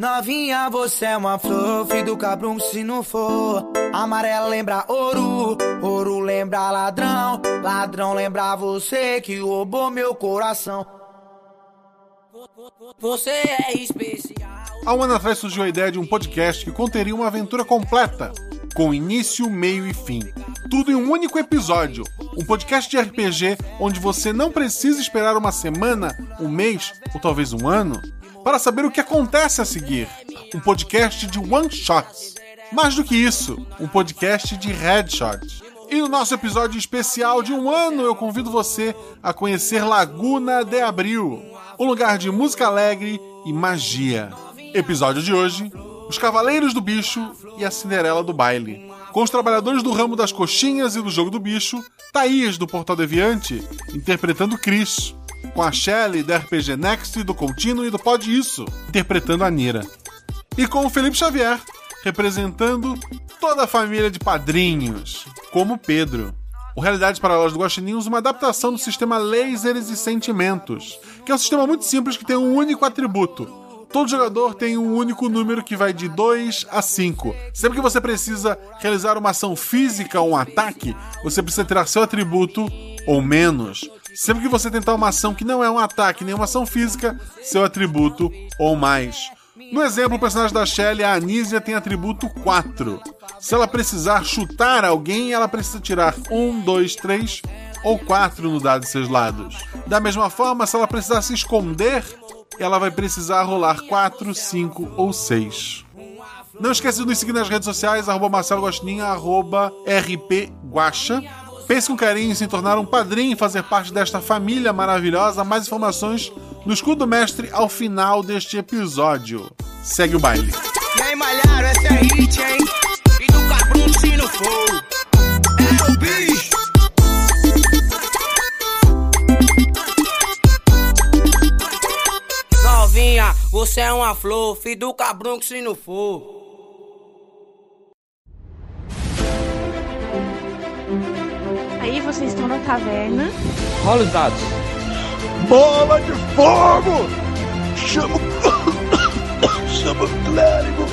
Novinha, você é uma flor, filho do cabrum se não for. Amarelo lembra ouro, ouro lembra ladrão. Ladrão lembra você que roubou meu coração. Você é especial. Há um ano atrás surgiu a ideia de um podcast que conteria uma aventura completa, com início, meio e fim. Tudo em um único episódio. Um podcast de RPG onde você não precisa esperar uma semana, um mês ou talvez um ano para saber o que acontece a seguir. Um podcast de one shots. Mais do que isso, um podcast de headshots. E no nosso episódio especial de um ano, eu convido você a conhecer Laguna de Abril, um lugar de música alegre e magia. Episódio de hoje: Os Cavaleiros do Bicho e a Cinderela do Baile. Com os trabalhadores do ramo das coxinhas e do jogo do bicho, Thaís do Portal Deviante, interpretando Chris, com a Shelly da RPG Next, do Contínuo e do Pod Isso, interpretando a Nira. E com o Felipe Xavier, representando toda a família de padrinhos, como Pedro. O Realidades Paralelas do Guaxinim usa uma adaptação do sistema Lasers e Sentimentos, que é um sistema muito simples que tem um único atributo. Todo jogador tem um único número que vai de 2 a 5. Sempre que você precisa realizar uma ação física ou um ataque, você precisa tirar seu atributo ou menos. Sempre que você tentar uma ação que não é um ataque nem uma ação física, seu atributo ou mais. No exemplo, o personagem da Shelly, a Anísia, tem atributo 4. Se ela precisar chutar alguém, ela precisa tirar 1, 2, 3 ou 4 no dado de seus lados. Da mesma forma, se ela precisar se esconder, ela vai precisar rolar 4, 5 ou 6. Não esqueça de nos seguir nas redes sociais, arroba Marcelo arroba RP Guacha. Pense com carinho em se tornar um padrinho e fazer parte desta família maravilhosa. Mais informações no escudo mestre ao final deste episódio. Segue o baile. Essa é hit, hein? Se não for. É o. Novinha, você é uma flor, filho do cabrum que se não for. Aí vocês estão na taverna. Rola os dados. Bola de fogo! Chama o. Chama o clérigo!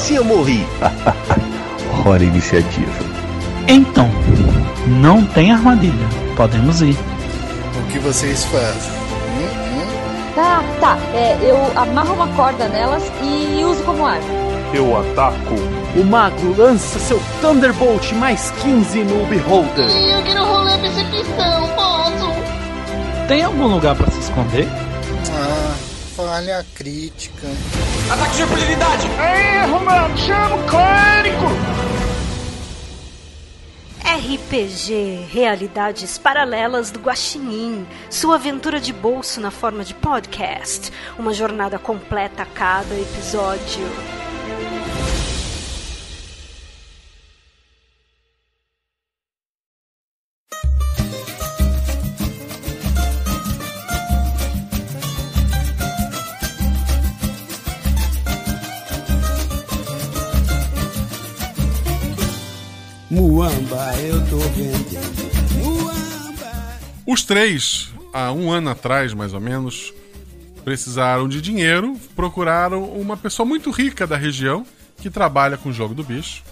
Se eu morri. Hora iniciativa. Então, não tem armadilha. Podemos ir. O que vocês fazem? Tá, tá. É, eu amarro uma corda nelas e uso como arma. Eu ataco. O mago lança seu Thunderbolt mais 15 no Beholder. Eu quero rolar percepção, posso? Tem algum lugar para se esconder? Ah, falha crítica. Ataque de impunidade. Erro, mano! Chama o clérigo! RPG Realidades Paralelas do Guaxinim. Sua aventura de bolso na forma de podcast. Uma jornada completa a cada episódio. Os três, há um ano atrás mais ou menos, precisaram de dinheiro, procuraram uma pessoa muito rica da região que trabalha com o jogo do bicho.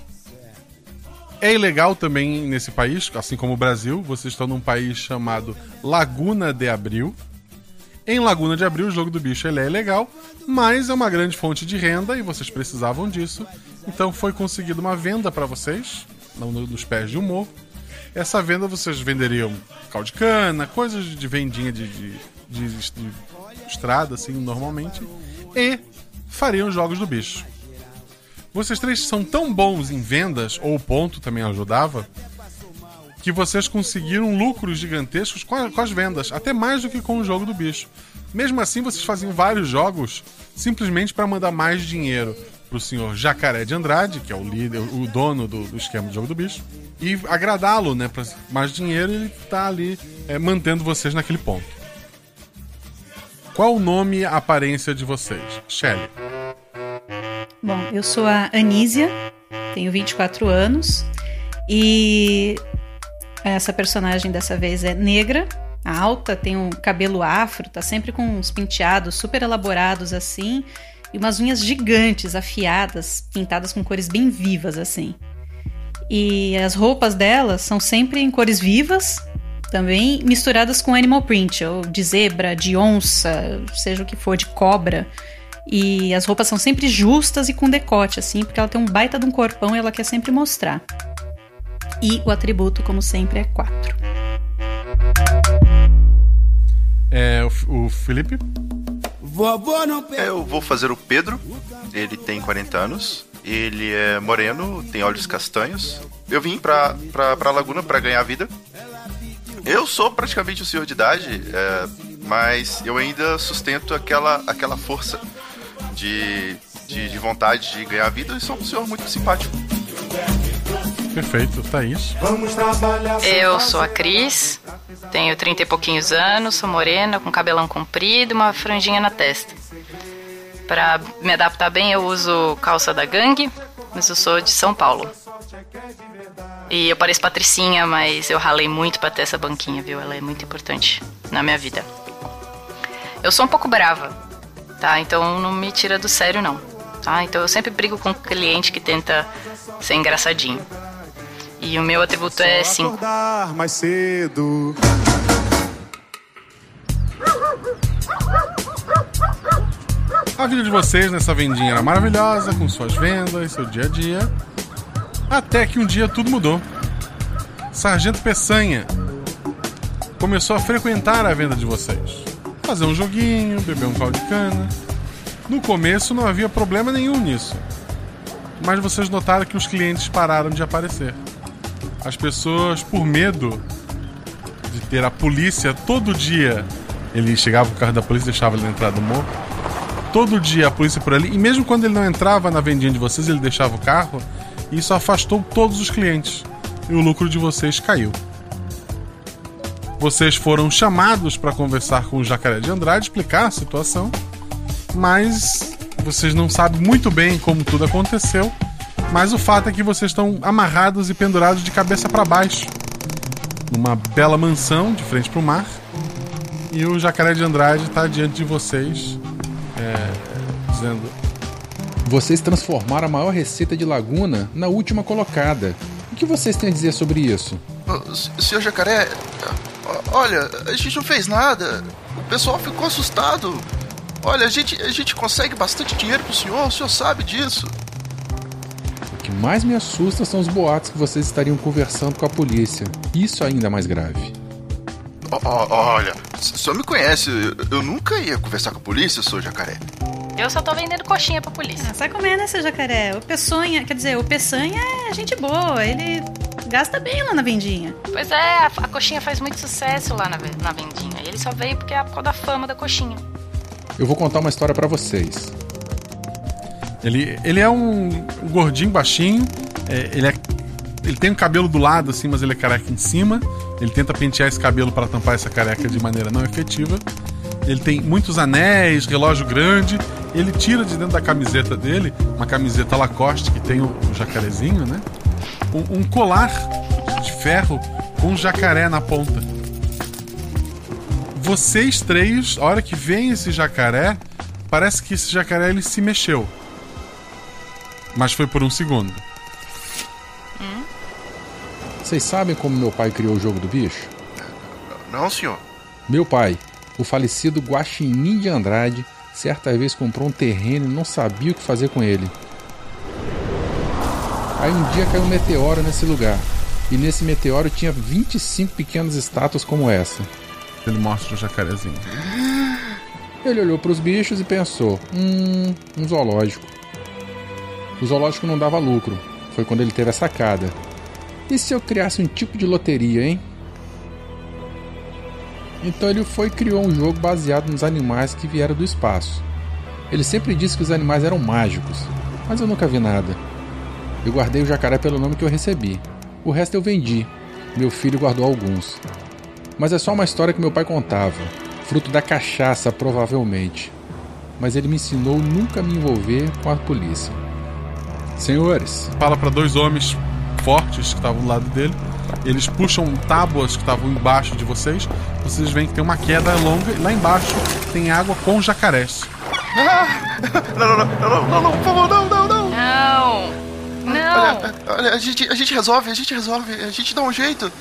É ilegal também nesse país, assim como o Brasil, vocês estão num país chamado Laguna de Abril. Em Laguna de Abril, o jogo do bicho ele é ilegal, mas é uma grande fonte de renda e vocês precisavam disso. Então foi conseguida uma venda para vocês, nos pés de um morro. Essa venda vocês venderiam caldo de cana, coisas de vendinha de, de, de- de estrada, assim, normalmente. E fariam jogos do bicho. Vocês três são tão bons em vendas, ou o ponto também ajudava, que vocês conseguiram lucros gigantescos com, a- com as vendas, até mais do que com o jogo do bicho. Mesmo assim, vocês faziam vários jogos simplesmente para mandar mais dinheiro pro senhor Jacaré de Andrade, que é o líder, o dono do, do esquema do jogo do bicho, e agradá-lo, né, para mais dinheiro, ele tá ali é, mantendo vocês naquele ponto. Qual o nome e a aparência de vocês? Shelly. Bom, eu sou a Anísia, tenho 24 anos e essa personagem dessa vez é negra, alta, tem um cabelo afro, tá sempre com uns penteados super elaborados assim, e umas unhas gigantes, afiadas, pintadas com cores bem vivas assim. E as roupas dela são sempre em cores vivas, também misturadas com animal print, ou de zebra, de onça, seja o que for, de cobra. E as roupas são sempre justas e com decote, assim, porque ela tem um baita de um corpão e ela quer sempre mostrar. E o atributo, como sempre, é 4. É, o, o Felipe? Eu vou fazer o Pedro. Ele tem 40 anos. Ele é moreno, tem olhos castanhos. Eu vim pra, pra, pra Laguna para ganhar vida. Eu sou praticamente o senhor de idade, é, mas eu ainda sustento aquela, aquela força de, de, de vontade de ganhar vida e sou um senhor muito simpático. Perfeito, Thaís. Eu sou a Cris, tenho 30 e pouquinhos anos, sou morena, com cabelão comprido e uma franjinha na testa. Para me adaptar bem, eu uso calça da gangue, mas eu sou de São Paulo. E eu pareço patricinha, mas eu ralei muito para ter essa banquinha, viu? Ela é muito importante na minha vida. Eu sou um pouco brava, tá? Então não me tira do sério, não. Tá? Então eu sempre brigo com o cliente que tenta ser engraçadinho. E o meu atributo é 5. mais cedo. A vida de vocês nessa vendinha era maravilhosa, com suas vendas, seu dia a dia. Até que um dia tudo mudou. Sargento Peçanha começou a frequentar a venda de vocês. Fazer um joguinho, beber um caldo de cana. No começo não havia problema nenhum nisso. Mas vocês notaram que os clientes pararam de aparecer. As pessoas, por medo de ter a polícia todo dia, ele chegava com o carro da polícia e deixava ele na entrada do morro. Todo dia a polícia por ali, e mesmo quando ele não entrava na vendinha de vocês, ele deixava o carro, e isso afastou todos os clientes. E o lucro de vocês caiu. Vocês foram chamados para conversar com o Jacaré de Andrade, explicar a situação, mas vocês não sabem muito bem como tudo aconteceu. Mas o fato é que vocês estão amarrados e pendurados de cabeça para baixo, numa bela mansão de frente para o mar. E o Jacaré de Andrade está diante de vocês, é, dizendo: Vocês transformaram a maior receita de Laguna na última colocada. O que vocês têm a dizer sobre isso? Senhor Jacaré, olha, a gente não fez nada. O pessoal ficou assustado. Olha, a gente, a gente consegue bastante dinheiro pro senhor, o senhor sabe disso. O que mais me assusta são os boatos que vocês estariam conversando com a polícia. Isso ainda é mais grave. Oh, olha, o senhor me conhece, eu, eu nunca ia conversar com a polícia, sou jacaré. Eu só tô vendendo coxinha pra polícia. Ah, sai comendo, né, seu jacaré? O Peçonha, quer dizer, o Peçanha é gente boa, ele gasta bem lá na vendinha. Pois é, a, a coxinha faz muito sucesso lá na, na vendinha. E ele só veio porque é por causa da fama da coxinha. Eu vou contar uma história para vocês. Ele, ele é um, um gordinho baixinho, é, ele, é, ele tem um cabelo do lado assim, mas ele é careca em cima. Ele tenta pentear esse cabelo para tampar essa careca de maneira não efetiva. Ele tem muitos anéis, relógio grande. Ele tira de dentro da camiseta dele, uma camiseta Lacoste que tem o, o jacarezinho, né? Um, um colar de ferro com um jacaré na ponta. Vocês três, a hora que vem esse jacaré, parece que esse jacaré ele se mexeu. Mas foi por um segundo. Hum? Vocês sabem como meu pai criou o jogo do bicho? Não, senhor. Meu pai, o falecido Guaxinim de Andrade, certa vez comprou um terreno e não sabia o que fazer com ele. Aí um dia caiu um meteoro nesse lugar. E nesse meteoro tinha 25 pequenas estátuas como essa. Ele mostra o jacarezinho. Ele olhou para os bichos e pensou: hum, um zoológico. O zoológico não dava lucro. Foi quando ele teve a sacada. E se eu criasse um tipo de loteria, hein? Então ele foi e criou um jogo baseado nos animais que vieram do espaço. Ele sempre disse que os animais eram mágicos, mas eu nunca vi nada. Eu guardei o jacaré pelo nome que eu recebi. O resto eu vendi. Meu filho guardou alguns. Mas é só uma história que meu pai contava, fruto da cachaça, provavelmente. Mas ele me ensinou nunca me envolver com a polícia. Senhores, fala para dois homens fortes que estavam do lado dele. Eles puxam tábuas que estavam embaixo de vocês. Vocês veem que tem uma queda longa e lá embaixo tem água com jacarés. Ah! Não, não, não, não, não, não, por favor, não, não, não. Não. Não. Olha, olha a, gente, a gente resolve, a gente resolve, a gente dá um jeito.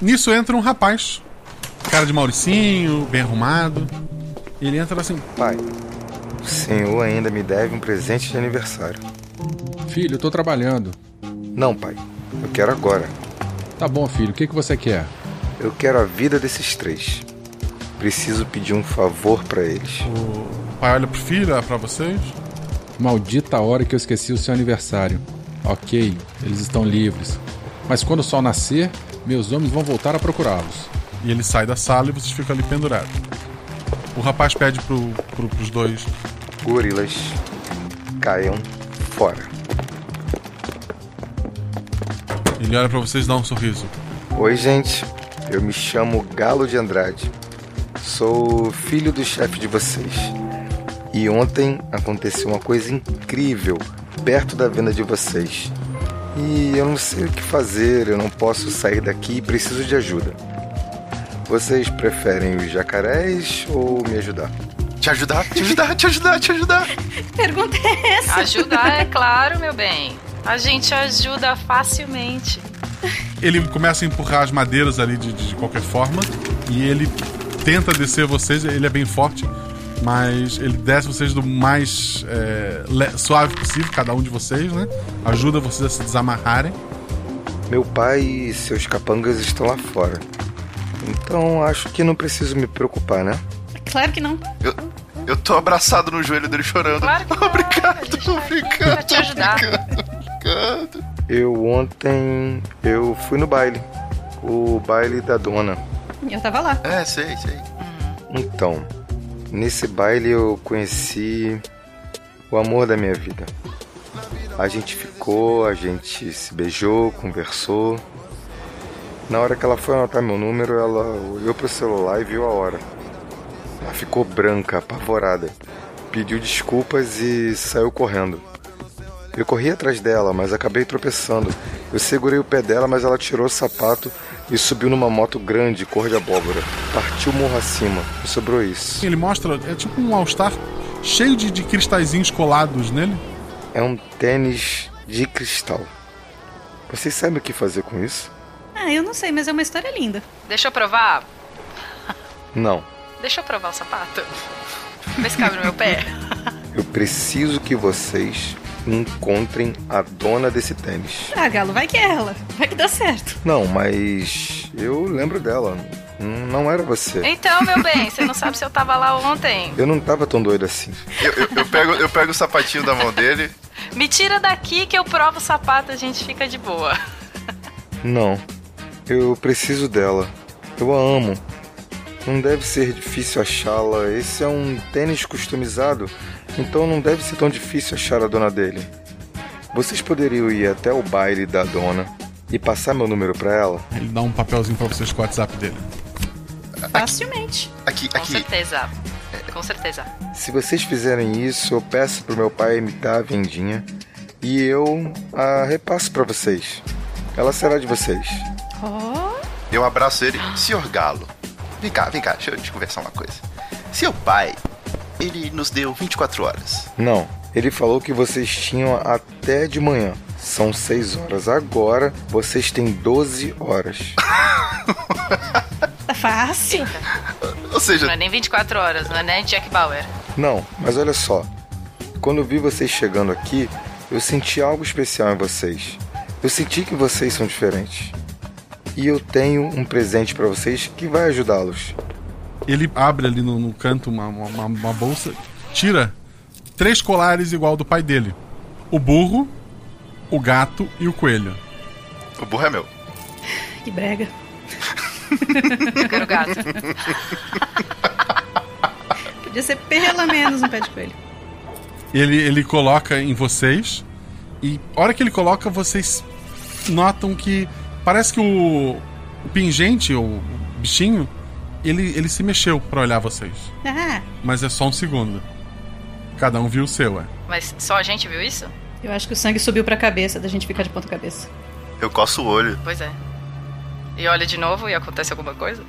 Nisso entra um rapaz, cara de Mauricinho, bem arrumado. Ele entra assim: Pai, o senhor ainda me deve um presente de aniversário. Filho, eu tô trabalhando. Não, pai. Eu quero agora. Tá bom, filho. O que, que você quer? Eu quero a vida desses três. Preciso pedir um favor para eles. O pai olha pro filho, olha pra vocês. Maldita hora que eu esqueci o seu aniversário. Ok, eles estão livres. Mas quando o sol nascer, meus homens vão voltar a procurá-los. E ele sai da sala e vocês ficam ali pendurados. O rapaz pede pro, pro, pros dois: Gorilas, caiam fora. Ele olha para vocês e dá um sorriso. Oi, gente. Eu me chamo Galo de Andrade. Sou filho do chefe de vocês. E ontem aconteceu uma coisa incrível perto da venda de vocês. E eu não sei o que fazer, eu não posso sair daqui e preciso de ajuda. Vocês preferem os jacarés ou me ajudar? Te ajudar, te ajudar, te ajudar, te ajudar. Pergunta é essa? Ajudar, é claro, meu bem. A gente ajuda facilmente. Ele começa a empurrar as madeiras ali de, de qualquer forma e ele tenta descer vocês. Ele é bem forte, mas ele desce vocês do mais é, suave possível, cada um de vocês, né? Ajuda vocês a se desamarrarem. Meu pai e seus capangas estão lá fora. Então acho que não preciso me preocupar, né? Claro que não. Eu, eu tô abraçado no joelho dele chorando. Claro que não. Obrigado, obrigado. Pra te ajudar. Obrigado. Eu ontem eu fui no baile. O baile da dona. Eu tava lá. É, sei, sei. Então, nesse baile eu conheci o amor da minha vida. A gente ficou, a gente se beijou, conversou. Na hora que ela foi anotar meu número, ela olhou pro celular e viu a hora. Ela ficou branca, apavorada. Pediu desculpas e saiu correndo. Eu corri atrás dela, mas acabei tropeçando. Eu segurei o pé dela, mas ela tirou o sapato e subiu numa moto grande, cor de abóbora. Partiu morro acima. E sobrou isso. Ele mostra, é tipo um All-Star cheio de, de cristalzinhos colados nele. É um tênis de cristal. Vocês sabem o que fazer com isso? Ah, eu não sei, mas é uma história linda. Deixa eu provar. Não. Deixa eu provar o sapato. Vê se cabe no meu pé. Eu preciso que vocês encontrem a dona desse tênis. Ah, Galo, vai que é ela. Vai que dá certo. Não, mas eu lembro dela. Não era você. Então, meu bem, você não sabe se eu tava lá ontem. Eu não tava tão doido assim. Eu, eu, eu pego, eu pego o sapatinho da mão dele. Me tira daqui que eu provo o sapato, a gente fica de boa. Não. Eu preciso dela. Eu a amo. Não deve ser difícil achá-la. Esse é um tênis customizado, então não deve ser tão difícil achar a dona dele. Vocês poderiam ir até o baile da dona e passar meu número para ela? Ele dá um papelzinho para vocês com o WhatsApp dele. Facilmente. Aqui, Com aqui. certeza. Com certeza. Se vocês fizerem isso, eu peço pro meu pai me dar a vendinha e eu a repasso para vocês. Ela será de vocês. Oh. Eu abraço ele. Senhor Galo, vem cá, vem cá, deixa eu te conversar uma coisa. Seu pai, ele nos deu 24 horas. Não, ele falou que vocês tinham até de manhã. São 6 horas. Agora vocês têm 12 horas. Tá fácil. Ou seja, Não é nem 24 horas, não é nem Jack Bauer. Não, mas olha só. Quando eu vi vocês chegando aqui, eu senti algo especial em vocês. Eu senti que vocês são diferentes. E eu tenho um presente para vocês que vai ajudá-los. Ele abre ali no, no canto uma, uma, uma bolsa, tira três colares igual do pai dele: o burro, o gato e o coelho. o burro é meu. Que brega. Eu quero gato. Podia ser pelo menos um pé de coelho. Ele, ele coloca em vocês e a hora que ele coloca, vocês notam que parece que o, o pingente, ou o bichinho, ele, ele se mexeu pra olhar vocês. Ah, Mas é só um segundo. Cada um viu o seu, é. Mas só a gente viu isso? eu acho que o sangue subiu pra cabeça da gente ficar de ponta cabeça. Eu coço o olho. Pois é. E olha de novo e acontece alguma coisa?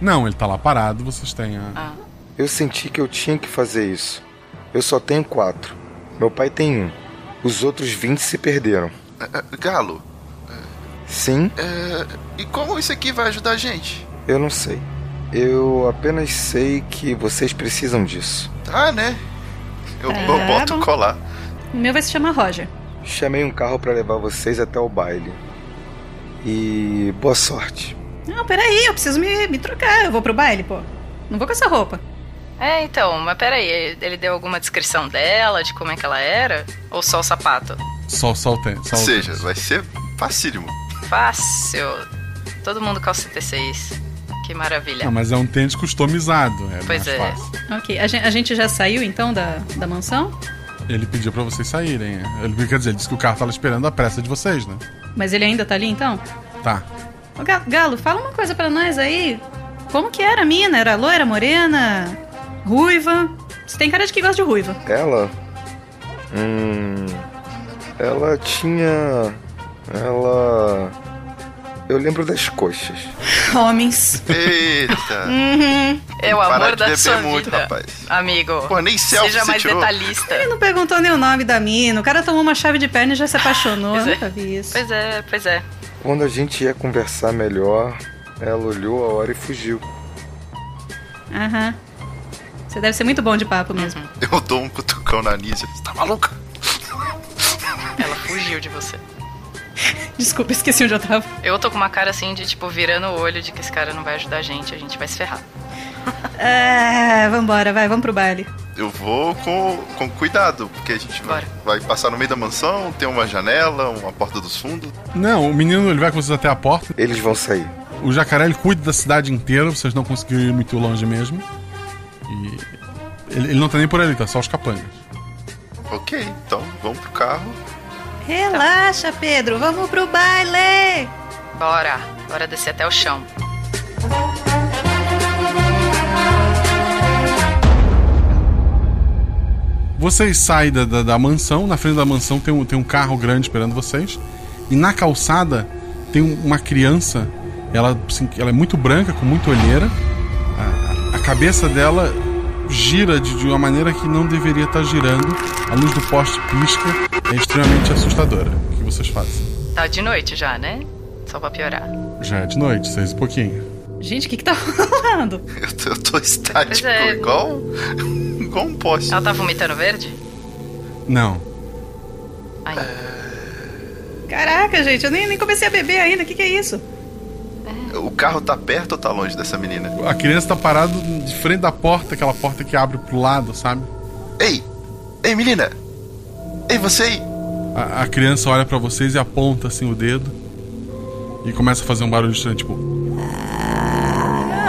Não, ele tá lá parado, vocês têm a. Ah. Eu senti que eu tinha que fazer isso. Eu só tenho quatro. Meu pai tem um. Os outros 20 se perderam. Galo. Sim? Uh, e como isso aqui vai ajudar a gente? Eu não sei. Eu apenas sei que vocês precisam disso. Tá, né? Eu, é, eu boto bom. colar. O meu vai se chamar Roger. Chamei um carro para levar vocês até o baile. E boa sorte. Não, peraí, eu preciso me, me trocar. Eu vou pro baile, pô. Não vou com essa roupa. É, então, mas peraí, ele deu alguma descrição dela, de como é que ela era? Ou só o sapato? Só, só o tênis. Ou seja, vai ser facílimo. Fácil. Todo mundo calça T6. Que maravilha. Não, mas é um tênis customizado. É pois é. Fácil. Ok, a gente, a gente, já saiu então da, da mansão? Ele pediu para vocês saírem. Ele, quer dizer, ele disse que o carro tava esperando a pressa de vocês, né? Mas ele ainda tá ali então? Tá. Ô, Galo, fala uma coisa para nós aí. Como que era a mina? Era loira, morena, ruiva? Você tem cara de que gosta de ruiva. Ela? Hum. Ela tinha. Ela. Eu lembro das coxas. Homens. Eita. uhum. É o amor da sua muito, vida. Rapaz. Amigo. Pô, nem selfie Seja mais tirou. detalhista. Ele não perguntou nem o nome da mina. O cara tomou uma chave de perna e já se apaixonou. Pois Eu é. nunca vi isso. Pois é, pois é. Quando a gente ia conversar melhor, ela olhou a hora e fugiu. Aham. Você deve ser muito bom de papo mesmo. Eu dou um cutucão na Anísia. Você tá maluca? Ela fugiu de você. Desculpa, esqueci onde eu tava. Eu tô com uma cara assim de tipo virando o olho de que esse cara não vai ajudar a gente, a gente vai se ferrar. É, vambora, vai, vamos pro baile. Eu vou com, com cuidado, porque a gente vai, vai passar no meio da mansão, tem uma janela, uma porta dos fundos. Não, o menino ele vai com vocês até a porta. Eles vão sair. O jacaré ele cuida da cidade inteira, vocês não conseguiram ir muito longe mesmo. E ele, ele não tá nem por ali, tá só os capangas. Ok, então vamos pro carro. Relaxa, Pedro, vamos pro baile! Bora, bora descer até o chão. Vocês saem da, da, da mansão, na frente da mansão tem um, tem um carro grande esperando vocês. E na calçada tem um- uma criança, ela, assim, ela é muito branca, com muita olheira. A, a cabeça dela gira de, de uma maneira que não deveria estar girando. A luz do poste pisca, é extremamente assustadora. O que vocês fazem? Tá de noite já, né? Só pra piorar. Já é de noite, seis e pouquinho. Gente, o que que tá rolando? Eu tô, eu tô estático, é. igual, igual um poste. Ela tá vomitando verde? Não. Ai. Caraca, gente, eu nem, nem comecei a beber ainda, o que que é isso? O carro tá perto ou tá longe dessa menina? A criança tá parada de frente da porta, aquela porta que abre pro lado, sabe? Ei! Ei, menina! Ei, você aí! A, a criança olha pra vocês e aponta assim o dedo. E começa a fazer um barulho estranho, tipo.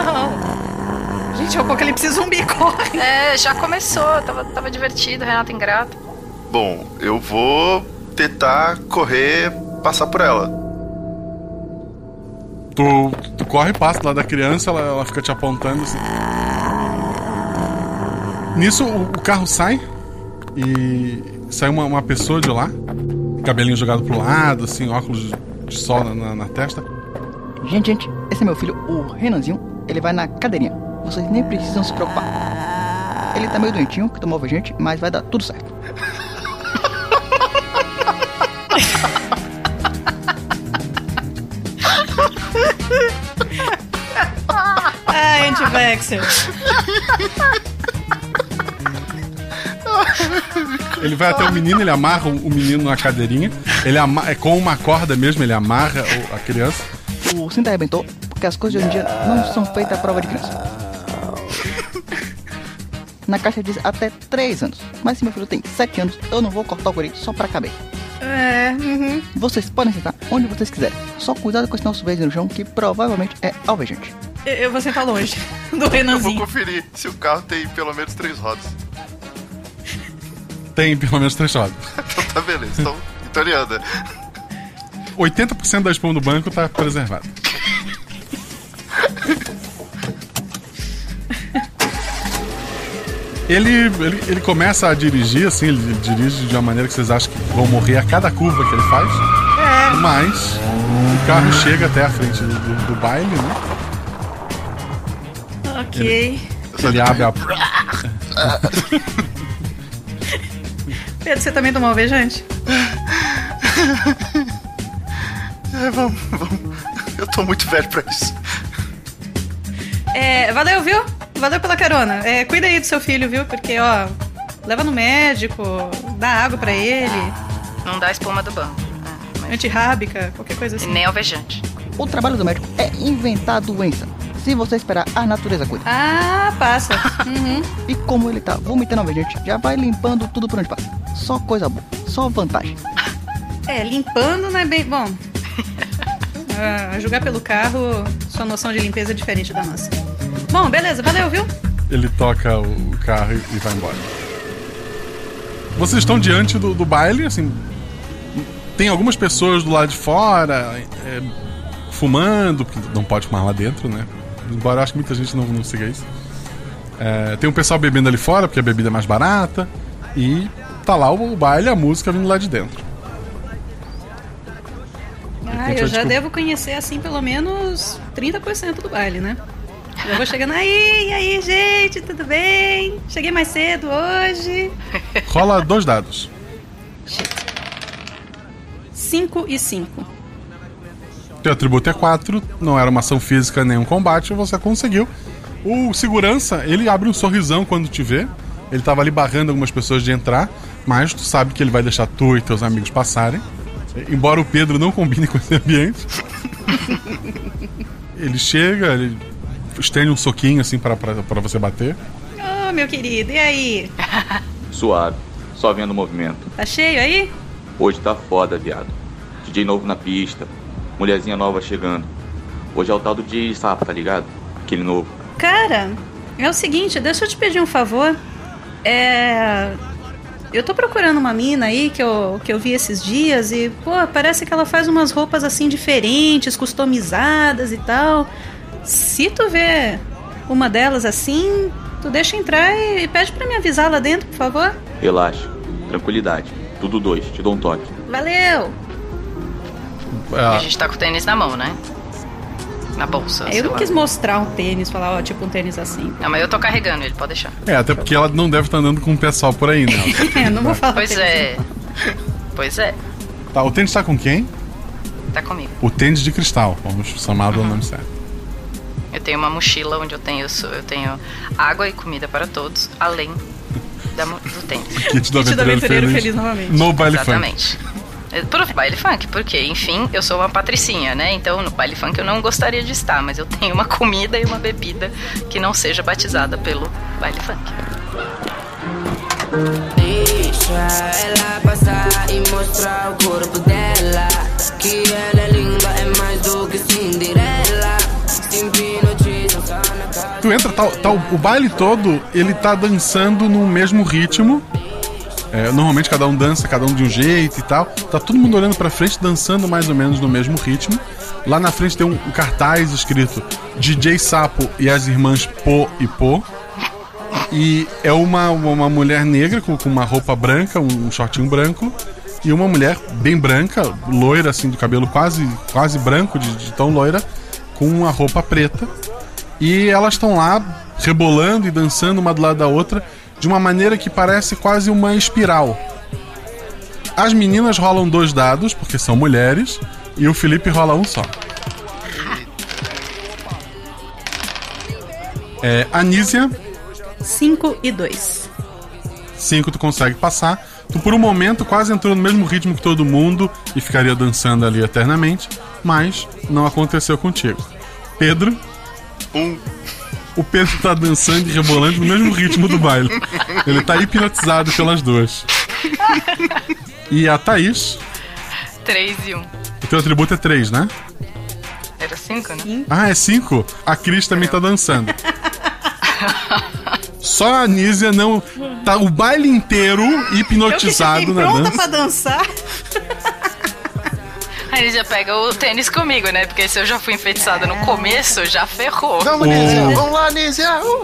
Não. Gente, é o apocalipse zumbi, corre! É, já começou, tava, tava divertido, Renato ingrato. Bom, eu vou tentar correr, passar por ela. Tu, tu corre e passa lá da criança, ela, ela fica te apontando assim. Nisso o, o carro sai e sai uma, uma pessoa de lá, cabelinho jogado pro lado, assim, óculos de, sol na, na- na testa. Gente, gente, esse é meu filho, o Renanzinho. Ele vai na cadeirinha. Vocês nem precisam se preocupar. Ele tá meio doentinho, que tomou gente, mas vai dar tudo certo. Ai, anti-vaxxer. Ele vai até o menino, ele amarra o menino na cadeirinha. Ele é com uma corda mesmo, ele amarra o- a criança. O cinto arrebentou, porque as coisas de hoje em dia não são feitas à prova de criança. Na caixa diz até 3 anos. Mas se meu filho tem 7 anos, eu não vou cortar o guri só pra caber. É, uhum. Vocês podem sentar onde vocês quiserem. Só cuidado com esse nosso verde no chão, que provavelmente é alvejante. Eu, eu vou sentar longe do Eu vou Renanzinho. conferir se o carro tem pelo menos três rodas. Tem pelo menos três rodas. Então tá beleza, então, anda. 80% da espuma do banco tá preservada. Ele, ele, ele começa a dirigir, assim, ele dirige de uma maneira que vocês acham que vão morrer a cada curva que ele faz. É, Mas o carro chega até a frente do, do, do baile, né? Ok. Ele, ele abre a. Pedro, você também tomou alvejante? É, vamos, vamos. Eu tô muito velho pra isso. É, valeu, viu? Valeu pela carona. É, cuida aí do seu filho, viu? Porque, ó, leva no médico, dá água pra ele. Não dá espuma do banco. Antirrábica, qualquer coisa assim. E nem alvejante. O trabalho do médico é inventar a doença. Se você esperar, a natureza cuida. Ah, passa. Uhum. E como ele tá vomitando alvejante, já vai limpando tudo por onde passa. Só coisa boa, só vantagem. É, limpando não é bem. Bom. a julgar pelo carro, sua noção de limpeza é diferente da nossa. Bom, beleza, valeu, viu? Ele toca o carro e vai embora. Vocês estão diante do, do baile, assim. Tem algumas pessoas do lado de fora, é, fumando, porque não pode fumar lá dentro, né? Embora eu acho que muita gente não, não siga isso. É, tem um pessoal bebendo ali fora, porque a bebida é mais barata. E tá lá o, baile, a música vindo lá de dentro. Ah, eu já devo conhecer assim pelo menos 30% do baile, né? Já vou chegando aí, e aí, gente, tudo bem? Cheguei mais cedo hoje. Rola dois dados. 5 e 5. Teu atributo é 4, não era uma ação física nem um combate, você conseguiu. O segurança, ele abre um sorrisão quando te vê. Ele tava ali barrando algumas pessoas de entrar, mas tu sabe que ele vai deixar tu e teus amigos passarem. Embora o Pedro não combine com esse ambiente. ele chega, ele estende um soquinho assim para você bater. Oh, meu querido, e aí? Suave, só vendo o movimento. Tá cheio aí? Hoje tá foda, viado. DJ novo na pista, mulherzinha nova chegando. Hoje é o tal do DJ Sapo, tá ligado? Aquele novo. Cara, é o seguinte, deixa eu te pedir um favor. É. Eu tô procurando uma mina aí que eu, que eu vi esses dias e, pô, parece que ela faz umas roupas assim diferentes, customizadas e tal. Se tu vê uma delas assim, tu deixa entrar e pede para me avisar lá dentro, por favor. Relaxa, tranquilidade. Tudo dois, te dou um toque. Valeu! A gente tá com o tênis na mão, né? Na bolsa. É, eu não lá. quis mostrar um tênis, falar, ó, tipo um tênis assim. Não, mas eu tô carregando ele, pode deixar. É, até porque ela não deve estar andando com o pessoal por aí, né? é, não vou falar. Pois tênis, é. Pois é. Tá, o tênis tá com quem? Tá comigo. O tênis de cristal, vamos chamar do nome certo. Eu tenho uma mochila onde eu tenho, eu tenho água e comida para todos, além da, do tênis. Kit do aventureiro, aventureiro feliz, feliz novamente. No baile Exatamente. Pro baile funk, porque, enfim, eu sou uma patricinha, né? Então, no baile funk eu não gostaria de estar, mas eu tenho uma comida e uma bebida que não seja batizada pelo baile funk. Deixa ela passar e mostrar o corpo dela. Que ela é linda, é mais do que Cinderela. Tu entra, tá, tá, o baile todo, ele tá dançando no mesmo ritmo. É, normalmente cada um dança, cada um de um jeito e tal. Tá todo mundo olhando pra frente, dançando mais ou menos no mesmo ritmo. Lá na frente tem um, um cartaz escrito DJ Sapo e as irmãs Po e Po. E é uma, uma mulher negra com, com uma roupa branca, um, um shortinho branco. E uma mulher bem branca, loira, assim, do cabelo quase, quase branco, de, de tão loira, com uma roupa preta. E elas estão lá rebolando e dançando uma do lado da outra de uma maneira que parece quase uma espiral. As meninas rolam dois dados, porque são mulheres, e o Felipe rola um só. É, Anísia, 5 e 2. 5 tu consegue passar. Tu por um momento quase entrou no mesmo ritmo que todo mundo e ficaria dançando ali eternamente, mas não aconteceu contigo. Pedro, Um. O Pedro tá dançando e rebolando no mesmo ritmo do baile. Ele tá hipnotizado pelas duas. E a Thaís, 3 e 1. o teu atributo é 3, né? Era 5, né? Ah, é 5? A Cris também tá dançando. Só a Anísia não. Tá o baile inteiro hipnotizado eu que na pronta dança. pra dançar. Aí ele já pega o tênis comigo, né? Porque se eu já fui enfeitiçada no começo, já ferrou. Vamos, Nízia! Vamos lá, Nízia! Uh!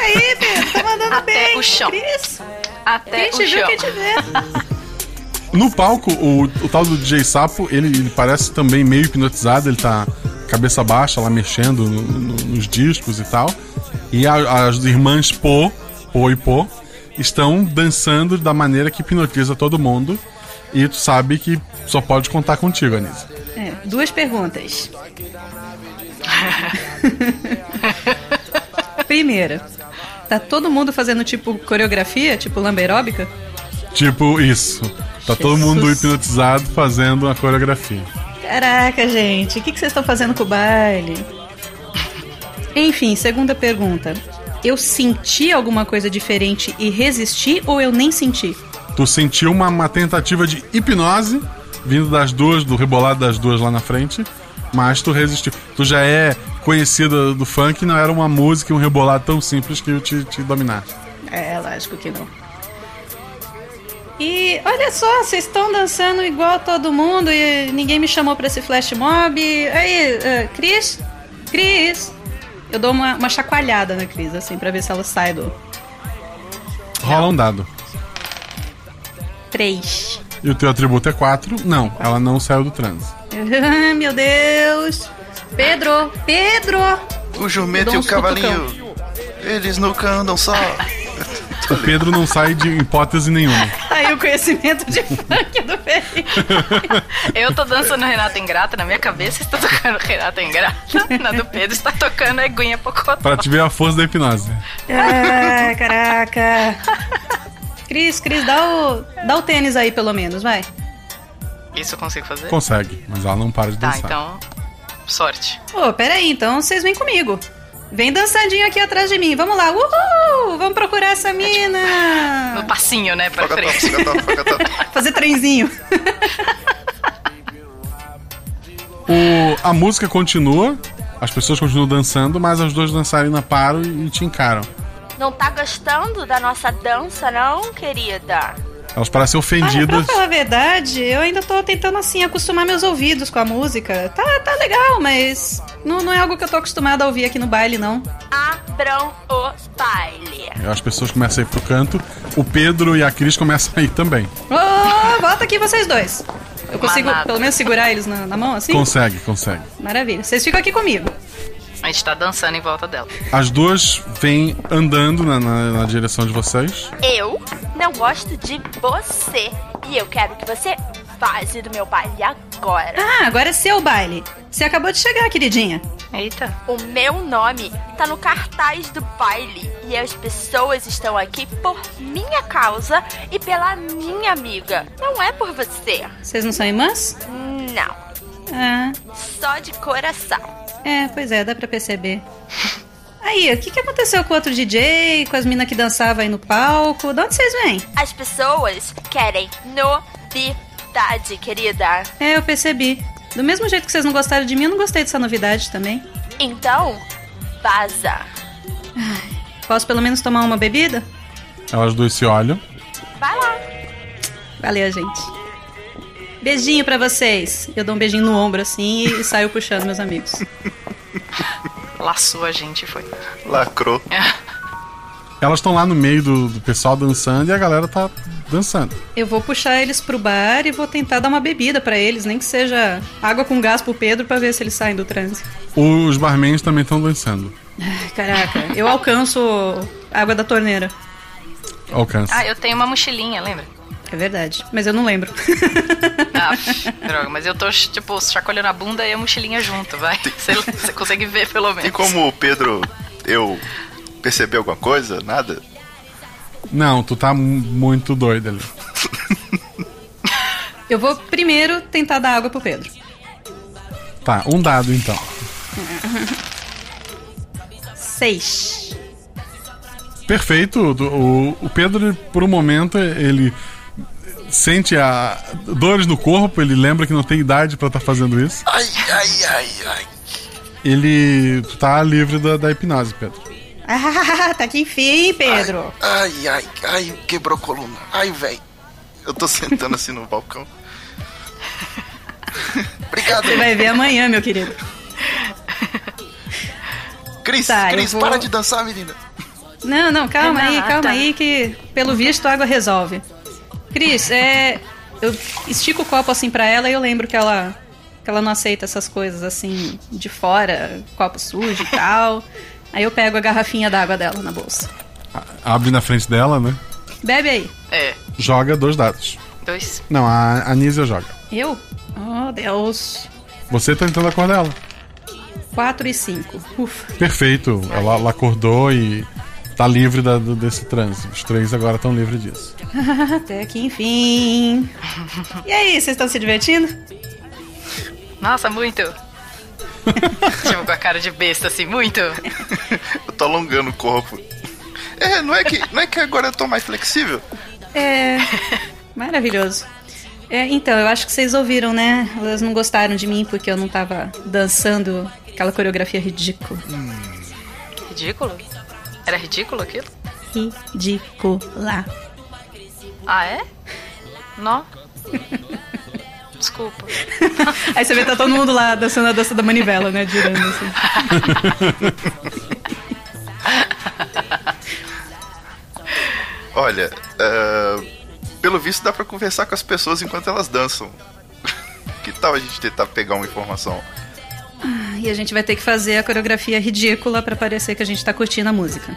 Aí, Pedro, tá mandando Até bem. o chão. Cris, Até quem o viu, chão. quem te vê. No palco, o, o tal do DJ Sapo, ele, ele parece também meio hipnotizado, ele tá cabeça baixa lá mexendo no, no, nos discos e tal. E a, as irmãs Po, Po e Po, estão dançando da maneira que hipnotiza todo mundo. E tu sabe que só pode contar contigo, Anisa. É, duas perguntas. Primeira, tá todo mundo fazendo tipo coreografia, tipo lamberóbica? Tipo isso. Tá Jesus. todo mundo hipnotizado fazendo a coreografia. Caraca, gente, o que, que vocês estão fazendo com o baile? Enfim, segunda pergunta. Eu senti alguma coisa diferente e resisti ou eu nem senti? Tu sentiu uma, uma tentativa de hipnose vindo das duas, do rebolado das duas lá na frente, mas tu resistiu. Tu já é conhecida do funk, não era uma música e um rebolado tão simples que eu te, te dominar. É, lógico que não. E olha só, vocês estão dançando igual todo mundo e ninguém me chamou para esse flash mob. Aí, uh, Cris? Cris? Eu dou uma, uma chacoalhada na Cris, assim, pra ver se ela sai do. Rola um dado. Três. E o teu atributo é 4? Não, ela não saiu do transe. Meu Deus! Pedro! Pedro! O jumento e o cavalinho. Eles nunca andam só. O Pedro não sai de hipótese nenhuma. Aí o conhecimento de funk do Ferrinho. Eu tô dançando Renata Ingrata, na minha cabeça está tocando Renata Ingrata, na do Pedro está tocando Eguinha Pocotó. Pra te ver a força da hipnose. Ah, caraca. Cris, Cris, dá o, dá o tênis aí pelo menos, vai. Isso eu consigo fazer? Consegue, mas ela não para de tá, dançar. Tá, então, sorte. Pô, peraí, então vocês vêm comigo. Vem dançandinho aqui atrás de mim. Vamos lá. Uhul! Vamos procurar essa mina. No passinho, né? Pra frente. Fazer trenzinho. o, a música continua, as pessoas continuam dançando, mas as duas dançarinas param e, e te encaram. Não tá gostando da nossa dança, não, querida? Elas parecem ofendidas. Olha, pra falar a verdade, eu ainda tô tentando, assim, acostumar meus ouvidos com a música. Tá, tá legal, mas não, não é algo que eu tô acostumada a ouvir aqui no baile, não. Abram o baile. As pessoas começam a ir pro canto. O Pedro e a Cris começam a ir também. Oh, volta aqui vocês dois. Eu consigo, Manada. pelo menos, segurar eles na, na mão, assim? Consegue, consegue. Maravilha. Vocês ficam aqui comigo. A gente tá dançando em volta dela. As duas vêm andando na, na, na direção de vocês. Eu não gosto de você. E eu quero que você vaze do meu baile agora. Ah, agora é seu baile. Você acabou de chegar, queridinha. Eita. O meu nome tá no cartaz do baile e as pessoas estão aqui por minha causa e pela minha amiga. Não é por você. Vocês não são irmãs? Não. Ah. Só de coração. É, pois é, dá pra perceber. Aí, o que, que aconteceu com o outro DJ, com as minas que dançavam aí no palco? De onde vocês vêm? As pessoas querem novidade, querida. É, eu percebi. Do mesmo jeito que vocês não gostaram de mim, eu não gostei dessa novidade também. Então, vaza. Posso pelo menos tomar uma bebida? Elas duas se olham. Vai lá. Valeu, gente. Beijinho para vocês. Eu dou um beijinho no ombro assim e saio puxando meus amigos. Laçou a gente, foi. Lacrou. Elas estão lá no meio do, do, pessoal dançando e a galera tá dançando. Eu vou puxar eles pro bar e vou tentar dar uma bebida para eles, nem que seja água com gás pro Pedro para ver se eles saem do transe. Os barmans também estão dançando. Caraca, eu alcanço água da torneira. Alcança. Ah, eu tenho uma mochilinha, lembra? É verdade, mas eu não lembro. Ah, droga, mas eu tô, tipo, chacoalhando a bunda e a mochilinha junto, vai. Você, você consegue ver pelo menos. E como o Pedro, eu percebi alguma coisa? Nada? Não, tu tá muito doido ali. Eu vou primeiro tentar dar água pro Pedro. Tá, um dado então. Seis. Perfeito. O, o Pedro, por um momento, ele sente a dores no corpo, ele lembra que não tem idade para estar tá fazendo isso. Ai, ai, ai, ai. Ele tá livre da, da hipnose, Pedro. Ah, tá que enfim, Pedro. Ai, ai, ai, ai quebrou a coluna. Ai, velho. Eu tô sentando assim no balcão. Obrigado. Você vai ver amanhã, meu querido. Cris, tá, Cris, vou... para de dançar, menina. Não, não, calma aí, calma aí, que pelo visto a água resolve. Cris, é. eu estico o copo assim pra ela e eu lembro que ela que ela não aceita essas coisas assim de fora, copo sujo e tal. Aí eu pego a garrafinha d'água dela na bolsa. Abre na frente dela, né? Bebe aí. É. Joga dois dados. Dois. Não, a Anísia joga. Eu? Oh, Deus. Você tá tentando acordar ela. 4 e 5. Ufa. Perfeito. Ela, ela acordou e tá livre da, desse trânsito. Os três agora estão livres disso. Até que enfim. E aí, vocês estão se divertindo? Nossa, muito. tipo, com a cara de besta, assim, muito. Eu tô alongando o corpo. É, não é que, não é que agora eu tô mais flexível? É. Maravilhoso. É, então, eu acho que vocês ouviram, né? Elas não gostaram de mim porque eu não tava dançando aquela coreografia ridícula. Ridículo? Era ridículo aquilo? Ridícula. Ah, é? Não. Desculpa. Aí você vê tá todo mundo lá dançando a dança da manivela, né? Girando assim. Olha, ah, pelo visto dá pra conversar com as pessoas enquanto elas dançam. que tal a gente tentar pegar uma informação? E a gente vai ter que fazer a coreografia ridícula pra parecer que a gente tá curtindo a música.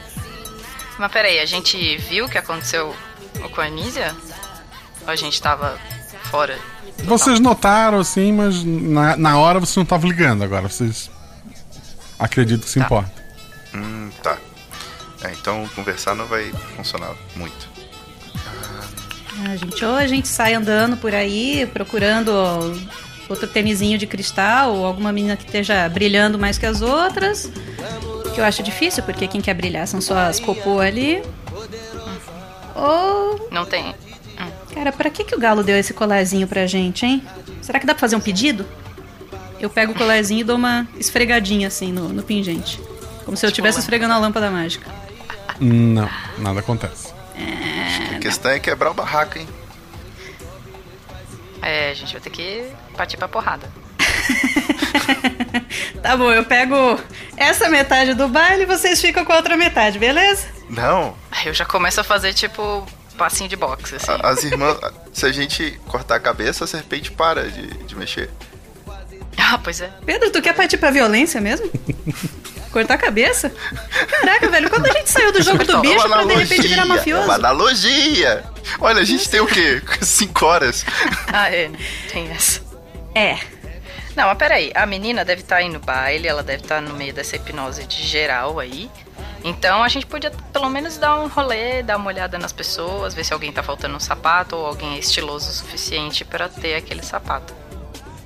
Mas peraí, a gente viu o que aconteceu com a Anísia? Ou a gente tava fora? Vocês notaram, assim, mas na, na hora vocês não estavam ligando. Agora vocês acreditam que se importa. Hum, tá. É, então conversar não vai funcionar muito. Ah, gente, ou a gente sai andando por aí procurando outro tênisinho de cristal ou alguma menina que esteja brilhando mais que as outras. Que eu acho difícil, porque quem quer brilhar são só as cocô ali. Ou. Não tem. Cara, pra que, que o galo deu esse colarzinho pra gente, hein? Será que dá pra fazer um pedido? Eu pego o colarzinho e dou uma esfregadinha assim no, no pingente. Como se eu estivesse esfregando a lâmpada mágica. Não, nada acontece. A questão é quebrar o barraco, hein? É, a gente vai ter que partir pra porrada. Tá bom, eu pego essa metade do baile e vocês ficam com a outra metade, beleza? Não. Eu já começo a fazer, tipo, passinho de boxe, assim. As irmãs, se a gente cortar a cabeça, a serpente para de, de mexer. Ah, pois é. Pedro, tu quer partir pra violência mesmo? Cortar a cabeça? Caraca, velho, quando a gente saiu do jogo do bicho pra de repente virar mafioso? Uma analogia. Olha, a gente tem o quê? Cinco horas. Ah, é, tem essa. É. Não, mas peraí, a menina deve estar aí no baile, ela deve estar no meio dessa hipnose de geral aí. Então a gente podia pelo menos dar um rolê, dar uma olhada nas pessoas, ver se alguém tá faltando um sapato ou alguém é estiloso o suficiente pra ter aquele sapato.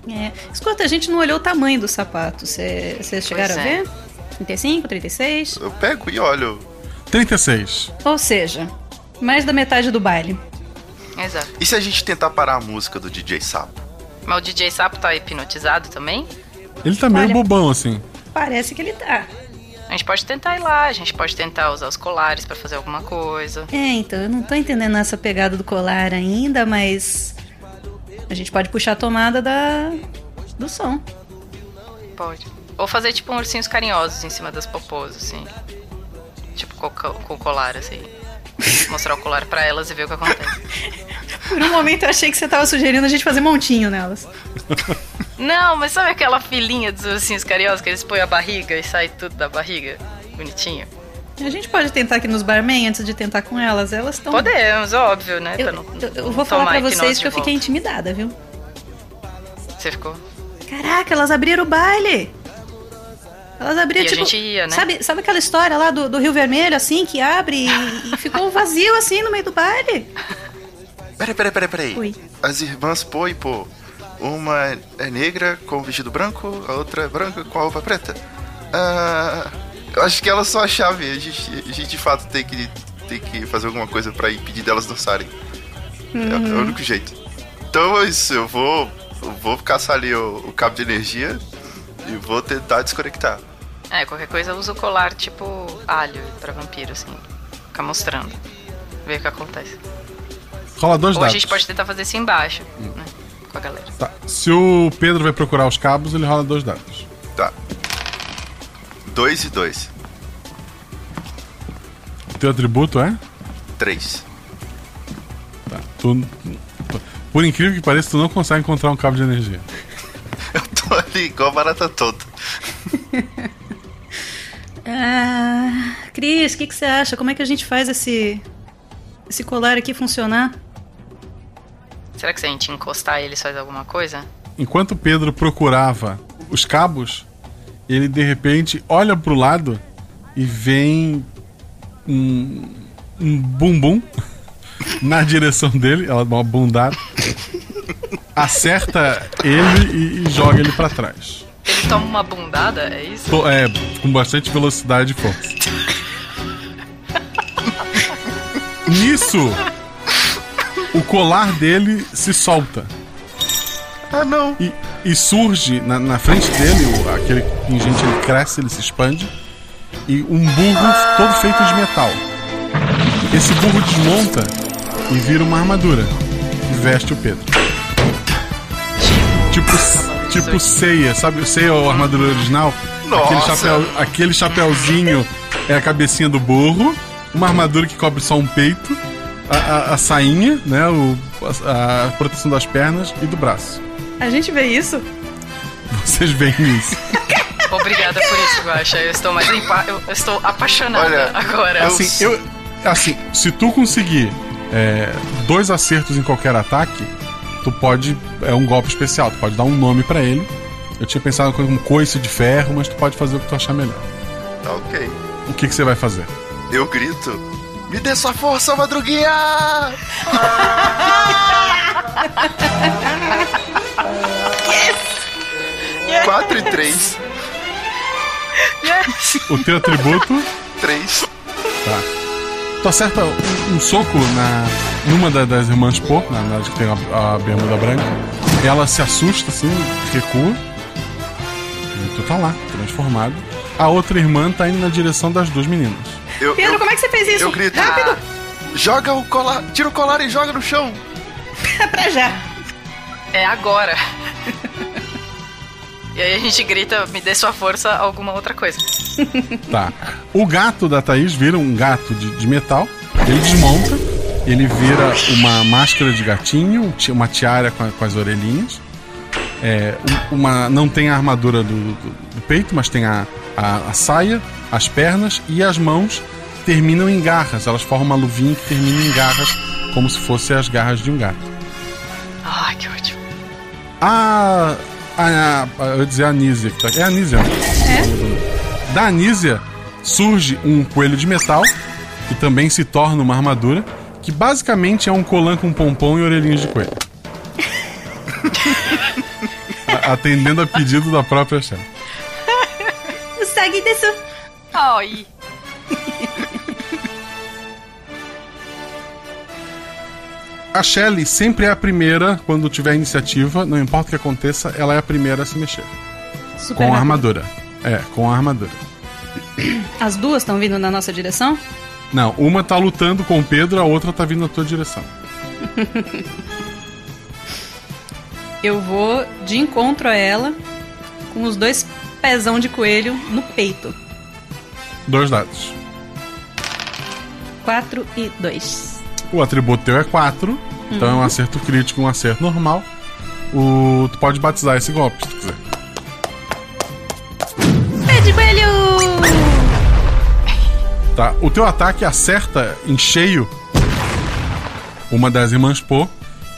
É. Escuta, a gente não olhou o tamanho do sapato. Vocês chegaram a é. ver? 35, 36? Eu pego e olho. 36. Ou seja, mais da metade do baile. Exato. E se a gente tentar parar a música do DJ Sapo? Mas o DJ Sapo tá hipnotizado também? Ele tá meio Olha- bobão, assim. Parece que ele tá. A gente pode tentar ir lá, a gente pode tentar usar os colares pra fazer alguma coisa. É, então, eu não tô entendendo essa pegada do colar ainda, mas. A gente pode puxar a tomada da. do som. Pode. Ou fazer tipo um ursinhos carinhosos em cima das popôs, assim. Tipo com, co- com o colar, assim. Mostrar o colar pra elas e ver o que acontece. Por um momento eu achei que você tava sugerindo a gente fazer montinho nelas. Não, mas sabe aquela filinha dos ursinhos carinhosos que eles põem a barriga e sai tudo da barriga? Bonitinho. A gente pode tentar aqui nos barman antes de tentar com elas. Elas estão. Podemos, óbvio, né? Eu, não, eu- eu vou falar pra a vocês que eu fiquei intimidada, viu? Você ficou? Caraca, elas abriram o baile! Elas abriram, E a tipo. gente ia, né? Sabe, sabe aquela história lá do, do Rio Vermelho, assim, que abre e, e ficou vazio assim no meio do baile? Peraí, peraí, peraí, peraí. Oi. As irmãs Pô e Pô. Uma é negra com vestido branco, a outra é branca com a roupa preta. Ah, eu acho que elas são a chave. A gente, a gente de fato tem que, tem que fazer alguma coisa pra impedir delas dançarem. É, é o Uhum. único jeito. Então é isso, eu vou, eu vou caçar ali o, o cabo de energia e vou tentar desconectar. É, qualquer coisa usa o colar tipo alho pra vampiro, assim. Ficar mostrando. Ver o que acontece. Rola dois Ou a dados. gente pode tentar fazer isso embaixo, né? Com a galera. Tá. Se o Pedro vai procurar os cabos, ele rola dois dados. Tá. Dois e dois. Teu atributo é? Três. Tá. Tu, Por incrível que pareça, tu não consegue encontrar um cabo de energia. Eu tô ali igual barata toda. ah, Cris, o que, que você acha? Como é que a gente faz esse, esse colar aqui funcionar? Será que se a gente encostar ele faz alguma coisa? Enquanto Pedro procurava os cabos, ele de repente olha pro lado e vem um, um bumbum na direção dele, ela dá uma bundada, acerta ele e, e joga ele para trás. Ele toma uma bundada, é isso? To- É, com bastante velocidade e força. Nisso, o colar dele se solta. Ah, não! E, e surge na, na frente dele, o- aquele pingente ele cresce, ele se expande, e um burro todo feito de metal. Esse burro desmonta e vira uma armadura e veste o Pedro. Tipo, tipo ceia, sabe? O ceia é a armadura original? Aquele, Nossa. chapéu, aquele chapéuzinho é a cabecinha do burro, uma armadura que cobre só um peito, a, a- a sainha, né? O, a, a proteção das pernas e do braço. A gente vê isso? Vocês veem isso. Obrigada por isso, Guaxa. Eu estou mais empa... eu, estou apaixonada Olha, agora. Assim, eu, assim, se tu conseguir é, dois acertos em qualquer ataque, tu pode. É um golpe especial, tu pode dar um nome pra ele. Eu tinha pensado em um coice de ferro, mas tu pode fazer o que tu achar melhor. Tá ok. O que, que você vai fazer? Eu grito. Me dê sua força, madruguinha! Yes! 4 e 3. Yes! O teu atributo. 3. Tá. Tu acerta um, um soco na, numa da- das irmãs Pô, na, na que tem a, a bermuda branca. Ela se assusta, assim, recua. E tu tá lá, transformado. A outra irmã tá indo na direção das duas meninas. Eu, Pedro, como é que você fez isso? eu grito. Rápido! Joga o colar, tira o colar e joga no chão. pra já. É agora. e aí a gente grita, me dê sua força, alguma outra coisa. Tá. O gato da Thaís vira um gato de, de metal. Ele desmonta. Ele vira uma máscara de gatinho, ti- uma tiara com, com as orelhinhas. É, um- uma, não tem a armadura do, do- do peito, mas tem a, a, a saia, as pernas e as mãos terminam em garras. Elas formam uma luvinha que termina em garras, como se fossem as garras de um gato. Ai, que ótimo. A. a, a eu ia dizer a Anísia. que tá- É a Anísia. né? Da Anísia surge um coelho de metal, que também se torna uma armadura, que basicamente é um colan com pompom e orelhinhas de coelho. Atendendo a pedido da própria chefe. Segue desse. Ai. A Shelly sempre é a primeira quando tiver iniciativa, não importa o que aconteça, ela é a primeira a se mexer. Super com a armadura. É, com a armadura. As duas estão vindo na nossa direção? Não, uma tá lutando com o Pedro, a outra tá vindo na tua direção. Eu vou de encontro a ela com os dois pezão de coelho no peito. Dois dados. 4 e 2. O atributo teu é 4, então é um Uhum. acerto crítico, um acerto normal. O, tu pode batizar esse golpe se tu quiser. Pé de coelho! Tá? O teu ataque acerta em cheio uma das irmãs Po,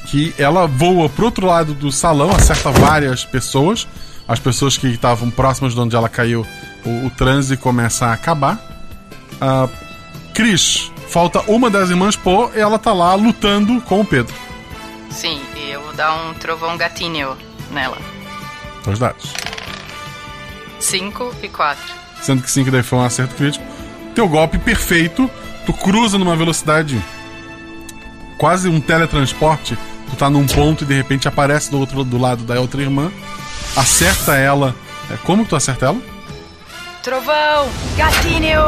que ela voa pro outro lado do salão, acerta várias pessoas. As pessoas que estavam próximas de onde ela caiu, o, o transe começa a acabar. Ah, Cris, falta uma das irmãs Po e ela tá lá lutando com o Pedro. Sim, e eu vou dar um trovão gatinho nela. Dois dados. 5 e 4. Sendo que 5 daí foi um acerto crítico. Teu golpe perfeito, tu cruza numa velocidade quase um teletransporte. Tá num ponto e de repente aparece do outro do lado da outra irmã, acerta ela. É, como tu acerta ela? Trovão! Gatinho!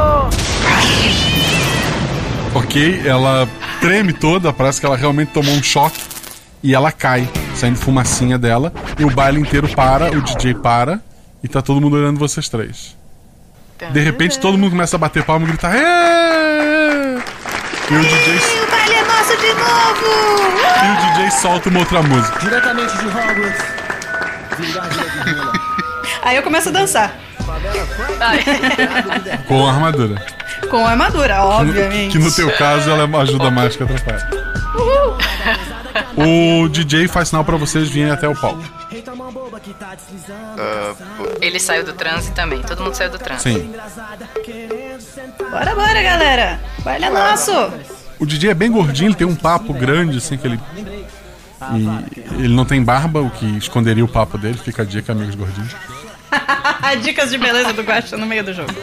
Ok, ela treme toda, parece que ela realmente tomou um choque e ela cai, saindo fumacinha dela. E o baile inteiro para, o DJ para e tá todo mundo olhando vocês três. De repente todo mundo começa a bater palma e gritar. "Ê!" E o DJ O baile é nosso de novo! E o DJ solta uma outra música. Diretamente de Hogwarts. Aí eu começo a dançar. Com a armadura. Com a armadura, obviamente. Que no teu caso ela ajuda mais que atrapalha. Uhul. O DJ faz sinal pra vocês virem até o palco. Ele saiu do transe também. Todo mundo saiu do transe. Sim. Bora, bora, galera. Baile é nosso. O DJ é bem gordinho, ele tem um papo grande, assim, que ele. E ele não tem barba, o que esconderia o papo dele. Fica a dica, amigos gordinhos. Dicas de beleza do Guaxa no meio do jogo.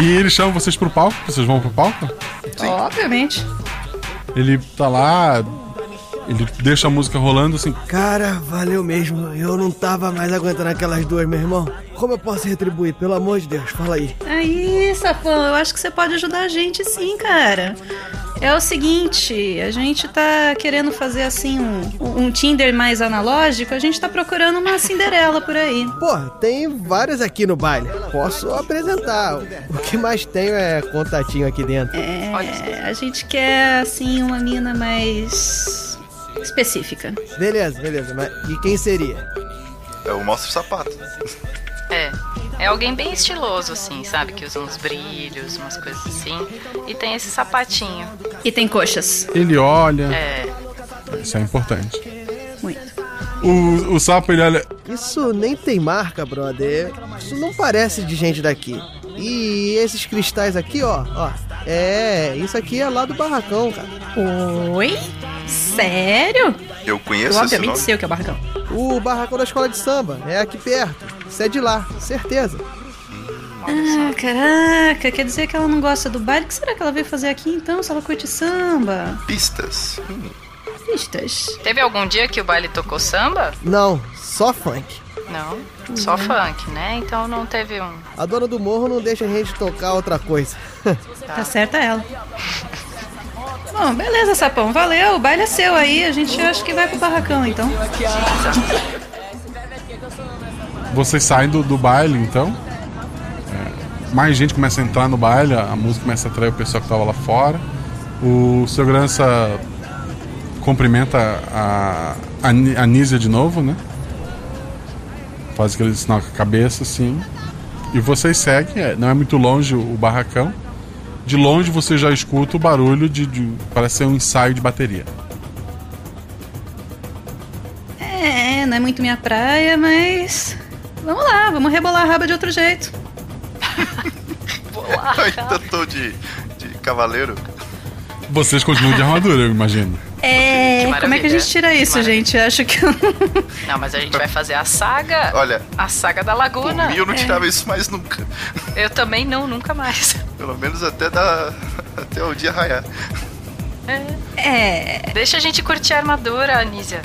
E ele chama vocês pro palco, vocês vão pro palco? Obviamente. Ele tá lá, ele deixa a música rolando assim. Cara, valeu mesmo. Eu não tava mais aguentando aquelas duas, meu irmão. Como eu posso retribuir? Pelo amor de Deus, fala aí. Aí, Sapão, eu acho que você pode ajudar a gente sim, cara. É o seguinte, a gente tá querendo fazer assim um, um Tinder mais analógico, a gente tá procurando uma Cinderela por aí. Pô, tem várias aqui no baile. Posso apresentar. O que mais tenho é contatinho aqui dentro. É, a gente quer assim uma mina mais específica. Beleza, beleza. Mas e quem seria? Eu mostro o sapato. É. É alguém bem estiloso, assim, sabe? Que usa uns brilhos, umas coisas assim. E tem esse sapatinho. E tem coxas. Ele olha. É. Isso é importante. Muito. O, o sapo, ele olha. Isso nem tem marca, brother. Isso não parece de gente daqui. E esses cristais aqui, ó, ó. É, isso aqui é lá do barracão, cara. Oi? Sério? Eu conheço Eu esse obviamente nome. sei o que é o barracão. O barracão da escola de samba. É aqui perto. Isso é de lá, certeza. Ah, caraca, quer dizer que ela não gosta do baile? O que será que ela veio fazer aqui então, se ela curte samba? Pistas. Hum. Pistas. Teve algum dia que o baile tocou samba? Não, só funk. Não. Só funk, né? Então não teve um. A dona do morro não deixa a gente tocar outra coisa. Tá certa ela. Bom, beleza, Sapão, valeu. O baile é seu aí. A gente acha que vai pro barracão então. Vocês saem do, do baile, então. É, mais gente começa a entrar no baile, a música começa a atrair o pessoal que tava lá fora. O segurança cumprimenta a, a, a Nízia de novo, né? Faz aquele sinal com a cabeça, assim. E vocês seguem, é, não é muito longe o, o barracão. De longe você já escuta o barulho de, de. Parece ser um ensaio de bateria. É, não é muito minha praia, mas. Vamos lá, vamos rebolar a raba de outro jeito. Eu ainda tô de, de cavaleiro. Vocês continuam de armadura, eu imagino. É, como é que a gente tira isso, gente? Eu acho que eu não. Mas a gente vai fazer a saga. Olha, A saga da Laguna. por mim eu não É. tirava isso mais nunca. Eu também não, nunca mais. Pelo menos até, da, até o dia raiar. É. Deixa a gente curtir a armadura, Anísia.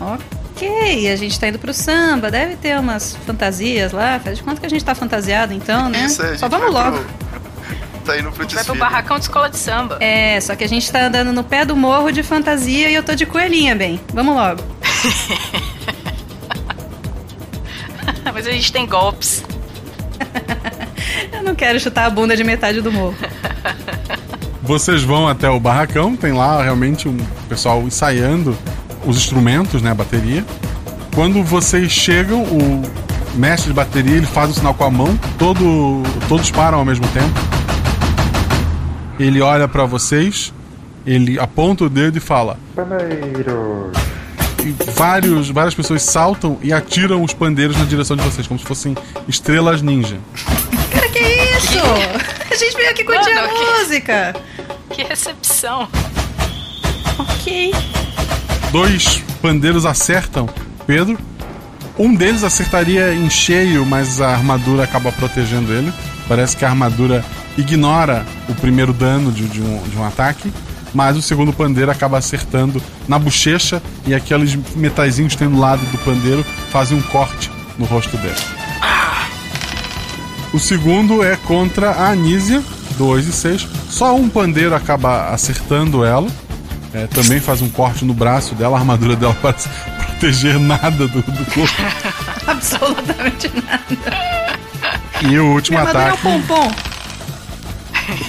Ok, a gente tá indo pro samba, deve ter umas fantasias lá. Faz de conta que a gente tá fantasiado então, né? Isso, é, Só vamos logo. Pro, tá indo pro Vai pro desfile. barracão de escola de samba. É, só que a gente tá andando no pé do morro de fantasia e eu tô de coelhinha, bem. Vamos logo. Mas a gente tem golpes. Eu não quero chutar a bunda de metade do morro. Vocês vão até o barracão, tem lá realmente um pessoal ensaiando os instrumentos, né, a bateria. Quando vocês chegam, o mestre de bateria ele faz um sinal com a mão, todo, todos param ao mesmo tempo. Ele olha pra vocês, ele aponta o dedo e fala: Pandeiro. e vários, várias pessoas saltam e atiram os pandeiros na direção de vocês, como se fossem estrelas ninja. Cara, que isso? A gente veio aqui curtir a Mano, que- música. Que recepção. Ok. Dois pandeiros acertam Pedro. Um deles acertaria em cheio, mas a armadura acaba protegendo ele. Parece que a armadura ignora o primeiro dano de, de um, de um ataque. Mas o segundo pandeiro acaba acertando na bochecha e aqueles metaizinhos que tem do lado do pandeiro fazem um corte no rosto dele. O segundo é contra a Anísia, 2 e 6. Só um pandeiro acaba acertando ela. É, também faz um corte no braço dela, a armadura dela parece proteger nada do, do corpo. Absolutamente nada. E o último Minha armadura é ataque. um pompom.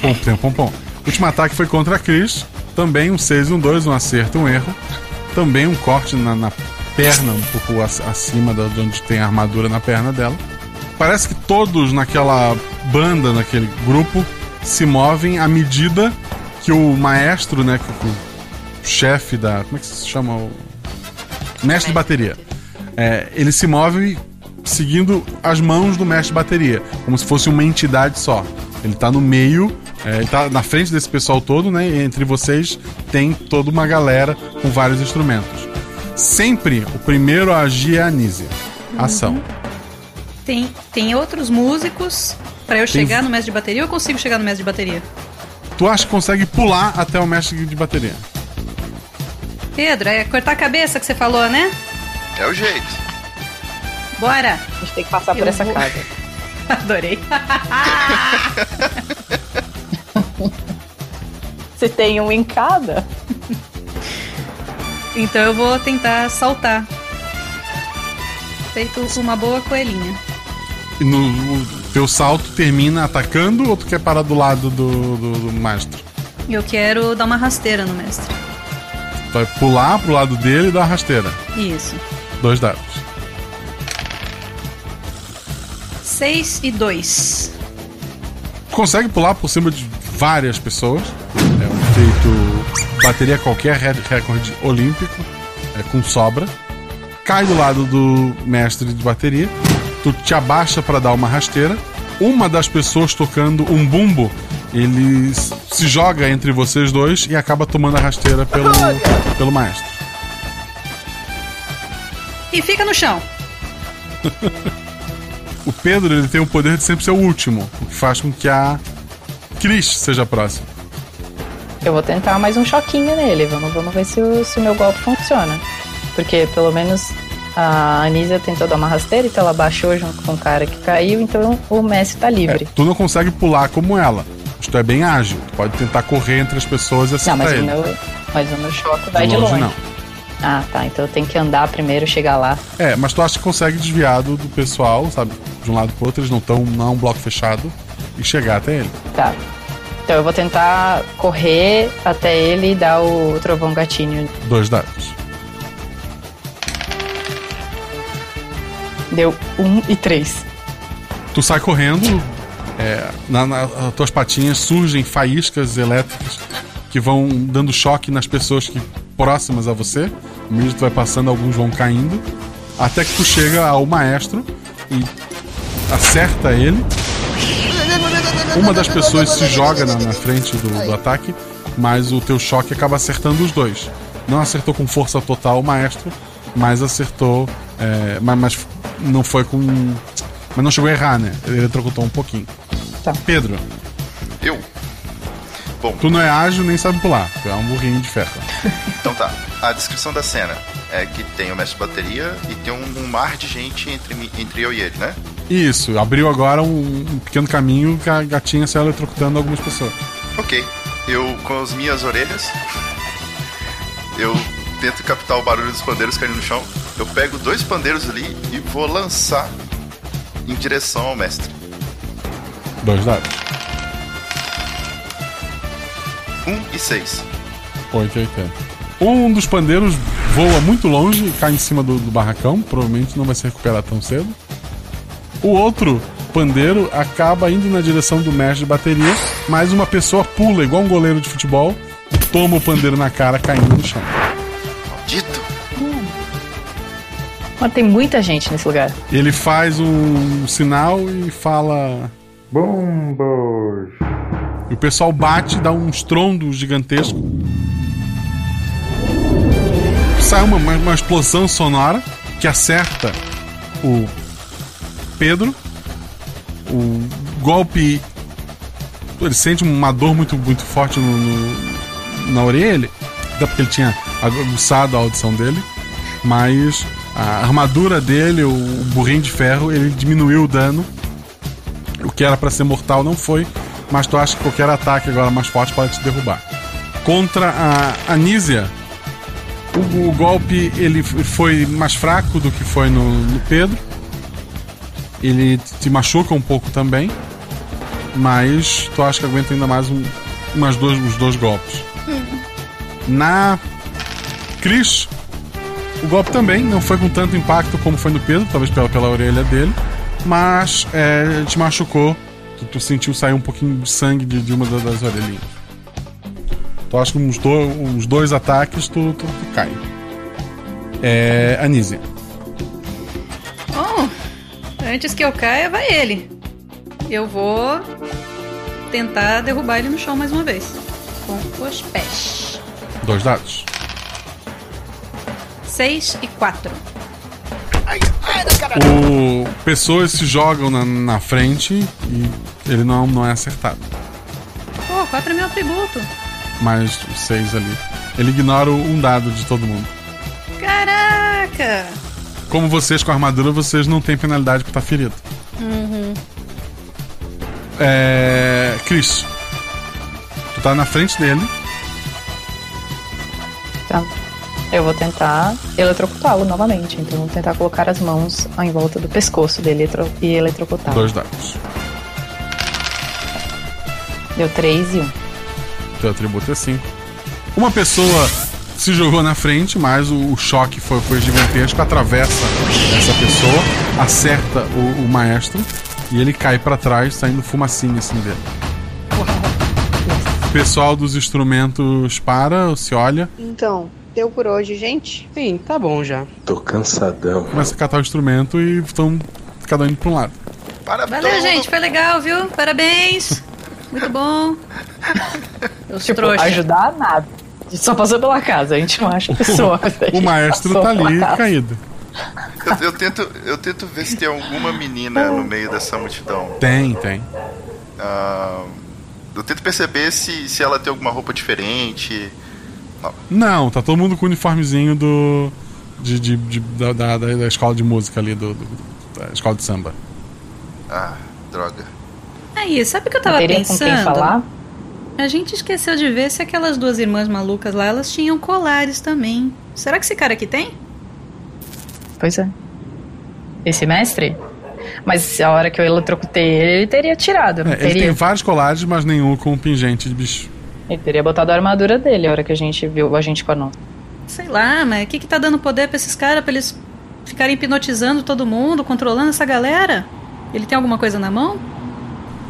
Pom, tem um pompom. O último ataque foi contra a Cris. Também um 6 e um 2, um acerto e um erro. também um corte na, na perna, um pouco acima de onde tem a armadura na perna dela. Parece que todos naquela banda, naquele grupo, se movem à medida que o maestro, né, que o chefe da. Como é que se chama? O mestre de bateria. É, ele se move seguindo as mãos do mestre de bateria, como se fosse uma entidade só. Ele tá no meio, é, ele tá na frente desse pessoal todo, né? E entre vocês tem toda uma galera com vários instrumentos. Sempre o primeiro a agir é a Anísia. Ação. Uhum. Tem, tem outros músicos para eu tem... chegar no mestre de bateria ou eu consigo chegar no mestre de bateria? Tu acha que consegue pular até o mestre de bateria? Pedro, é cortar a cabeça que você falou, né? É o jeito. Bora! A gente tem que passar por essa vou... casa. Adorei. Você tem um em cada? Então eu vou tentar saltar. Feito uma boa coelhinha. E no, o teu salto termina atacando ou tu quer parar do lado do, do, do mestre? Eu quero dar uma rasteira no mestre. Vai pular pro lado dele e dar rasteira. Isso. Dois dados. 6 e 2. Consegue pular por cima de várias pessoas. É um feito. Bateria qualquer recorde olímpico. É, com sobra. Cai do lado do mestre de bateria. Tu te abaixa para dar uma rasteira. Uma das pessoas tocando um bumbo ele se joga entre vocês dois e acaba tomando a rasteira pelo, pelo maestro. E fica no chão. o Pedro ele tem o poder de sempre ser o último, o que faz com que a Cris seja a próxima. Eu vou tentar mais um choquinho nele. Vamos, vamos ver se o, se o meu golpe funciona. Porque pelo menos a Anísia tentou dar uma rasteira, então ela baixou junto com o cara que caiu, então o Messi tá livre. É, tu não consegue pular como ela. Mas tu é bem ágil. Tu pode tentar correr entre as pessoas e acertar não, mas ele. O meu, mas o meu choque vai de longe. De longe. Não. Ah, tá. Então eu tenho que andar primeiro, chegar lá. É, mas tu acha que consegue desviar do, do pessoal, sabe? De um lado pro outro, eles não estão, não é um bloco fechado, e chegar até ele. Tá. Então eu vou tentar correr até ele e dar o trovão gatinho. Dois dados. Deu um e três. Tu sai correndo, é, na, na, tuas patinhas surgem faíscas elétricas que vão dando choque nas pessoas que próximas a você. No meio tu vai passando, alguns vão caindo. Até que tu chega ao maestro e acerta ele. Uma das pessoas se joga na, na frente do, do, ataque, mas o teu choque acaba acertando os dois. Não acertou com força total o maestro, mas acertou. É, mas, mas, não foi com. Mas não chegou a errar, né? Ele eletrocutou um pouquinho. Tá. Pedro. Eu. Bom. Tu não é ágil nem sabe pular. Tu é um burrinho de ferro. Então tá. A descrição da cena é que tem o mestre bateria e tem um, um, mar de gente entre, entre eu e ele, né? Isso. Abriu agora um, um pequeno caminho que a gatinha se eletrocutando algumas pessoas. Ok. Eu, com as minhas orelhas, eu tento captar o barulho dos pandeiros caindo no chão. Eu pego dois pandeiros ali e vou lançar em direção ao mestre. Dois dados. 1 um e 6. 8 e 80. Um dos pandeiros voa muito longe e cai em cima do, do barracão. Provavelmente não vai se recuperar tão cedo. O outro pandeiro acaba indo na direção do mestre de bateria, mas uma pessoa pula igual um goleiro de futebol e toma o pandeiro na cara caindo no chão. Maldito! Mas tem muita gente nesse lugar. Ele faz um sinal e fala: Bombos. E o pessoal bate, dá um estrondo gigantesco. Sai uma, uma explosão sonora que acerta o Pedro. O golpe. Ele sente uma dor muito, muito forte no, no, na orelha, até porque ele tinha aguçado a audição dele. Mas a armadura dele, o burrinho de ferro, ele diminuiu o dano o que era para ser mortal não foi, mas tu acha que qualquer ataque agora mais forte pode te derrubar. Contra a Anísia, o, o golpe ele foi mais fraco do que foi no, no Pedro. Ele te machuca um pouco também, mas tu acha que aguenta ainda mais um, umas dois, os dois golpes. Na Cris, O golpe também não foi com tanto impacto como foi no Pedro, talvez pela, pela orelha dele, mas é, te machucou. Tu, tu sentiu sair um pouquinho de sangue de, de uma das, orelhinhas. Tu acha que uns, do, uns dois ataques tu, tu, tu cai. É. Anísia. Bom, antes que eu caia, vai ele. Eu vou tentar derrubar ele no chão mais uma vez. Com os pés. Dois dados. 6 e 4. O, pessoas se jogam na, na frente e ele não, não é acertado. Pô, 4 é meu atributo. Mais seis ali. Ele ignora um dado de todo mundo. Caraca! Como vocês com a armadura, vocês não têm penalidade por estar ferido. Uhum. É. Cris. Tu tá na frente dele. Tá. Eu vou tentar eletrocutá-lo novamente. Então, vou tentar colocar as mãos em volta do pescoço dele e eletrocutá-lo. Dois dados. Deu 3 e 1. Um. Teu atributo é 5. Uma pessoa se jogou na frente, mas o, o choque foi, foi gigantesco. Atravessa essa pessoa, acerta o, o maestro e ele cai para trás, saindo fumacinha assim dele. O pessoal dos instrumentos para, se olha. Então, deu por hoje, gente? Sim, tá bom já. Tô cansadão. Começa a catar o instrumento e estão cada um indo pra um lado. Valeu, gente. Foi legal, viu? Parabéns. Muito bom. Os tipo, trouxas. ajudar nada. A gente só passou pela casa, a gente não acha pessoa. o maestro tá ali caído. Eu, eu, tento, eu tento ver se tem alguma menina no meio dessa multidão. Tem, tem. Ah, eu tento perceber se, se ela tem alguma roupa diferente. Não. Não, tá todo mundo com o uniformezinho do. De, de, de da, da, da, escola de música ali, do, do, da escola de samba. Ah, droga. Aí, sabe o que eu tava pensando? com quem falar? A gente esqueceu de ver se aquelas duas irmãs malucas lá, elas tinham colares também. Será que esse cara aqui tem? Pois é. Esse mestre? Mas a hora que eu eletrocutei ele, ele teria tirado. Não É, ele teria? tem vários colares, mas nenhum com pingente de bicho. Ele teria botado a armadura dele a hora que a gente viu a gente com a nota. Sei lá, mas o que que tá dando poder pra esses caras pra eles ficarem hipnotizando todo mundo, controlando essa galera? Ele tem alguma coisa na mão?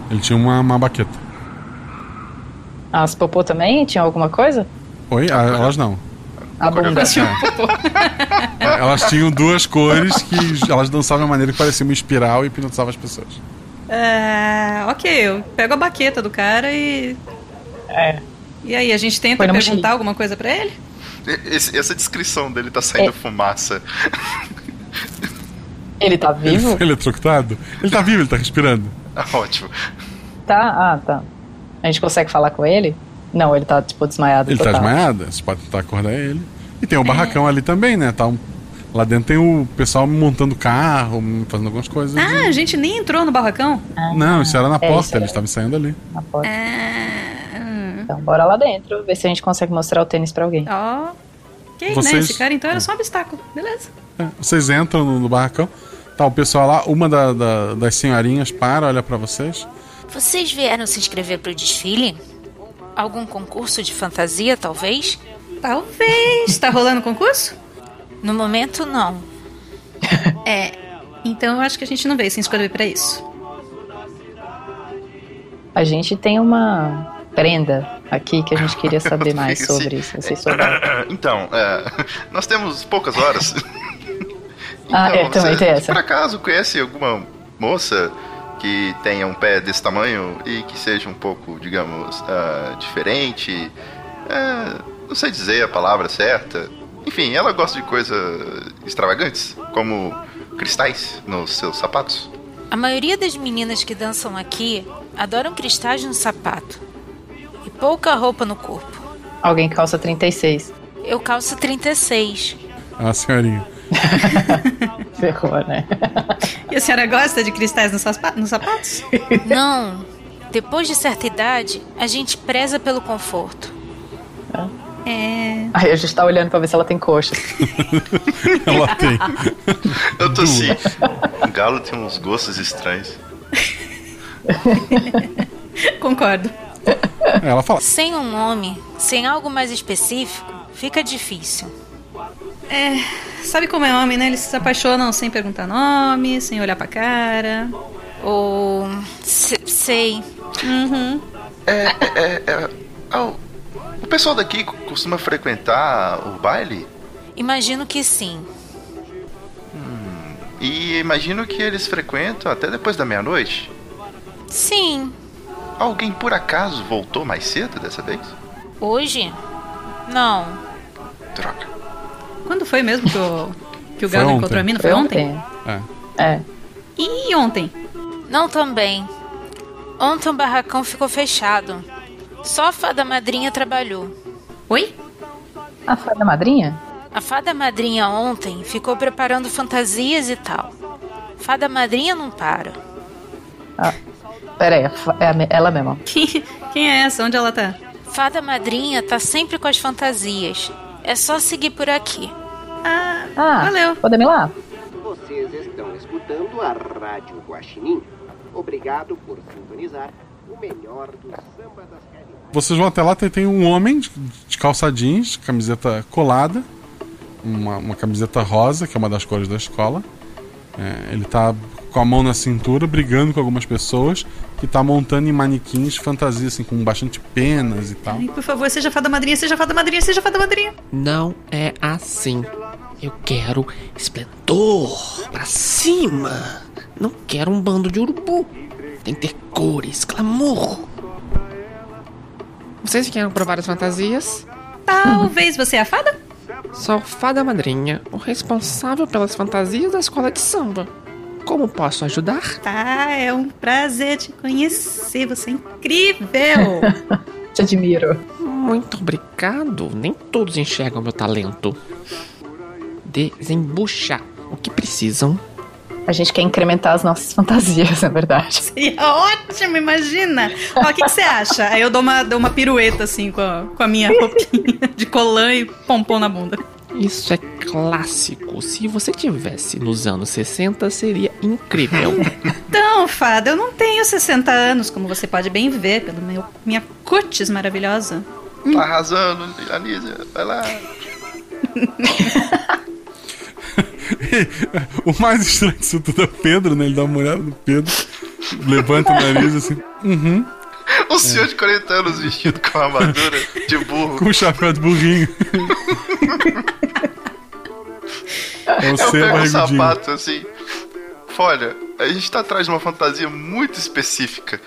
Ele tinha uma, uma baqueta. As popô também? Tinha alguma coisa? Oi? Ah, elas não. A bunda. É, elas tinham duas cores que elas dançavam de uma maneira que parecia uma espiral e hipnotizavam as pessoas. É, ok, eu pego a baqueta do cara e. É. E aí, a gente tenta perguntar mochilinha. alguma coisa pra ele? Esse- essa descrição dele tá saindo É. fumaça. Ele tá vivo? Ele foi eletrocutado? Ele tá vivo, ele tá respirando. Ah, ótimo. Tá, ah, tá. A gente consegue falar com ele? Não, ele tá, tipo, desmaiado. Ele tá total. desmaiado, você pode tentar acordar ele. E tem o barracão ali também, né? Tá um- Lá dentro tem o pessoal montando carro, fazendo algumas coisas. Ah, a gente nem entrou no barracão? Não, isso era na É, porta, isso era- eles estavam saindo ali. Na porta. hum. Então, bora lá dentro, ver se a gente consegue mostrar o tênis pra alguém. Ó. Ok, né? Vocês- Esse cara então era só um obstáculo. Beleza. É, vocês entram no, no barracão, tá o pessoal lá, uma da- da- das senhorinhas para, olha pra vocês. Vocês vieram se inscrever pro desfile? Algum concurso de fantasia, talvez? Talvez. Tá rolando concurso? No momento, não. É. Então eu acho que a gente não veio se inscrever pra isso. A gente tem uma prenda aqui que a gente queria saber mais sobre isso. Então, é, nós temos poucas horas. Ah, é, também tem essa. Por acaso conhece alguma moça que tenha um pé desse tamanho e que seja um pouco, digamos, ah, diferente? É, não sei dizer a palavra certa. Enfim, ela gosta de coisas extravagantes, como cristais nos seus sapatos. A maioria das meninas que dançam aqui adoram cristais no sapato pouca roupa no corpo. Alguém calça 36. Eu calço 36. A senhorinha. Ferrou, né? E a senhora gosta de cristais nos, sapatos? Não. Depois de certa idade, a gente preza pelo conforto. É. Aí a gente tá olhando pra ver se ela tem coxas. Ela tem. Eu tô assim. O galo tem uns gostos estranhos. Concordo. Ela fala. Sem um nome, sem algo mais específico, fica difícil. É. Sabe como é homem, né? Eles se apaixonam sem perguntar nome, sem olhar pra cara. Ou. sei. Uhum. É. é, é, é o, o pessoal daqui costuma frequentar o baile? Imagino que sim. Hum, e imagino que eles frequentam até depois da meia-noite? Sim. Alguém por acaso voltou mais cedo dessa vez? Hoje? Não. Droga. Quando foi mesmo que o, que o Galo encontrou a mina? Foi, foi ontem? ontem? É. é. E ontem? Não também. Ontem o barracão ficou fechado. Só a fada madrinha trabalhou. Oi? A fada madrinha? A fada madrinha ontem ficou preparando fantasias e tal. Fada madrinha não para. Ah, pera aí, é ela mesma. Quem, quem é essa? Onde ela tá? Fada madrinha tá sempre com as fantasias. É só seguir por aqui. Ah, ah valeu. Podemos ir lá? Vocês estão escutando a Rádio Guaxinim. Obrigado por sintonizar o melhor do samba das Vocês vão até lá, tem, tem um homem de, de calça jeans, camiseta colada, uma, uma, camiseta rosa, que é uma das cores da escola. É, ele tá com a mão na cintura, brigando com algumas pessoas, que tá montando em manequins fantasia, assim, com bastante penas e tal. Ai, por favor, seja fada madrinha, seja fada madrinha, seja fada madrinha. Não é assim. Eu quero esplendor pra cima. Não quero um bando de urubu. Tem que ter cores, clamor. Vocês querem provar as fantasias? Talvez você é a fada? Sou fada madrinha, o responsável pelas fantasias da escola de samba. Como posso ajudar? Tá, é um prazer te conhecer. Você é incrível. te admiro. Muito obrigado. Nem todos enxergam meu talento. Desembucha o que precisam. A gente quer incrementar as nossas fantasias, na verdade. Seria ótimo, imagina! Ó, o que, que, você acha? Aí eu dou uma, dou uma pirueta, assim, com a, com a minha roupinha de colã e pompom na bunda. Isso é clássico. Se você tivesse nos anos 60, seria incrível. então, fada, eu não tenho 60 anos, como você pode bem ver pela meu, minha cutis maravilhosa. Tá arrasando, Anísia. Vai lá. o mais estranho disso tudo é o Pedro, né? Ele dá uma olhada no Pedro, levanta o nariz assim. Uhum. O senhor é. de 40 anos vestido com uma armadura de burro. Com um chapéu de burrinho. é o Eu pego um sapato assim. Olha, a gente tá atrás de uma fantasia muito específica.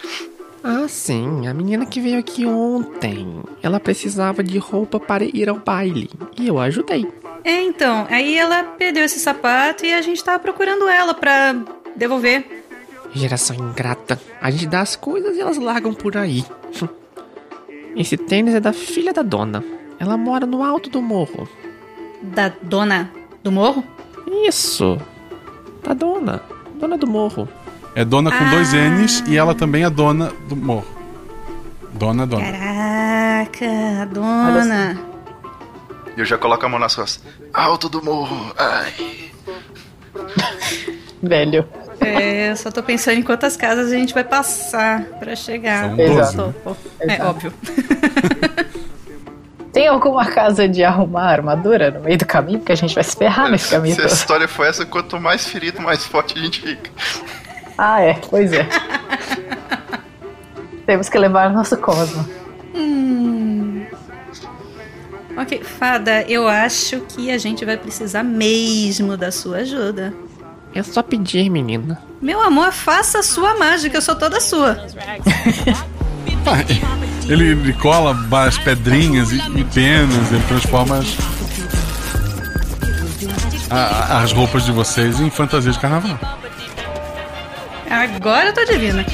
Ah, sim, a menina que veio aqui ontem. Ela precisava de roupa para ir ao baile. E eu ajudei. É, então, aí ela perdeu esse sapato e a gente tava procurando ela pra devolver. Geração ingrata. A gente dá as coisas e elas largam por aí. Esse tênis é da filha da dona. Ela mora no alto do morro. Da dona do morro? Isso. Da dona. Dona do morro. É dona com ah. dois N's e ela também é dona do morro. Dona, dona. Caraca, dona. E eu já coloco a mão nas costas. Alto do morro. Ai. Velho. É, eu só tô pensando em quantas casas a gente vai passar para chegar. São 12. É óbvio. Tem alguma casa de arrumar armadura no meio do caminho? Porque a gente vai se ferrar nesse caminho. Se todo. a história for essa, quanto mais ferido, mais forte a gente fica. Ah, é, pois é. Temos que levar nosso Cosmo. Hum. Ok, Fada, eu acho que a gente vai precisar mesmo da sua ajuda. É só pedir, menina. Meu amor, faça a sua mágica, eu sou toda sua. ele, ele cola as pedrinhas e, e penas, ele transforma as, a, as roupas de vocês em fantasia de carnaval. Agora eu tô divina.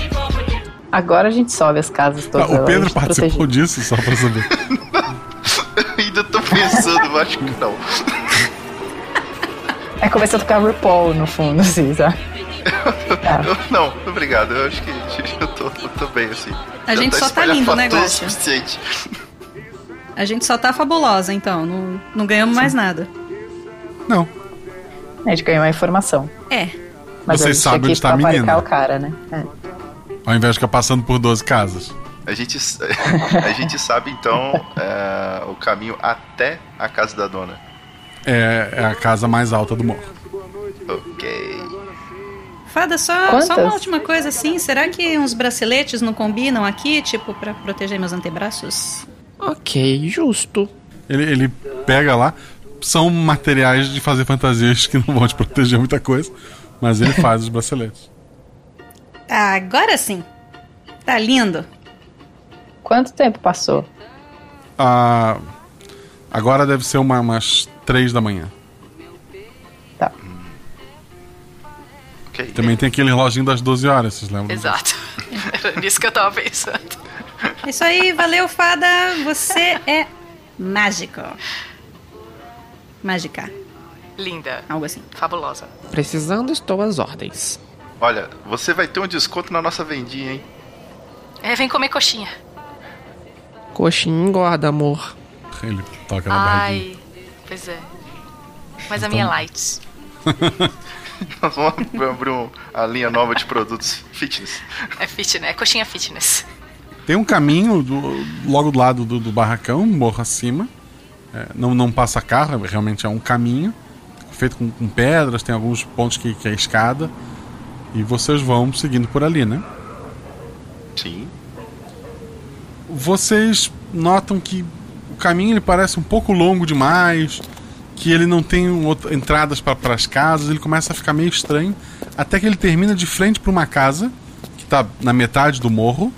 Agora a gente sobe as casas todas. Ah, o Pedro participou protegido. disso, só pra saber. tô pensando, acho que não. É começar a tocar RuPaul no fundo, assim, sabe? Eu, não, obrigado. Eu acho que eu tô, eu tô bem assim. A gente tá só tá lindo o negócio. A gente só tá fabulosa, então. Não, não ganhamos Sim. mais nada. Não. A gente ganhou a informação. É. Mas Vocês sabem onde tá a menina. o cara, né? É. Ao invés de ficar passando por 12 casas. A gente, a gente sabe então é, o caminho até a casa da dona. É, é a casa mais alta do morro. Ok. Fada, só, só uma última coisa assim. Será que uns braceletes não combinam aqui, tipo, pra proteger meus antebraços? Ok, justo. Ele, ele pega lá. São materiais de fazer fantasias que não vão te proteger muita coisa. Mas ele faz os braceletes. Agora sim. Tá lindo. Quanto tempo passou? Ah, agora deve ser uma, umas três da manhã. Tá. Ok. Também tem aquele reloginho das 12 horas, vocês lembram? Exato. Era nisso que eu tava pensando. É isso aí, valeu, fada. Você é mágico. Mágica. Linda. Algo assim. Fabulosa. Precisando, estou às ordens. Olha, você vai ter um desconto na nossa vendinha, hein? É, vem comer coxinha. Coxinha engorda, amor. Ele toca na barriguinha. Ai, pois é. Mas a minha é light. Nós vamos abrir um- a linha nova de produtos fitness. É fitness, é coxinha fitness. Tem um caminho do- logo do lado do, do barracão, morro acima. É, não, não passa carro, realmente é um caminho. Feito com, com pedras, tem alguns pontos que, que é escada. E vocês vão seguindo por ali, né? Sim. Vocês notam que o caminho ele parece um pouco longo demais, que ele não tem outra- entradas para as casas, ele começa a ficar meio estranho, até que ele termina de frente para uma casa que está na metade do morro.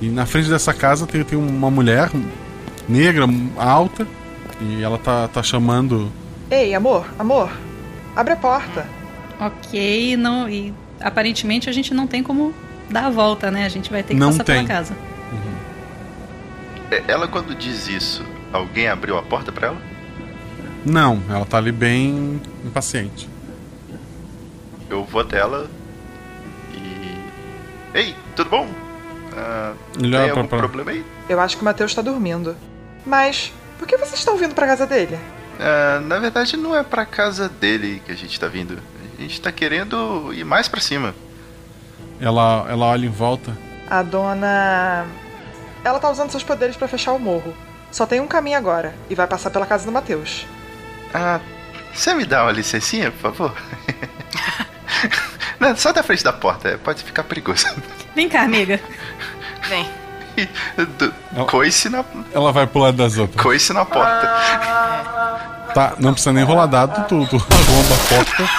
E na frente dessa casa tem, tem uma mulher negra, alta, e ela tá, tá chamando. Ei, amor, amor, abre a porta. Ok, não, e aparentemente a gente não tem como dar a volta, né? A gente vai ter que Não passar tem. pela casa. É, Ela, quando diz isso, alguém abriu a porta pra ela? Não, ela tá ali bem impaciente. Eu vou até ela e. Ei, tudo bom? Ah, Ele tem algum pra- problema aí? Eu acho que o Matheus tá dormindo. Mas, por que vocês estão vindo pra casa dele? Ah, na verdade, não é pra casa dele que a gente tá vindo. A gente tá querendo ir mais pra cima. Ela, ela olha em volta. A dona. Ela tá usando seus poderes pra fechar o morro. Só tem um caminho agora, e vai passar pela casa do Matheus. Ah, você me dá uma licencinha, por favor? não, só da frente da porta, é, pode ficar perigoso. Vem cá, amiga. Vem. Do- Coice na, Ela vai pro lado das outras. coice na porta. Tá, não precisa nem rolar dado, tu, tu arromba a porta.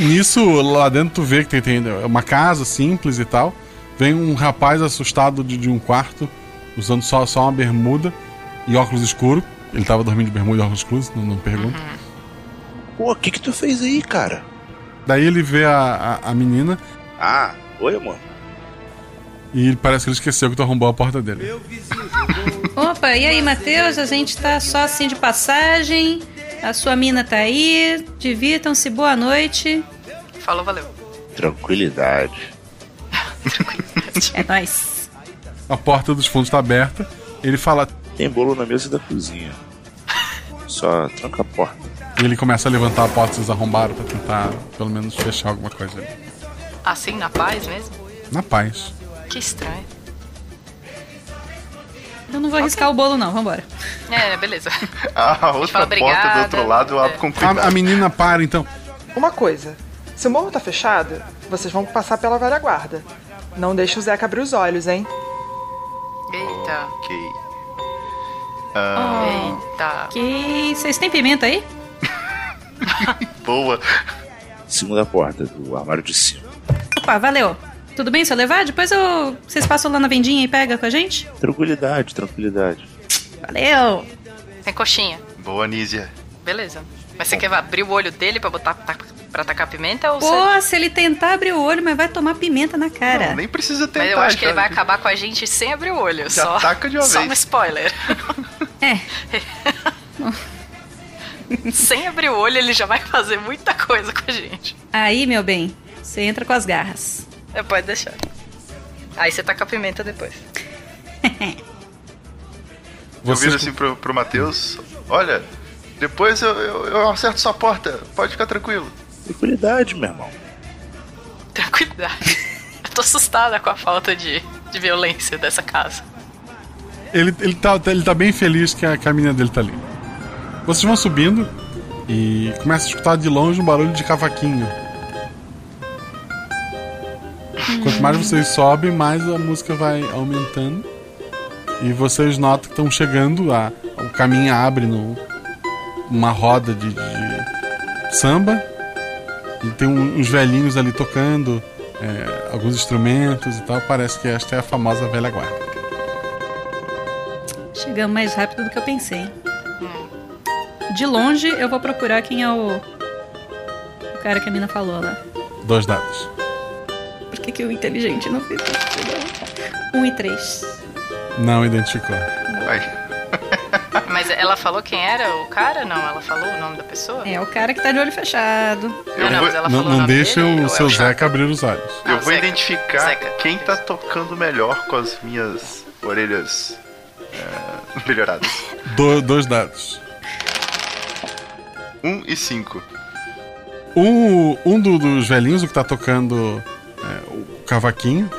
Nisso, lá dentro tu vê que tem, tem uma casa simples e tal. Vem um rapaz assustado de, de um quarto, usando só, só uma bermuda e óculos escuros. Ele tava dormindo de bermuda e óculos escuros, não, não pergunta. Pô, o que que tu fez aí, cara? Daí ele vê a, a, a menina Ah, oi, amor. e parece que ele esqueceu que tu arrombou a porta dele. Opa, e aí, Matheus? A gente tá só assim de passagem. A sua mina tá aí. Divirtam-se, boa noite. Falou, valeu. Tranquilidade. É nóis. A porta dos fundos tá aberta. Ele fala. Tem bolo na mesa da cozinha. Só tranca a porta. E ele começa a levantar a porta que vocês arrombaram pra tentar, pelo menos, fechar alguma coisa ali. Assim, na paz mesmo? Na paz. Que estranho. Eu não vou arriscar o bolo, não. Vambora. É, beleza. A outra fala porta do outro lado eu abro com cuidado. A, a menina para então. Uma coisa: se o morro tá fechado, vocês vão passar pela velha guarda. Não deixe o Zeca abrir os olhos, hein? Eita. Ok. Ah, Eita. Que. Vocês têm pimenta aí? Boa. Segunda porta do armário de cima. Opa, valeu. Tudo bem se eu levar? Depois eu. Vocês passam lá na vendinha e pega com a gente? Tranquilidade, tranquilidade. Valeu! Tem coxinha. Boa, Nízia. Beleza. Mas você quer abrir o olho dele pra botar ta- pra tacar pimenta ou Pô, você... se ele tentar abrir o olho, mas vai tomar pimenta na cara. Não, nem precisa tentar. Mas eu acho que ele vai acabar com a gente sem abrir o olho. Já só taca de uma só vez. um spoiler. É. sem abrir o olho, ele já vai fazer muita coisa com a gente. Aí, meu bem, você entra com as garras. É, pode deixar. Aí você taca a pimenta depois. Eu viro Vocês- assim pro, pro Matheus: Olha, depois eu, eu, eu acerto sua porta, pode ficar tranquilo. Tranquilidade, meu irmão. Tranquilidade. Eu tô assustada com a falta de, de violência dessa casa. Ele, ele, tá, ele tá bem feliz que a, que a menina dele tá ali. Vocês vão subindo e começa a escutar de longe um barulho de cavaquinho. Quanto mais vocês sobem, mais a música vai aumentando. E vocês notam que estão chegando, a, o caminho abre no, uma roda de, de samba. E tem um- uns velhinhos ali tocando é, alguns instrumentos e tal. Parece que esta é a famosa velha guarda. Chegamos mais rápido do que eu pensei. De longe, eu vou procurar quem é o. O cara que a mina falou lá. Dois dados. Por que, que o inteligente não fez isso? Um e três. Não identificou. Mas ela falou quem era o cara? Não, ela falou o nome da pessoa? É o cara que tá de olho fechado. Não, não, mas ela Não, o não nome deixa dele, o ou é seu Chaco? Zeca abrir os olhos. Eu vou Zeca. identificar Zeca. quem tá tocando melhor com as minhas orelhas é, melhoradas. Do- dois dados. Um e cinco. Um, um do- dos velhinhos, o que tá tocando é, o cavaquinho,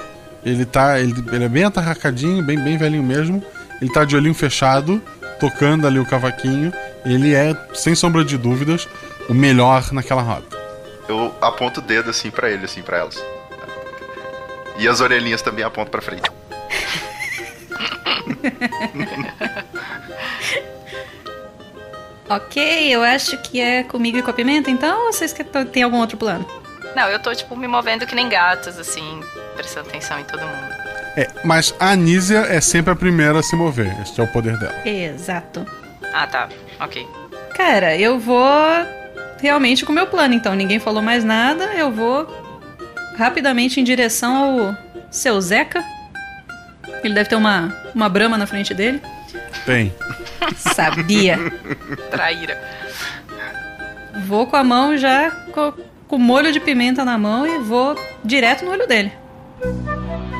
ele tá. Ele, ele é bem atarracadinho, bem, bem velhinho mesmo. Ele tá de olhinho fechado, tocando ali o cavaquinho. Ele é, sem sombra de dúvidas, o melhor naquela roda. Eu aponto o dedo assim pra ele, assim, pra elas. E as orelhinhas também aponto pra frente. Ok, eu acho que é comigo e com a pimenta, então ou vocês que tem algum outro plano? Não, eu tô, tipo, me movendo que nem gatos, assim, prestando atenção em todo mundo. É, mas a Anísia é sempre a primeira a se mover. Este é o poder dela. Exato. Ah, tá. Ok. Cara, eu vou realmente com o meu plano, então. Ninguém falou mais nada, eu vou rapidamente em direção ao seu Zeca. Ele deve ter uma, uma brama na frente dele. Tem. Sabia. Traíra. Vou com a mão já co- com molho de pimenta na mão e vou direto no olho dele.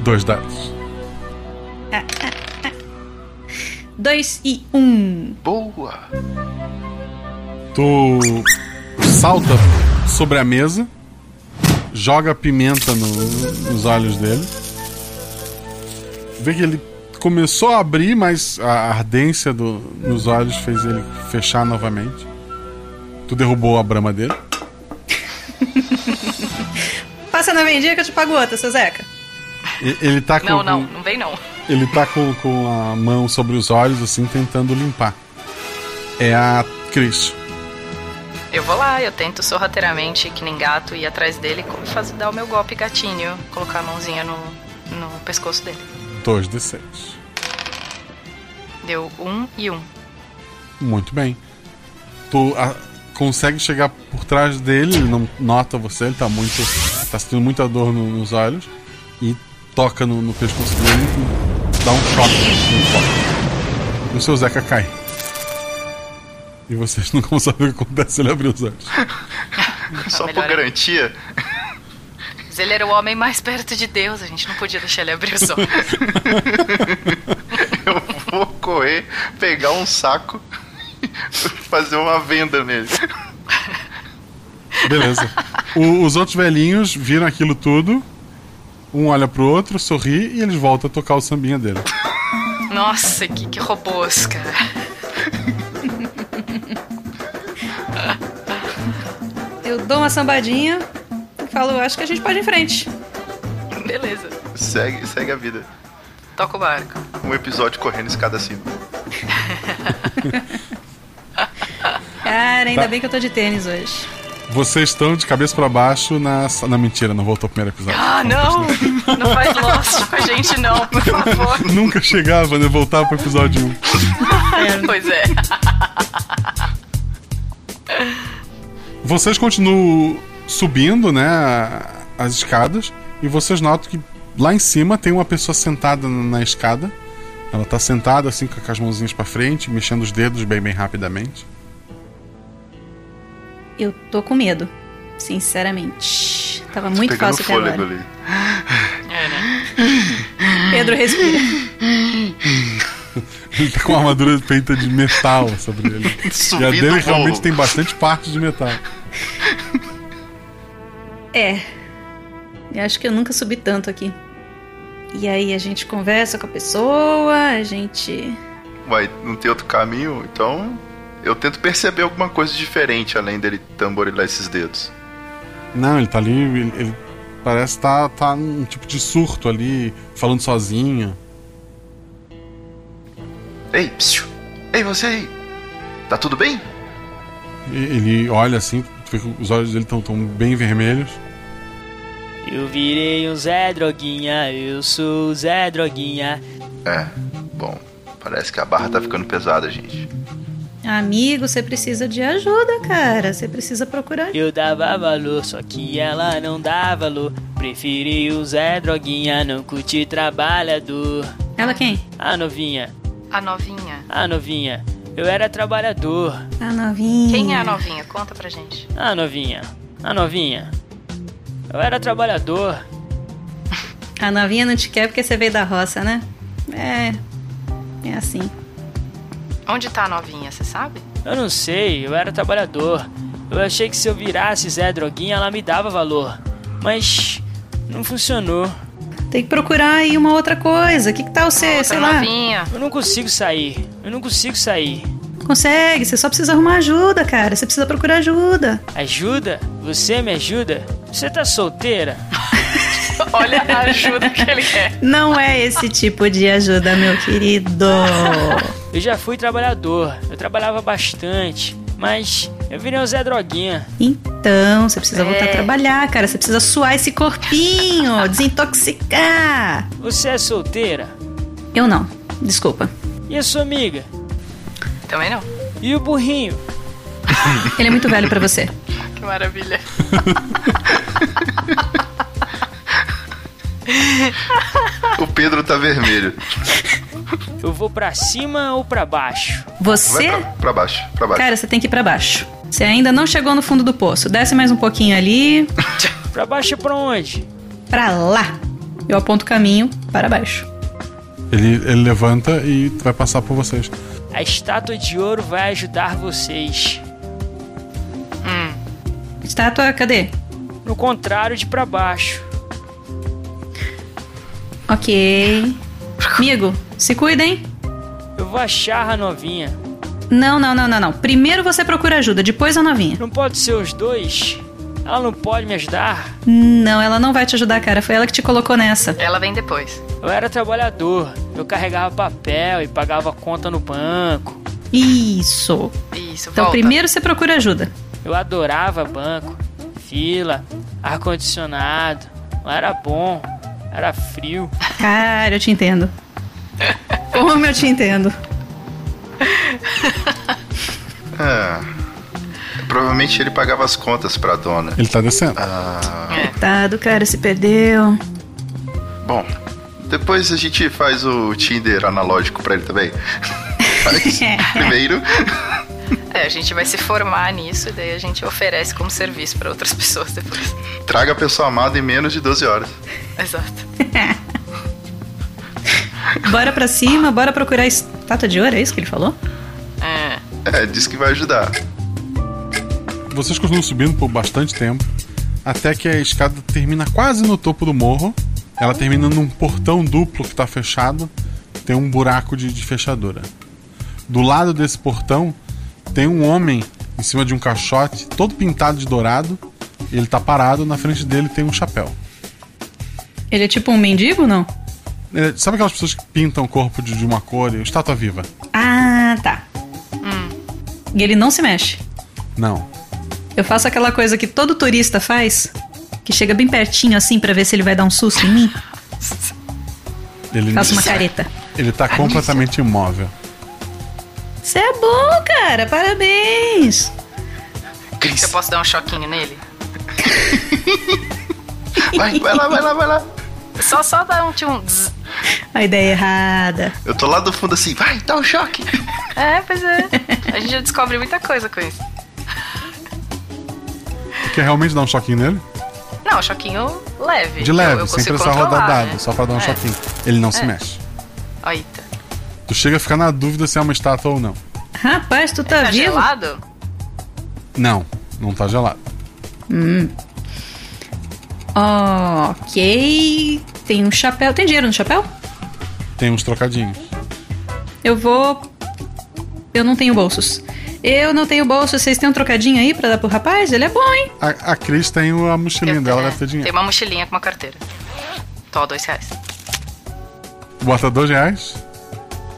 Dois dados. Dois e um. Boa! Tu salta sobre a mesa, joga pimenta no- nos olhos dele. Vê que ele começou a abrir, mas a ardência do- nos olhos fez ele fechar novamente. Tu derrubou a brama dele. Passa na vendinha que eu te pago outra, seu Zeca. Ele tá com, Não, não, não vem não. ele tá com, com a mão sobre os olhos, assim, tentando limpar. É a Cris. Eu vou lá, eu tento sorrateiramente, que nem gato, ir atrás dele e fazer, dar o meu golpe gatinho, colocar a mãozinha no, no pescoço dele. 2 de 6. Deu um e um. Muito bem. Tu a- consegue chegar por trás dele, ele não nota você, ele tá muito. tá sentindo muita dor no- nos olhos. E toca no, no pescoço dele e dá um choque muito forte. E o seu Zeca cai. E vocês não vão saber o que acontece se ele abrir os olhos. Só por garantia. Mas ele era o homem mais perto de Deus, a gente não podia deixar ele abrir os olhos. Vou correr, pegar um saco e fazer uma venda nele. Beleza. O- os outros velhinhos viram aquilo tudo. Um olha pro outro, sorri e eles voltam a tocar o sambinha dele. Nossa, que, que robôs, cara. Eu dou uma sambadinha e falo, acho que a gente pode ir em frente. Beleza. Segue, segue a vida. Toca o barco. Um episódio correndo escada acima. Cara, ainda Tá. bem que eu tô de tênis hoje. Vocês estão de cabeça pra baixo na. Na mentira, não voltou ao primeiro episódio. Ah, não! Não faz Lost com a gente, não, por favor. Nunca chegava, né? Voltava pro episódio 1. Pois é. Vocês continuam subindo, né? As escadas. E vocês notam que lá em cima tem uma pessoa sentada na escada. Ela tá sentada assim com as mãozinhas pra frente, mexendo os dedos bem, bem rapidamente. Eu tô com medo, sinceramente. Tava muito fácil até agora. ali. É, né? Pedro, respira. Ele tá com uma armadura feita de metal sobre ele. e a dele realmente tem bastante parte de metal. É. Eu acho que eu nunca subi tanto aqui. E aí a gente conversa com a pessoa, a gente. Vai, não tem outro caminho, então eu tento perceber alguma coisa diferente além dele tamborilar esses dedos. Não, ele tá ali, ele, ele parece tá, tá num tipo de surto ali, falando sozinho. Ei, psiu. Ei, você aí. Tá tudo bem? Ele olha assim, os olhos dele estão tão bem vermelhos. Eu virei um Zé Droguinha, eu sou o Zé Droguinha. É, bom, parece que a barra tá ficando pesada, gente. Amigo, você precisa de ajuda, cara. Você precisa procurar. Eu dava valor, só que ela não dá valor. Preferi o Zé Droguinha, não curti trabalhador. Ela quem? A novinha, A novinha. a novinha. Eu era trabalhador. A novinha. Quem é a novinha? Conta pra gente. A novinha, a novinha. Eu era trabalhador. A novinha não te quer porque você veio da roça, né? É. É assim. Onde tá a novinha, você sabe? Eu não sei, eu era trabalhador. Eu achei que se eu virasse Zé Droguinha, ela me dava valor. Mas não funcionou. Tem que procurar aí uma outra coisa. O que, que tal você, sei lá? Eu não consigo sair. Eu não consigo sair. Consegue, você só precisa arrumar ajuda, cara. Você precisa procurar ajuda. Ajuda? Você me ajuda? Você tá solteira? Olha a ajuda que ele quer. Não é esse tipo de ajuda, meu querido. Eu já fui trabalhador. Eu trabalhava bastante. Mas eu virei um Zé Droguinha. Então, você precisa voltar É. a trabalhar, cara. Você precisa suar esse corpinho, desintoxicar. Você é solteira? Eu não, desculpa. E a sua amiga? Também não. E o burrinho? Ele é muito velho pra você. Que maravilha. O Pedro tá vermelho. Eu vou pra cima ou pra baixo? Você? Vai pra, pra baixo, pra baixo. Cara, você tem que ir pra baixo. Você ainda não chegou no fundo do poço. Desce mais um pouquinho ali. Pra baixo pra onde? Pra lá. Eu aponto o caminho para baixo. Ele, ele levanta e vai passar por vocês. A estátua de ouro vai ajudar vocês. Estátua, cadê? No contrário de pra baixo. Ok. Amigo, se cuida, hein? Eu vou achar a novinha. Não, não, não, não, não. Primeiro você procura ajuda, depois a novinha. Não pode ser os dois? Ela não pode me ajudar? Não, ela não vai te ajudar, cara. Foi ela que te colocou nessa. Ela vem depois. Eu era trabalhador. Eu carregava papel e pagava conta no banco. Isso. Isso, Então volta. primeiro você procura ajuda. Eu adorava banco, fila, ar-condicionado. Lá era bom, era frio. Cara, eu te entendo. Como eu te entendo. É. Provavelmente ele pagava as contas pra dona. Ele tá descendo. Ah, Coitado, cara, se perdeu. bom, depois a gente faz o Tinder analógico pra ele também. Faz primeiro. É, a gente vai se formar nisso e daí a gente oferece como serviço pra outras pessoas depois. Traga a pessoa amada em menos de 12 horas. Exato. Bora pra cima, bora procurar a estátua de ouro, é isso que ele falou? É. É, diz que vai ajudar. Vocês continuam subindo por bastante tempo, até que a escada termina quase no topo do morro. Ela termina num portão duplo que tá fechado, tem um buraco de, de fechadura. Do lado desse portão tem um homem em cima de um caixote, todo pintado de dourado. Ele tá parado, na frente dele tem um chapéu. Ele é tipo um mendigo, não? É, Sabe aquelas pessoas que pintam o corpo de, de uma cor e estátua viva? Ah, tá. E ele não se mexe. Não. Eu faço aquela coisa que todo turista faz, que chega bem pertinho assim pra ver se ele vai dar um susto em mim. Ele, Faço uma careta. Ele tá completamente imóvel. Você é bom, cara. Parabéns. Eu posso dar um choquinho nele? Vai, vai lá, vai lá, vai lá. Só, só dar um tchum. A ideia errada. Eu tô lá do fundo assim, vai, dá um choque. É, pois é. A gente já descobre muita coisa com isso. Quer realmente dar um choquinho nele? Não, choquinho leve. De leve, eu, eu sem precisar rodar controlar, dado, né? só pra dar um É. choquinho. Ele não se É. mexe. Eita. Tu chega a ficar na dúvida se é uma estátua ou não. Rapaz, tu tá, Tá vivo? gelado? Não, não tá gelado. Hum. Ok. Tem um chapéu. Tem dinheiro no chapéu? Tem uns trocadinhos. Eu vou. Eu não tenho bolsos. Eu não tenho bolso. Vocês têm um trocadinho aí pra dar pro rapaz? Ele é bom, hein? A, a Cris tem a mochilinha dela, deve ter Tem dinheiro. uma mochilinha com uma carteira. Tó, dois reais. Bota dois reais?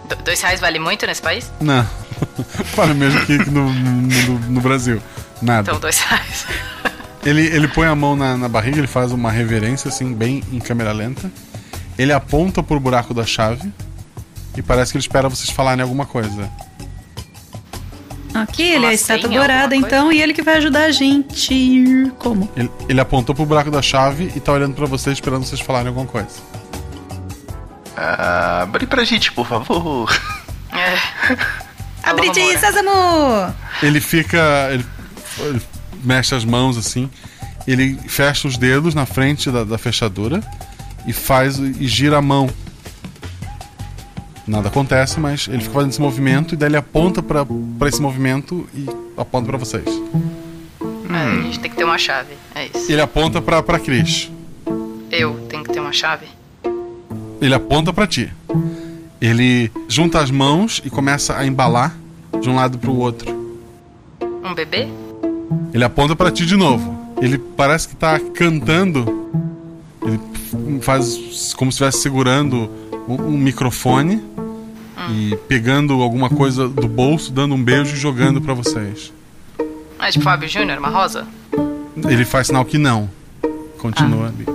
Do- dois reais vale muito nesse país? Não. Para mesmo que no, no, no Brasil. Nada. Então, dois reais. Ele, ele põe a mão na, na barriga, ele faz uma reverência, assim, bem em câmera lenta. Ele aponta pro buraco da chave. E parece que ele espera vocês falarem alguma coisa. Aqui, ele é a estátua senha, dourada, então, e ele que vai ajudar a gente. Como? Ele, ele apontou pro buraco da chave e tá olhando pra vocês, esperando vocês falarem alguma coisa. Ah, abre pra gente, por favor. É. Abre de Sésamo! Ele fica. Ele, ele mexe as mãos assim. Ele fecha os dedos na frente da, da fechadura e faz e gira a mão. Nada acontece, mas ele fica fazendo esse movimento e daí ele aponta pra pra esse movimento e aponta pra vocês. É, a gente tem que ter uma chave. É isso. Ele aponta pra, pra Cris. Eu tenho que ter uma chave. Ele aponta pra ti. Ele junta as mãos e começa a embalar de um lado pro outro. Um bebê? Ele aponta pra ti de novo. Ele parece que tá cantando. Ele faz como se estivesse segurando um, microfone e pegando alguma coisa do bolso, dando um beijo e jogando pra vocês. É tipo Fábio Júnior, uma rosa? Ele faz sinal que não. Continua ali.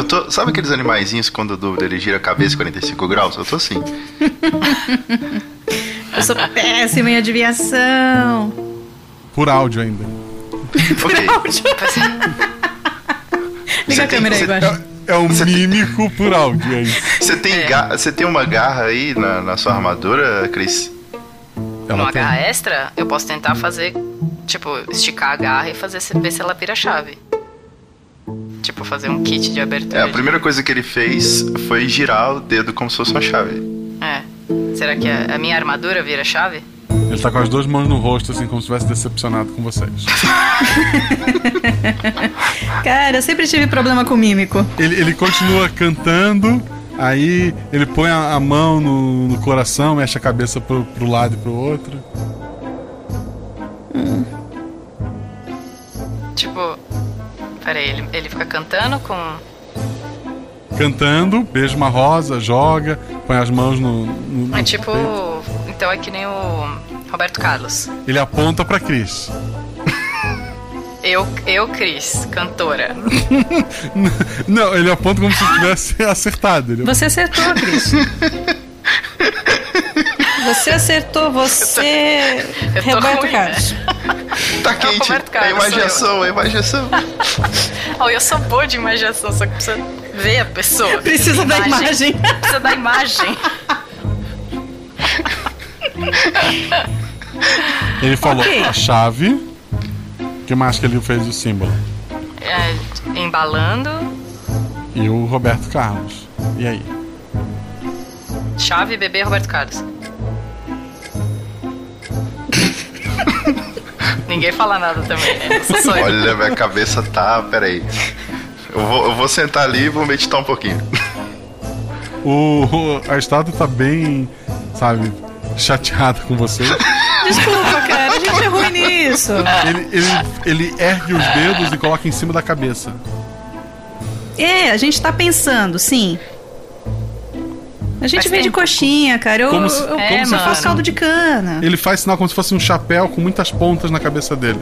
Eu tô. Sabe aqueles animaizinhos quando dúvida ele gira a cabeça 45 graus? Eu tô assim. Eu sou péssima em adivinhação. Por áudio ainda. Ok. Liga a câmera aí, Guaxa. É um mímico por áudio, é isso. Você tem, ga- você tem uma garra aí na, na sua armadura, Cris? Uma garra extra, eu posso tentar fazer, tipo, esticar a garra e fazer ver se ela vira chave. Tipo, fazer um kit de É, abertura. a primeira coisa que ele fez foi girar o dedo como se fosse uma chave. É. Será que a, a minha armadura vira chave? Ele tá com as duas mãos no rosto, assim, como se estivesse decepcionado com vocês. Cara, eu sempre tive problema com mímico. Ele, ele continua cantando, aí ele põe a, a mão no, no coração, mexe a cabeça pro, pro lado e pro outro. Peraí, ele, ele fica cantando com. Cantando, beija uma rosa, joga, põe as mãos no. no- no É tipo. peito. Então é que nem o Roberto Carlos. Ele aponta pra Cris. Eu, eu, Cris, cantora. Não, ele aponta como se tivesse acertado. Ele- Você acertou, Cris. Você acertou, você. eu tô Roberto ruim, Carlos. Tá quente. Roberto É Carlos, sou imaginação, é imaginação. Oh, eu sou boa de imaginação, só que precisa ver a pessoa. Precisa da imagem. Precisa da imagem. Ele falou Ok. a chave. O que mais que ele fez o símbolo? É, embalando, E o Roberto Carlos. E aí? chave, bebê, Roberto Carlos. Ninguém fala nada também, né? Só. Olha, minha cabeça tá. Peraí. Eu vou, eu vou sentar ali e vou meditar um pouquinho. O, o- a estátua tá bem, sabe, chateada com você. Desculpa, cara, a gente é ruim nisso. Ele, ele, ele ergue os dedos e coloca em cima da cabeça. É, a gente tá pensando, sim. A gente Faz vem de tempo. coxinha, cara. Eu, Como se- eu, como eu se fosse caldo de cana. Ele faz sinal como se fosse um chapéu com muitas pontas na cabeça dele.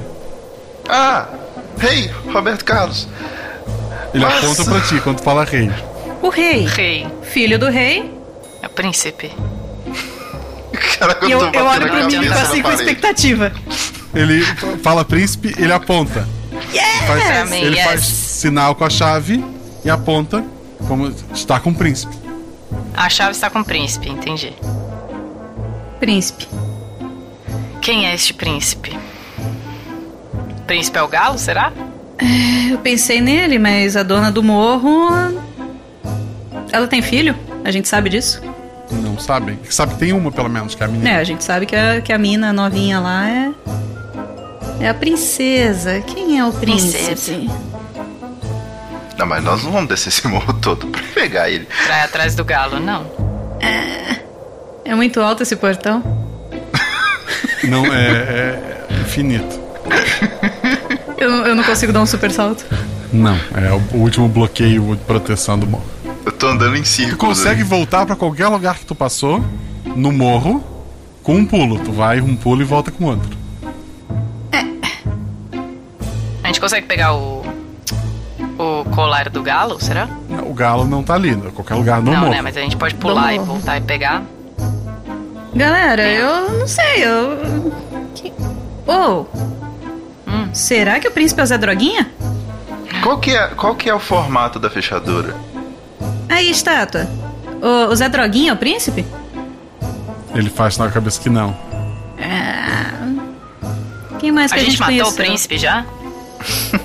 Ah! Rei, Roberto Carlos. Ele Nossa. aponta pra ti quando fala rei. O rei. Rei. Filho do rei. É o príncipe. Caraca, E eu, tô eu batendo olho a pro cabeça mímico na assim com expectativa. Ele fala príncipe, ele aponta. Faz- Pra mim, ele yes. faz sinal com a chave e aponta como está com o príncipe. A chave está com o príncipe, entendi. Príncipe. Quem é este príncipe? Príncipe é o galo, será? Eu pensei nele, mas a dona do morro. Ela tem filho? A gente sabe disso? Não sabem? Sabe que tem uma, pelo menos, que é a menina. É, a gente sabe que a, que a mina novinha lá é. É a princesa. Quem é o príncipe? Princesa. Não, mas nós não vamos descer esse morro todo pra pegar ele. Pra ir atrás do galo, não. É muito alto esse portão? Não, é, é infinito. Eu, eu não consigo dar um super salto. Não, é o último bloqueio de proteção do morro. Eu tô andando em círculos. Tu consegue voltar pra qualquer lugar que tu passou no morro com um pulo. Tu vai um pulo e volta com outro. A gente consegue pegar o. O colar do galo, será? O galo não tá ali, em qualquer lugar no não, morro. né? Mas a gente pode pular e morro. voltar e pegar. Galera, eu não sei, eu. Que... Oh! Será que o príncipe é o Zé Droguinha? Qual que, é, qual que é o formato da fechadura? Aí, estátua. O, o Zé Droguinha é o príncipe? Ele faz na cabeça que não. Ah, Quem mais a que a, gente, matou conheceu? o príncipe já?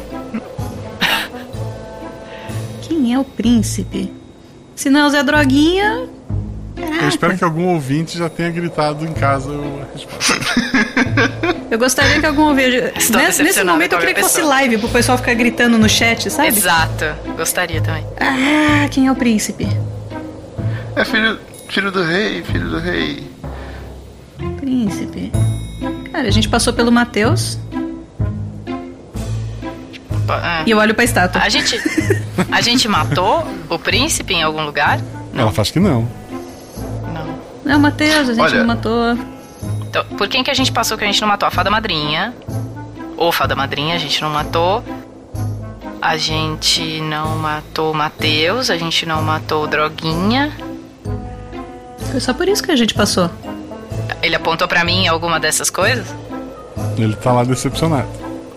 Quem é o príncipe? Se não é o Zé Droguinha. Eu espero que algum ouvinte já tenha gritado em casa a resposta. Eu gostaria que algum ouvinte. Nesse, nesse momento eu queria que fosse live pro pessoal ficar gritando no chat, sabe? Exato. Gostaria também. Ah, quem é o príncipe? É filho, filho do rei, filho do rei. Príncipe. Cara, a gente passou pelo Matheus Ah. e eu olho pra estátua. A gente. A gente matou o príncipe em algum lugar? Ela faz que não. Não, Matheus, a gente Olha. não matou. Então, por quem que a gente passou que a gente não matou? A fada madrinha. Ou fada madrinha, a gente não matou. A gente não matou o Matheus, a gente não matou o Droguinha. Foi só por isso que a gente passou. Ele apontou pra mim alguma dessas coisas? Ele tá lá decepcionado.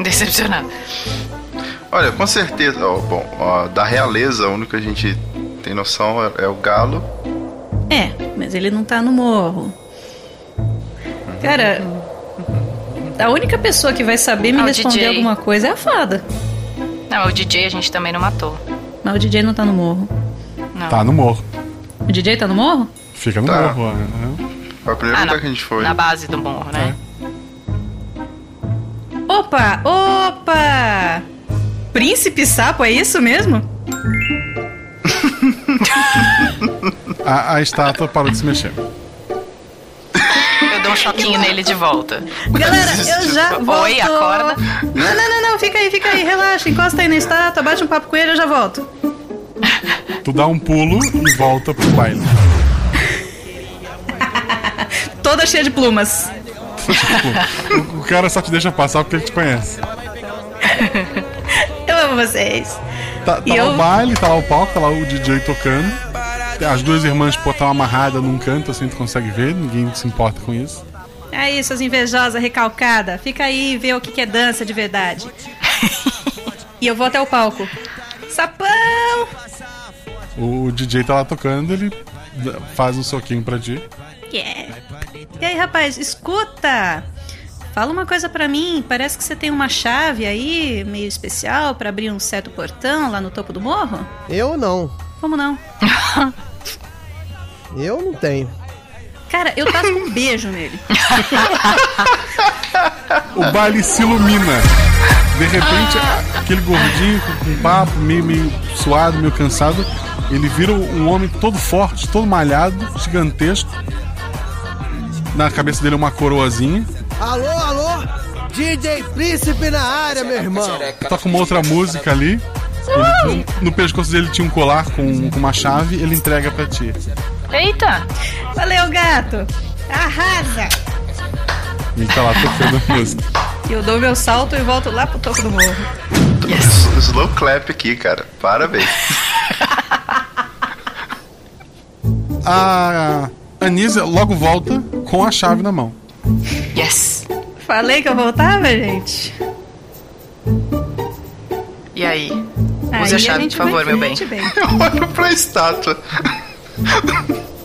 Decepcionado. Olha, com certeza, ó, bom, ó, da realeza, o único que a gente tem noção é, é o galo. É, mas ele não tá no morro. Cara, a única pessoa que vai saber me Ah, o responder DJ. alguma coisa é a fada. Não, o DJ a gente também não matou. Mas o DJ não tá no morro. Não. Tá no morro. O DJ tá no morro? Fica no Tá. morro. né? Foi a primeira Ah, lugar que a gente foi. Na base do morro, né? Opa! Opa! Príncipe sapo, é isso mesmo? A, a estátua parou de se mexer. Eu dou um choquinho nele de volta. Galera, eu já volto. Oi, acorda. Não, não, não, não, fica aí, fica aí, relaxa, encosta aí na estátua, bate um papo com ele, eu já volto. Tu dá um pulo e volta pro baile. Toda cheia de plumas. O, o cara só te deixa passar porque ele te conhece. Amo vocês. Tá, tá E lá eu- o baile, tá lá o palco, tá lá o DJ tocando. As duas irmãs pô, estão amarradas num canto, assim, tu consegue ver, ninguém se importa com isso. Aí, suas invejosas recalcada, fica aí e vê o que que é dança de verdade. e eu vou até o palco. Sapão! O DJ tá lá tocando, ele faz um soquinho pra ti. Yeah. E aí, rapaz, escuta! Fala uma coisa pra mim. Parece que você tem uma chave aí, meio especial, pra abrir um certo portão lá no topo do morro? Eu não. Como não? Eu não tenho. Cara, eu tasco um beijo nele. O baile se ilumina. De repente, aquele gordinho com, com papo, meio, meio suado, meio cansado, ele vira um homem todo forte, todo malhado, gigantesco. Na cabeça dele uma coroazinha. Alô, alô? DJ Príncipe na área, meu irmão. Tá com uma outra música ali. Ele- no pescoço dele tinha um colar com, com uma chave, ele entrega pra ti. Eita! Valeu, gato! Arrasa! E tá lá tocando a música. E eu dou meu salto e volto lá pro topo do morro. Slow clap aqui, cara. Parabéns. A Anísia logo volta com a chave na mão. Yes! Falei que eu voltava, gente. E aí? Aí Use a a chave, gente por favor, meu bem. bem. Eu olho pra estátua.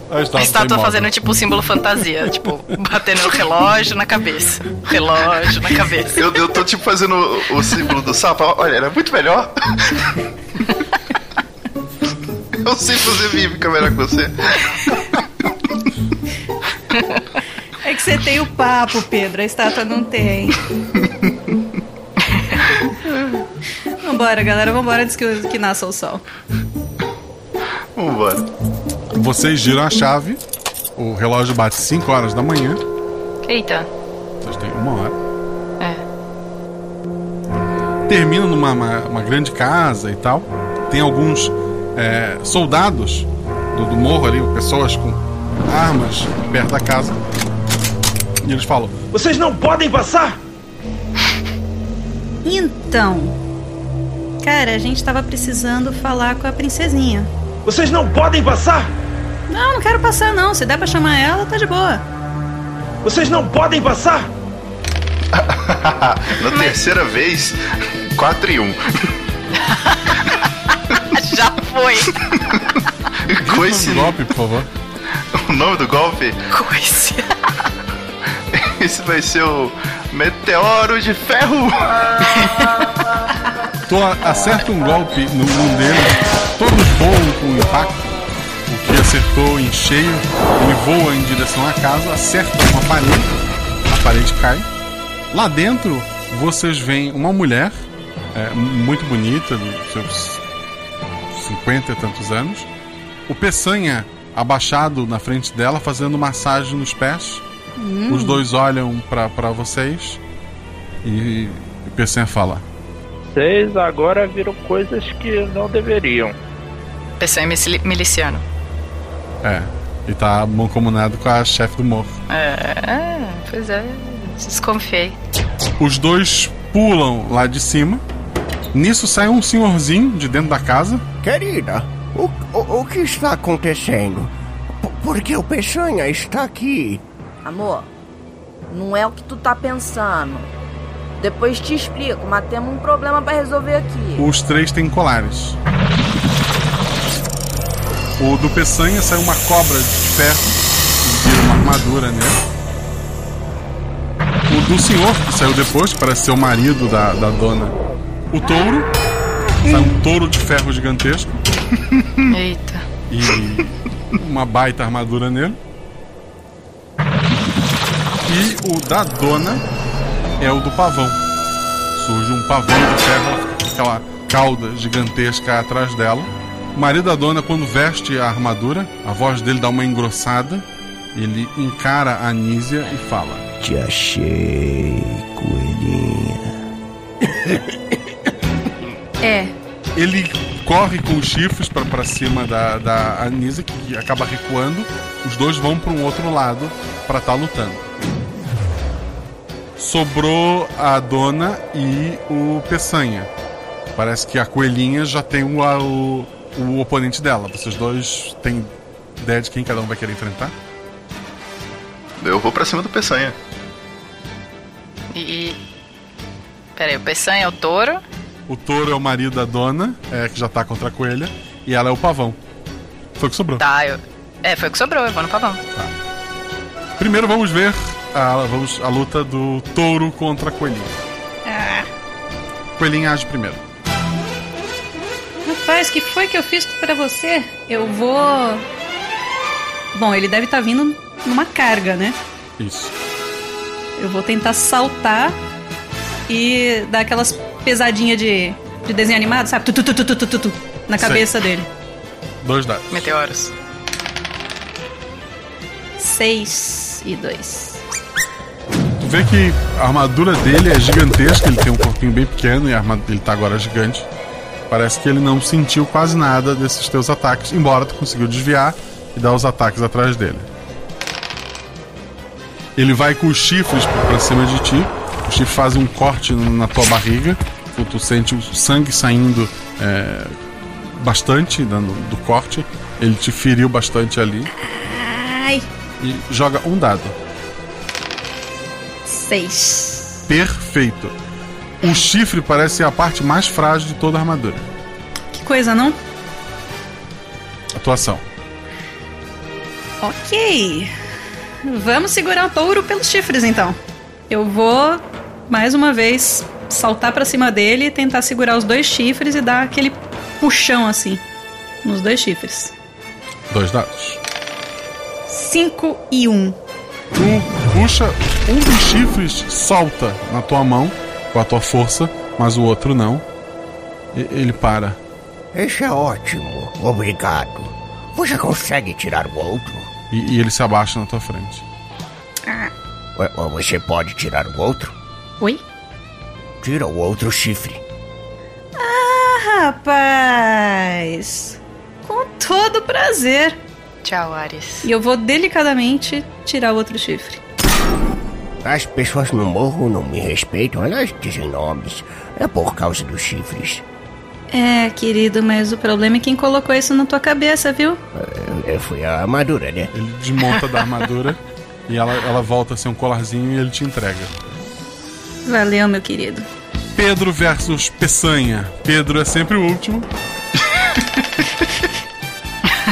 A A estátua, estátua tá fazendo tipo um símbolo fantasia, tipo, batendo o relógio na cabeça. Relógio na cabeça. Eu, eu tô tipo fazendo o, o símbolo do sapo. Olha, era muito melhor. Eu sei fazer mímica melhor que você. Você tem o papo, Pedro. A estátua não tem. Vambora, galera, vambora antes que, que nasça o sol. Vambora. Vocês giram a chave, o relógio bate 5 horas da manhã. Eita. Vocês têm uma hora. É. Termina numa uma, uma grande casa e tal. Tem alguns é, soldados do, do morro ali, pessoas com armas perto da casa. E eles falam: Vocês não podem passar! Então, cara, a gente tava precisando falar com a princesinha. Vocês não podem passar! Não, não quero passar não. Se der pra chamar ela, tá de boa. Vocês não podem passar! Na terceira vez, 4 e 1. Já foi. Coice. golpe, por favor. O nome do golpe? Coice. Esse vai ser o Meteoro de Ferro. A- acerta um golpe no um deles, todos voam com impacto. O que acertou em cheio, ele voa em direção à casa, acerta uma parede, a parede cai. Lá dentro, vocês veem uma mulher é, muito bonita, dos seus 50 e tantos anos. O Peçanha abaixado na frente dela, fazendo massagem nos pés. Hum. Os dois olham pra pra vocês e o Peçanha fala: Vocês agora viram coisas que não deveriam. Pessoa milici- miliciano. É, e tá mancomunado com a chefe do morro. É, pois é. Desconfiei. Os dois pulam lá de cima. Nisso sai um senhorzinho de dentro da casa. Querida, o, o, o que está acontecendo? P- Porque o Peçanha está aqui. Amor, não é o que tu tá pensando. Depois te explico, mas temos um problema pra resolver aqui. Os três têm colares. O do Peçanha sai uma cobra de ferro e vira uma armadura nele. O do senhor, que saiu depois, parece ser o marido da, da dona. O touro. Sai um touro de ferro gigantesco. Eita. E uma baita armadura nele. E o da dona é o do pavão. Surge um pavão de ferro, aquela cauda gigantesca atrás dela. O marido da dona, quando veste a armadura, a voz dele dá uma engrossada. Ele encara a Anísia e fala: Te achei, coelhinha. É. Ele corre com os chifres pra- pra cima da, da Anísia, que acaba recuando. Os dois vão pra um outro lado pra estar lutando. Sobrou a dona e o Peçanha. Parece que a coelhinha já tem o, o, o oponente dela. Vocês dois têm ideia de quem cada um vai querer enfrentar? Eu vou pra cima do Peçanha. E. e... Pera aí, o Peçanha é o touro. O touro é o marido da dona, é, que já tá contra a coelha, e ela é o pavão. Foi o que sobrou. Tá, eu. É, foi o que sobrou, eu vou no pavão. Primeiro vamos ver a, vamos, a luta do touro contra a coelhinha. Ah, Coelhinha age primeiro. rapaz, que foi que eu fiz pra você? Eu vou. Bom, ele deve estar vindo numa carga, né? Isso. Eu vou tentar saltar e dar aquelas pesadinhas de, de desenho animado, sabe? Tu, tu, tu, tu, tu, tu, tu, tu, na Sei. cabeça dele. Dois dados. Meteoros. Seis e dois. Vê que a armadura dele é gigantesca, ele tem um corpinho bem pequeno e a armadura ele tá agora gigante. Parece que ele não sentiu quase nada desses teus ataques, embora tu conseguiu desviar e dar os ataques atrás dele. Ele vai com os chifres pra pra cima de ti. Os chifres fazem um corte na tua barriga. Tu, tu sente o sangue saindo é, bastante no- do corte. Ele te feriu bastante ali. Ai, E joga um dado. Seis. Perfeito. O chifre parece ser a parte mais frágil de toda a armadura. Que coisa, não? Atuação. Ok. Vamos segurar o touro pelos chifres, então. Eu vou, mais uma vez, saltar pra cima dele, tentar segurar os dois chifres e dar aquele puxão assim nos dois chifres. Dois dados. Cinco e um. Tu puxa, um dos chifres solta na tua mão com a tua força, mas o outro não. E- Ele para. Esse é ótimo, obrigado. Você consegue tirar o outro? E, e ele se abaixa na tua frente. Ué, Você pode tirar o outro? Oi? Tira o outro chifre. Ah, rapaz! Com todo prazer. Tchau, Ares. E eu vou delicadamente tirar o outro chifre. As pessoas no morro não me respeitam, elas dizem nomes. É por causa dos chifres. É, querido, mas o problema é quem colocou isso na tua cabeça, viu? É, Foi a armadura, né? Ele desmonta da armadura e ela, ela volta a ser um colarzinho e ele te entrega. Valeu, meu querido. Pedro versus Peçanha. Pedro é sempre o último.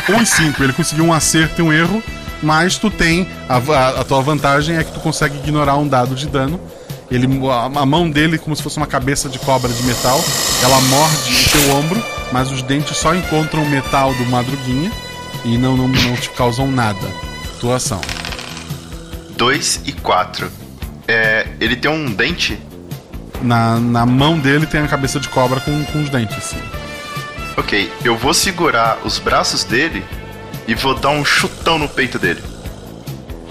1 e 5. Ele conseguiu um acerto e um erro, mas tu tem. A, a- a tua vantagem é que tu consegue ignorar um dado de dano. Ele, a, a mão dele, como se fosse uma cabeça de cobra de metal, ela morde o teu ombro, mas os dentes só encontram o metal do madruguinha e não, não, não te causam nada. Tua ação. 2 e 4. É, ele tem um dente? Na, na mão dele tem a cabeça de cobra com, com os dentes, sim. Ok, eu vou segurar os braços dele e vou dar um chutão no peito dele.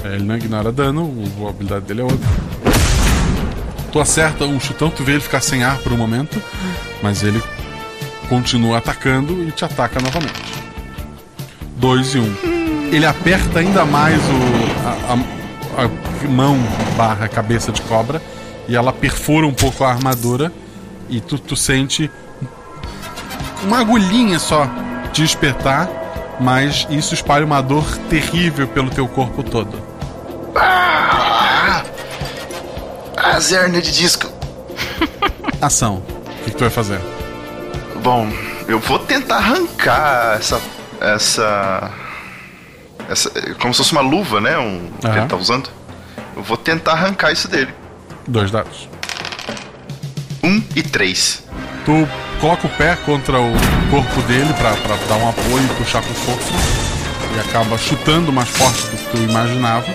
É, Ele não ignora dano, a habilidade dele é outra. Tu acerta um chutão, tu vê ele ficar sem ar por um momento, mas ele continua atacando e te ataca novamente. 2 e 1. Um. Ele aperta ainda mais o, a, a- a mão barra cabeça de cobra e ela perfura um pouco a armadura e tu, tu sente uma agulhinha só te espetar, mas isso espalha uma dor terrível pelo teu corpo todo. Ah! Azerna de disco. Ação. O que, que tu vai fazer? Bom, eu vou tentar arrancar essa. Essa. Essa. Como se fosse uma luva, né? Um, que Aham. ele tá usando. Eu vou tentar arrancar isso dele. Dois dados. Um e três. Tu coloca o pé contra o corpo dele pra, pra dar um apoio e puxar com força. E acaba chutando mais forte do que tu imaginava.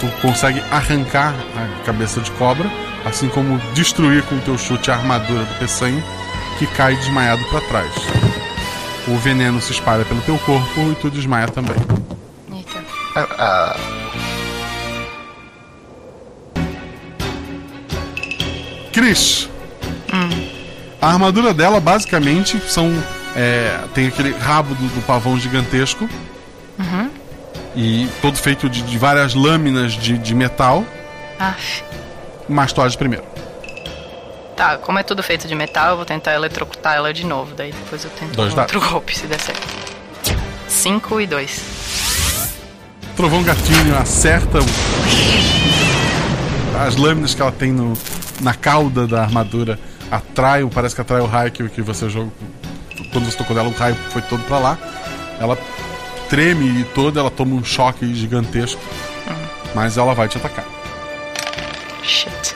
Tu consegue arrancar a cabeça de cobra, assim como destruir com o teu chute a armadura do peçanha, que cai desmaiado pra trás. O veneno se espalha pelo teu corpo e tu desmaia também. Ah, ah, Cris. A armadura dela, basicamente, são. é, tem aquele rabo do, do pavão gigantesco. Uhum. E todo feito de, de várias lâminas de, de metal. Aff. Mas tu age primeiro. Tá, como é tudo feito de metal, eu vou tentar eletrocutar ela de novo. Daí depois eu tento Dois um outro golpe, se der certo. 5 e 2. Trovão Gatinho acerta as lâminas que ela tem no, na cauda da armadura. Atrai, parece que atrai o raio que, que você jogou. Quando você tocou nela, o raio foi todo pra lá. Ela treme e toda, ela toma um choque gigantesco. Mas ela vai te atacar. Shit.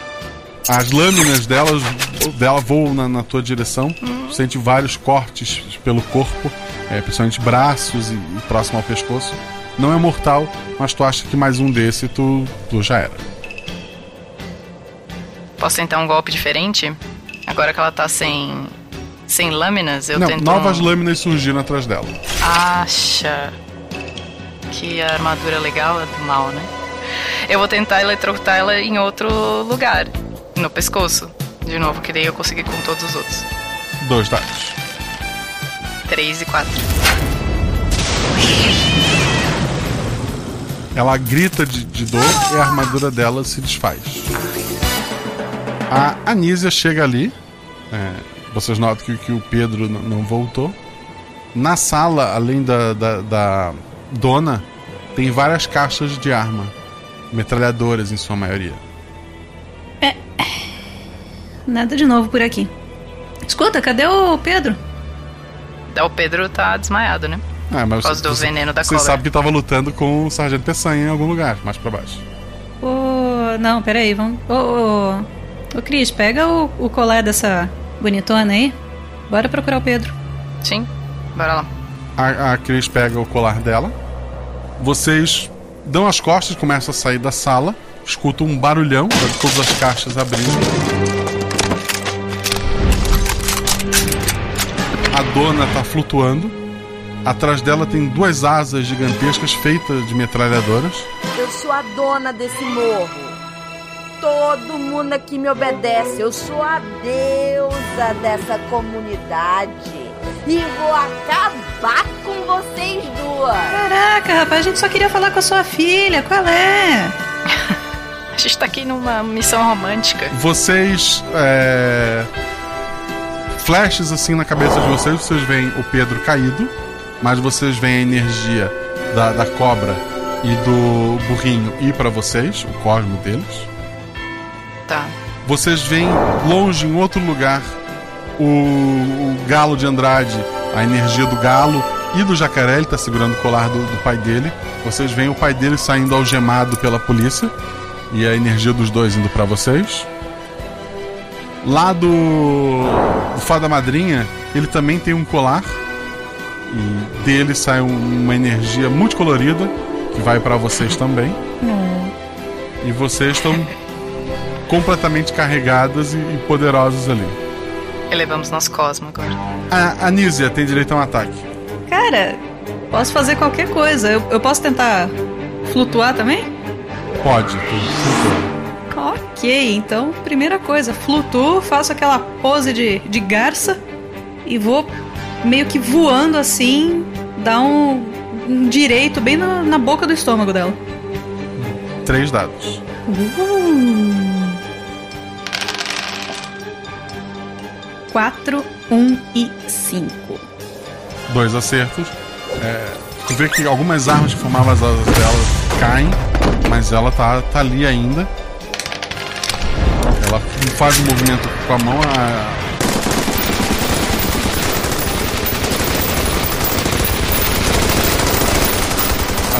As lâminas dela, dela voam na, na tua direção. Tu sente vários cortes pelo corpo, é, principalmente braços e, e próximo ao pescoço. Não é mortal, mas tu acha que mais um desse tu, tu já era. Posso tentar um golpe diferente? Agora que ela tá sem. sem lâminas, eu Não, tento. novas um... lâminas surgiram atrás dela. Acha que a armadura legal é do mal, né? Eu vou tentar eletrocutar ela em outro lugar, no pescoço. De novo, que daí eu consegui com todos os outros. Dois dados. 3 e 4. Ela grita de, de dor e a armadura dela se desfaz. A Anísia chega ali. é, vocês notam que, que o Pedro não voltou. Na sala, além da, da, da dona, tem várias caixas de arma. Metralhadoras em sua maioria. Nada de novo por aqui. Escuta, cadê o Pedro? O Pedro tá desmaiado, né? Ah, mas Por causa do veneno da você cobra. sabe que tava lutando com o Sargento Peçanha em algum lugar, mais pra baixo. Ô, não, peraí, vamos. Ô, ô, ô Cris, pega o, o colar dessa bonitona aí. Bora procurar o Pedro. Sim, bora lá. A, a Cris pega o colar dela. Vocês dão as costas, começam a sair da sala. Escutam um barulhão, todas as caixas abrindo. dona tá flutuando. Atrás dela tem duas asas gigantescas feitas de metralhadoras. Eu sou a dona desse morro. Todo mundo aqui me obedece. Eu sou a deusa dessa comunidade. E vou acabar com vocês duas. Caraca, rapaz, a gente só queria falar com a sua filha. Qual é? A gente tá aqui numa missão romântica. Vocês. É... Flashes assim na cabeça de vocês, vocês veem o Pedro caído, mas vocês veem a energia da, da cobra e do burrinho ir para vocês, o cosmo deles. Tá. Vocês veem longe, em outro lugar, o, o galo de Andrade, a energia do galo e do jacaré, ele tá segurando o colar do, do pai dele. Vocês veem o pai dele saindo algemado pela polícia e a energia dos dois indo para vocês. Lá do, do Fada Madrinha, ele também tem um colar e dele sai um- uma energia multicolorida que vai para vocês também. E vocês estão completamente carregadas e, e poderosas ali. Elevamos nosso cosmo agora. A Anísia tem direito a um ataque. Cara, posso fazer qualquer coisa. Eu, eu posso tentar flutuar também? Pode, tu flutua. Ok, então, primeira coisa, flutuo, faço aquela pose de, de garça e vou meio que voando assim, dar um, um direito bem na, na boca do estômago dela. Três dados. Uh. Quatro, um e cinco. Dois acertos. É, tu vê que algumas armas que formavam as asas dela caem, mas ela tá, tá ali ainda. Ela faz um movimento com a mão. A...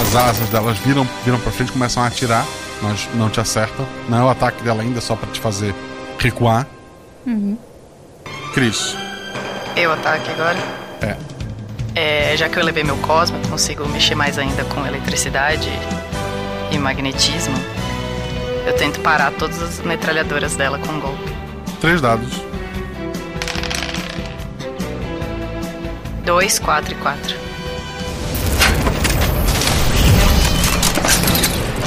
As asas delas viram, viram pra frente, começam a atirar, mas não te acertam. Não é o ataque dela ainda, é só pra te fazer recuar. Uhum. Cris. Eu ataque agora. É. É, já que eu elevei meu cosmo, consigo mexer mais ainda com eletricidade e magnetismo. Eu tento parar todas as metralhadoras dela com um golpe. Três dados. Dois, quatro e quatro.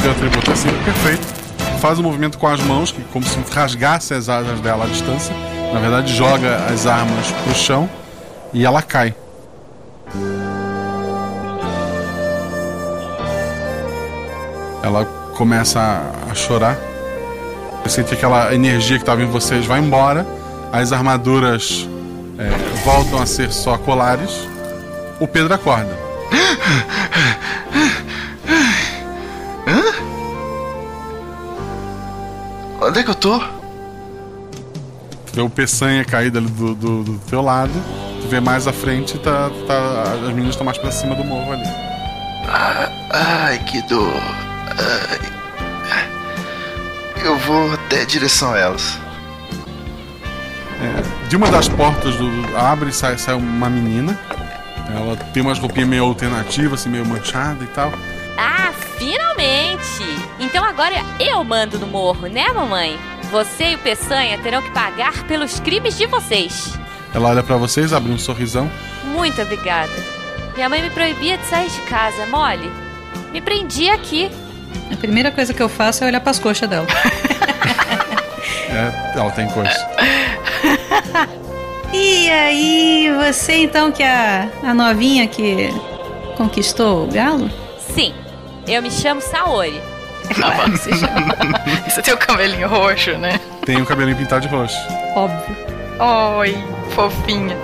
Teu atributo é sempre perfeito. Faz o movimento com as mãos, que como se rasgasse as asas dela à distância. Na verdade, joga as armas pro chão e ela cai. Ela começa a, chorar. Você sente que aquela energia que estava em vocês vai embora. As armaduras é, voltam a ser só colares. O Pedro acorda. Onde é que eu tô? Tu vê o Peçanha caído ali do, do, do teu lado. Tu vê mais à frente, tá, tá, as meninas estão mais pra cima do morro ali. Ah, ai, que dor. Ai. Eu vou até a direção a elas. É, de uma das portas do, abre e sai, sai uma menina. Ela tem umas roupinhas meio alternativas, assim, meio manchada e tal. Ah, finalmente! Então agora eu mando no morro, né, mamãe? Você e o Peçanha terão que pagar pelos crimes de vocês. Ela olha pra vocês, abre um sorrisão. Muito obrigada. Minha mãe me proibia de sair de casa, mole. Me prendia aqui. A primeira coisa que eu faço é olhar pras coxas dela. É, ela tem coisa. E aí, você então que é a novinha que conquistou o galo? Sim, eu me chamo Saori. Se chama. Você tem o cabelinho roxo, né? Tem o cabelinho pintado de roxo. Óbvio. Oi, fofinha.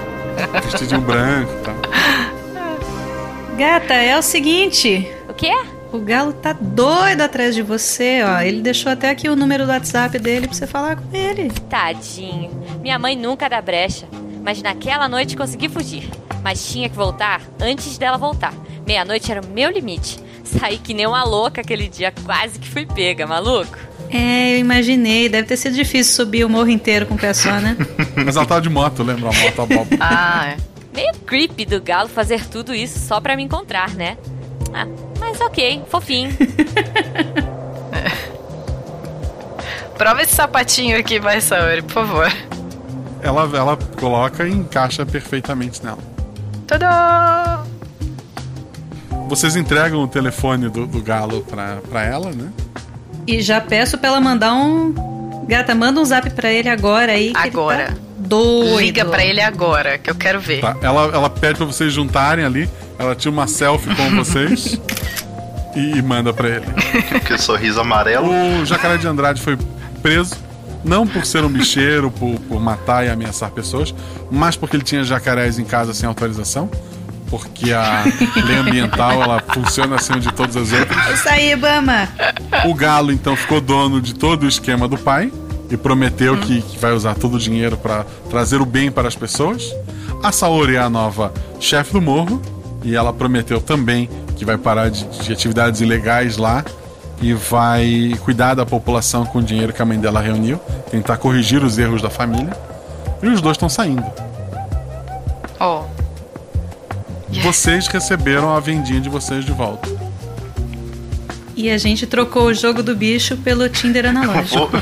Vestidinho branco e tal. Gata, é o seguinte. O quê? O galo tá doido atrás de você, ó. Ele deixou até aqui o número do WhatsApp dele pra você falar com ele. Tadinho. Minha mãe nunca dá brecha. Mas naquela noite consegui fugir. Mas tinha que voltar antes dela voltar. Meia-noite era o meu limite. Saí que nem uma louca aquele dia, quase que fui pega, maluco. É, eu imaginei. Deve ter sido difícil subir o morro inteiro com o pé só, né? Mas ela tava de moto, lembra? A moto abóbora. Ah, é. Meio creepy do galo fazer tudo isso só pra me encontrar, né? Ah, mas ok, fofinho. Prova esse sapatinho aqui, vai, Saori, por favor. Ela, ela coloca e encaixa perfeitamente nela. Tadá! Vocês entregam o telefone do, do galo pra, pra ela, né? E já peço pra ela mandar um. Gata, manda um zap pra ele agora aí. Que Agora. Ele tá doido. Liga pra ele agora, que eu quero ver. Tá, ela, ela pede pra vocês juntarem ali. Ela tira uma selfie com vocês e, e manda pra ele. Que sorriso amarelo. O jacaré de Andrade foi preso, não por ser um bicheiro, por, por matar e ameaçar pessoas, mas porque ele tinha jacarés em casa sem autorização. Porque a lei ambiental ela funciona acima de todas as outras. Isso aí, Bama. O Galo então ficou dono de todo o esquema do pai e prometeu que, que vai usar todo o dinheiro para trazer o bem para as pessoas. A Saori é a nova chefe do morro e ela prometeu também que vai parar de, de atividades ilegais lá e vai cuidar da população com o dinheiro que a mãe dela reuniu, tentar corrigir os erros da família. E os dois estão saindo. Ó. Vocês receberam a vendinha de vocês de volta. E a gente trocou o jogo do bicho pelo Tinder analógico. Vou-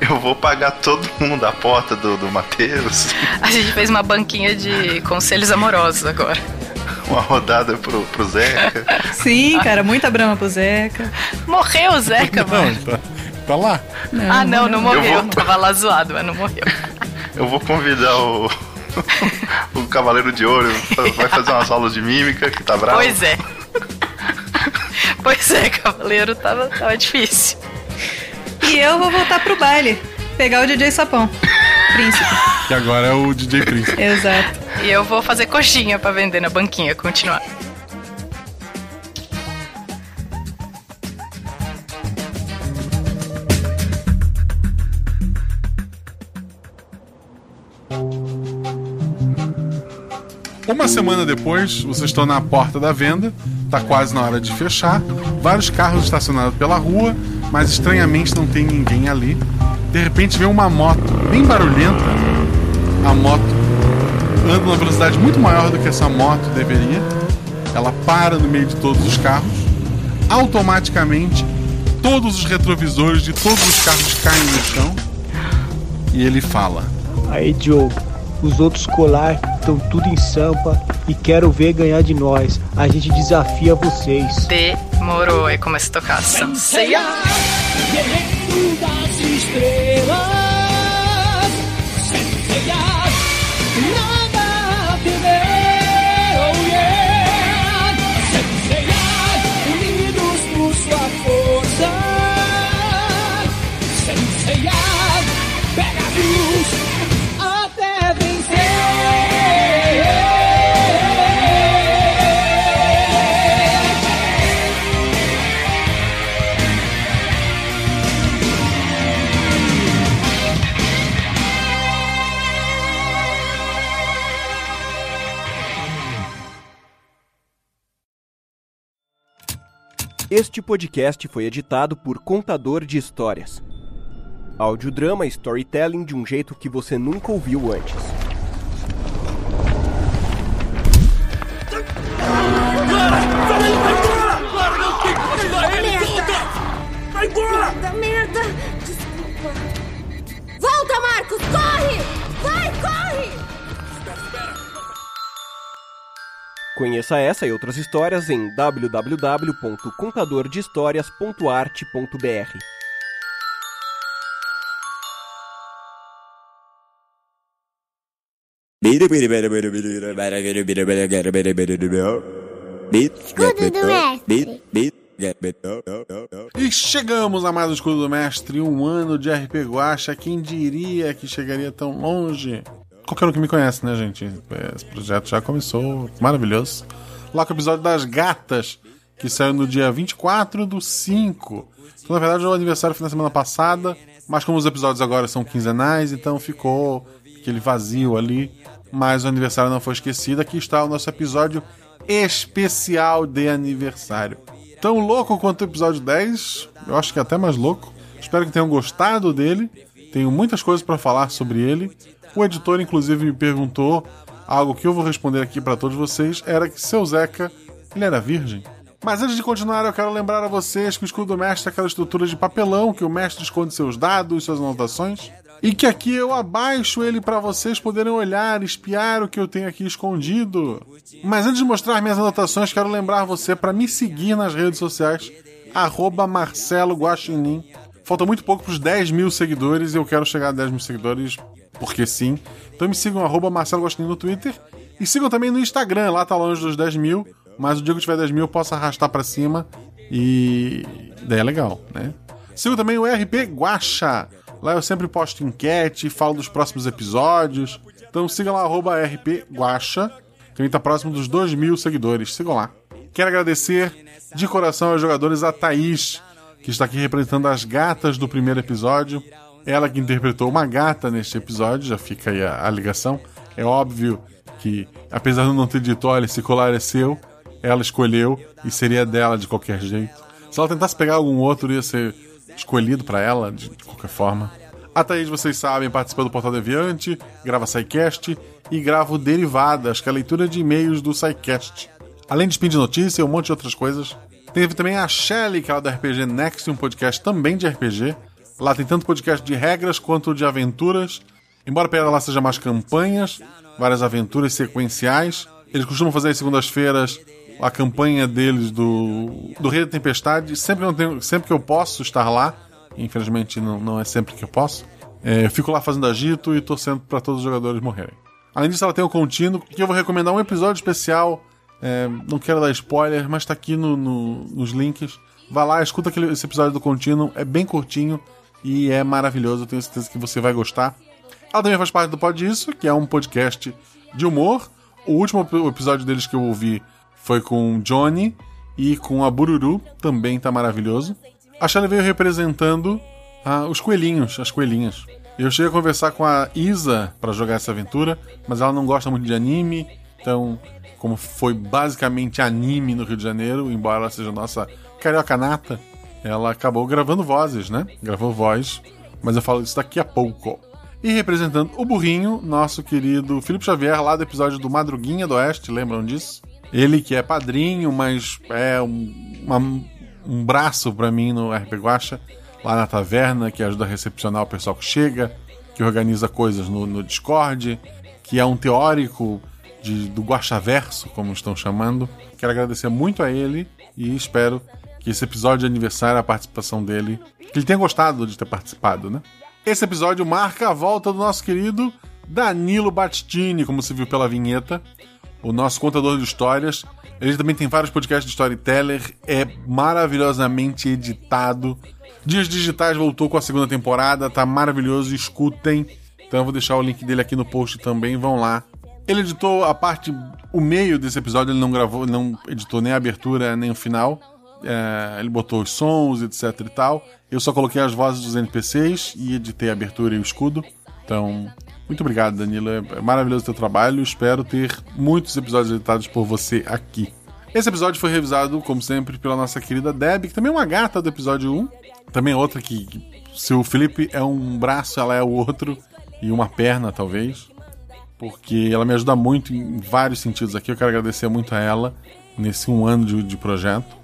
Eu vou pagar todo mundo da porta do, do Matheus. A gente fez uma banquinha de conselhos amorosos agora. Uma rodada pro, pro Zeca. Sim, cara, muita brama pro Zeca. Morreu o Zeca, mano. Tá, tá lá. ah, não, não Eu morreu. vou- Tava lá zoado, mas não morreu. Eu vou convidar o. o Cavaleiro de Ouro. Vai fazer umas aulas de mímica, que tá bravo. Pois é. Pois é, cavaleiro, tava, tava difícil. E eu vou voltar pro baile. Pegar o DJ Sapão. Príncipe. Que agora é o DJ Príncipe. Exato. E eu vou fazer coxinha pra vender na banquinha, continuar. Uma semana depois, vocês estão na porta da venda, tá quase na hora de fechar. Vários carros estacionados pela rua, mas estranhamente não tem ninguém ali. De repente vem uma moto bem barulhenta. A moto anda numa velocidade muito maior do que essa moto deveria. Ela para no meio de todos os carros. Automaticamente, todos os retrovisores de todos os carros caem no chão. E ele fala: Aí, Diogo, os outros colar estão tudo em sampa e quero ver ganhar de nós. A gente desafia vocês. Demorou, aí começa a tocar Sanseia. Guerreiro das estrelas, Este podcast foi editado por Contador de Histórias. Audiodrama storytelling de um jeito que você nunca ouviu antes. Vai embora! Merda, merda! Desculpa. Volta, Marcos! Corre! Vai, corre! Conheça essa e outras histórias em www.contadordehistorias.arte.br. E chegamos, amado escudo do mestre, um ano de RP Guacha. Quem diria que chegaria tão longe? Qualquer um que me conhece, né, gente? Esse projeto já começou, maravilhoso. Lá com o episódio das gatas, que saiu no dia 24 do 5. Então, na verdade, o aniversário foi na semana passada, mas como os episódios agora são quinzenais, então ficou aquele vazio ali. Mas o aniversário não foi esquecido. Aqui está o nosso episódio especial de aniversário. Tão louco quanto o episódio 10, eu acho que é até mais louco. Espero que tenham gostado dele. Tenho muitas coisas para falar sobre ele. O editor, inclusive, me perguntou algo que eu vou responder aqui para todos vocês: era que seu Zeca ele era virgem. Mas antes de continuar, eu quero lembrar a vocês que o escudo do mestre é aquela estrutura de papelão que o mestre esconde seus dados, suas anotações. E que aqui eu abaixo ele para vocês poderem olhar, espiar o que eu tenho aqui escondido. Mas antes de mostrar minhas anotações, quero lembrar você para me seguir nas redes sociais, arroba Marcelo Guaxinim. Falta muito pouco para os 10 mil seguidores e eu quero chegar a 10 mil seguidores, porque sim. Então me sigam, arroba Marcelo Guaxinim no Twitter. E sigam também no Instagram, lá tá longe dos 10 mil. Mas o dia que tiver 10 mil, eu posso arrastar para cima e daí é legal, né? Sigo também o RP Guacha. Lá eu sempre posto enquete, falo dos próximos episódios. Então siga lá, arroba RP Guacha, gente tá próximo dos 2 mil seguidores. Sigam lá. Quero agradecer de coração aos jogadores a Thaís, que está aqui representando as gatas do primeiro episódio. Ela que interpretou uma gata neste episódio, já fica aí a, a ligação. É óbvio que, apesar de não ter dito, olha, esse colar é seu, ela escolheu e seria dela de qualquer jeito. Se ela tentasse pegar algum outro, ia ser escolhido para ela de, de, qualquer forma. A Thaís, vocês sabem, participa do Portal Deviante, grava SciCast e grava o Derivadas, que é a leitura de e-mails do SciCast. Além de spin de notícia e um monte de outras coisas. Teve também a Shelly, que é do RPG Next, um podcast também de RPG. Lá tem tanto podcast de regras quanto de aventuras. Embora a lá seja mais campanhas, várias aventuras sequenciais. Eles costumam fazer às segundas-feiras a campanha deles do, do Rei da Tempestade. Sempre que, eu tenho, sempre que eu posso estar lá, infelizmente não, não é sempre que eu posso, é, eu fico lá fazendo agito e torcendo para todos os jogadores morrerem. Além disso, ela tem o contínuo, que eu vou recomendar um episódio especial. É, não quero dar spoiler, mas está aqui no, no, nos links. Vá lá, escuta aquele, esse episódio do contínuo, é bem curtinho e é maravilhoso. Tenho certeza que você vai gostar. Ela também faz parte do Pod Isso, que é um podcast de humor. O último episódio deles que eu ouvi foi com Johnny e com a Bururu, também tá maravilhoso. A Shelly veio representando ah, os coelhinhos, as coelhinhas. Eu cheguei a conversar com a Isa para jogar essa aventura, mas ela não gosta muito de anime, então, como foi basicamente anime no Rio de Janeiro, embora ela seja nossa carioca nata, ela acabou gravando vozes, né? Gravou voz, mas eu falo isso daqui a pouco. E representando o burrinho, nosso querido Felipe Xavier, lá do episódio do Madruguinha do Oeste, lembram disso? Ele que é padrinho, mas é um, uma, um braço para mim no RP Guacha, lá na taverna, que ajuda a recepcionar o pessoal que chega, que organiza coisas no, no Discord, que é um teórico de, do Guachaverso, como estão chamando. Quero agradecer muito a ele e espero que esse episódio de aniversário, a participação dele, que ele tenha gostado de ter participado, né? Esse episódio marca a volta do nosso querido Danilo Battini, como se viu pela vinheta, o nosso contador de histórias. Ele também tem vários podcasts de storyteller, é maravilhosamente editado. Dias Digitais voltou com a segunda temporada, tá maravilhoso, escutem. Então eu vou deixar o link dele aqui no post também, vão lá. Ele editou a parte, o meio desse episódio, ele não gravou, não editou nem a abertura nem o final. É, ele botou os sons, etc e tal. Eu só coloquei as vozes dos NPCs e editei a abertura e o escudo. Então, muito obrigado, Danilo. É maravilhoso o teu trabalho. Espero ter muitos episódios editados por você aqui. Esse episódio foi revisado, como sempre, pela nossa querida Deb, que também é uma gata do episódio 1. Também é outra que se o Felipe é um braço, ela é o outro. E uma perna, talvez. Porque ela me ajuda muito em vários sentidos aqui. Eu quero agradecer muito a ela nesse um ano de, de projeto.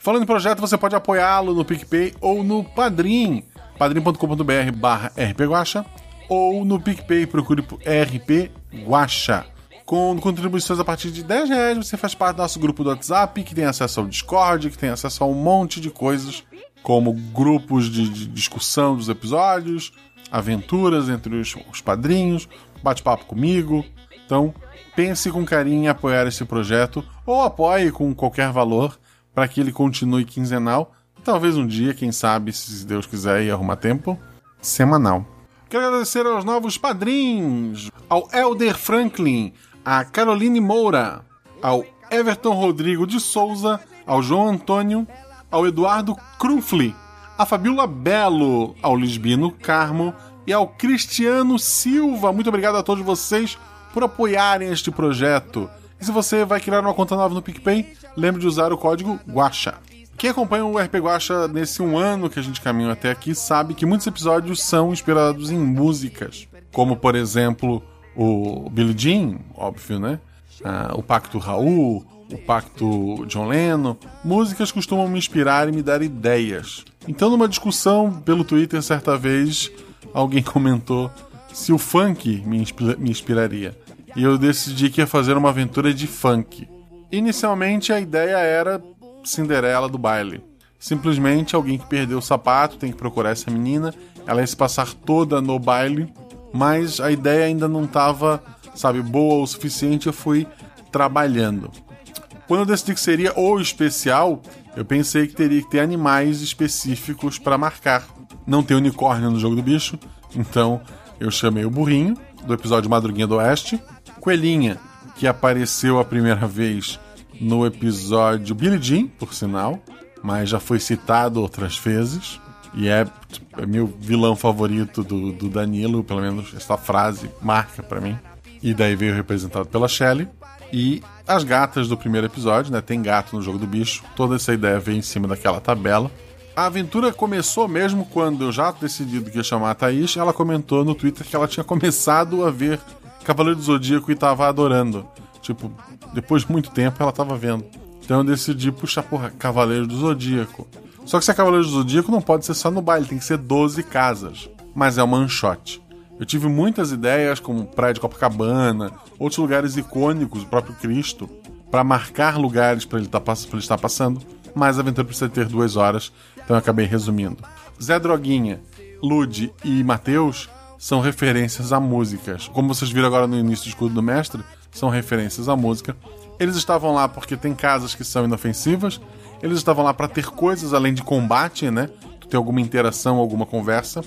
Falando em projeto, você pode apoiá-lo no PicPay ou no Padrim. padrim.com.br barra rpguacha ou no PicPay, procure por RP Guacha. Com contribuições a partir de 10 reais, você faz parte do nosso grupo do WhatsApp, que tem acesso ao Discord, que tem acesso a um monte de coisas, como grupos de, de discussão dos episódios, aventuras entre os, os padrinhos, bate-papo comigo. Então, pense com carinho em apoiar esse projeto, ou apoie com qualquer valor para que ele continue quinzenal. Talvez um dia, quem sabe, se Deus quiser e arrumar tempo, semanal. Quero agradecer aos novos padrinhos, ao Elder Franklin, a Caroline Moura, ao Everton Rodrigo de Souza, ao João Antônio, ao Eduardo Krumfli, a Fabiola Belo, ao Lisbino Carmo e ao Cristiano Silva. Muito obrigado a todos vocês por apoiarem este projeto. E se você vai criar uma conta nova no PicPay, lembre de usar o código GUACHA. Quem acompanha o RP Guacha nesse um ano que a gente caminhou até aqui sabe que muitos episódios são inspirados em músicas, como por exemplo o Billie Jean, óbvio, né? Ah, o Pacto Raul, o Pacto John Lennon. Músicas costumam me inspirar e me dar ideias. Então, numa discussão pelo Twitter certa vez, alguém comentou se o funk me, inspi- me inspiraria. E eu decidi que ia fazer uma aventura de funk. Inicialmente a ideia era Cinderela do baile. Simplesmente alguém que perdeu o sapato tem que procurar essa menina, ela ia se passar toda no baile, mas a ideia ainda não estava, sabe, boa o suficiente, eu fui trabalhando. Quando eu decidi que seria o especial, eu pensei que teria que ter animais específicos para marcar. Não tem unicórnio no jogo do bicho, então eu chamei o burrinho, do episódio Madruguinha do Oeste, Coelhinha, que apareceu a primeira vez no episódio Billy Jean, por sinal, mas já foi citado outras vezes. E é, é meu vilão favorito do, do Danilo, pelo menos essa frase marca para mim. E daí veio representado pela Shelley. E as gatas do primeiro episódio, né? Tem gato no jogo do bicho. Toda essa ideia veio em cima daquela tabela. A aventura começou mesmo quando eu já decidido que ia chamar a Thaís. Ela comentou no Twitter que ela tinha começado a ver Cavaleiro do Zodíaco e tava adorando. Tipo, depois de muito tempo ela tava vendo. Então eu decidi puxar, porra, Cavaleiro do Zodíaco. Só que se é Cavaleiro do Zodíaco não pode ser só no baile, tem que ser 12 casas. Mas é uma shot. Eu tive muitas ideias, como Praia de Copacabana, outros lugares icônicos, o próprio Cristo, para marcar lugares para ele, tá, ele estar passando, mas a aventura precisa ter duas horas, então eu acabei resumindo. Zé Droguinha, Lude e Matheus são referências a músicas. Como vocês viram agora no início do escudo do mestre, são referências à música. Eles estavam lá porque tem casas que são inofensivas, eles estavam lá para ter coisas além de combate, né? Ter alguma interação, alguma conversa.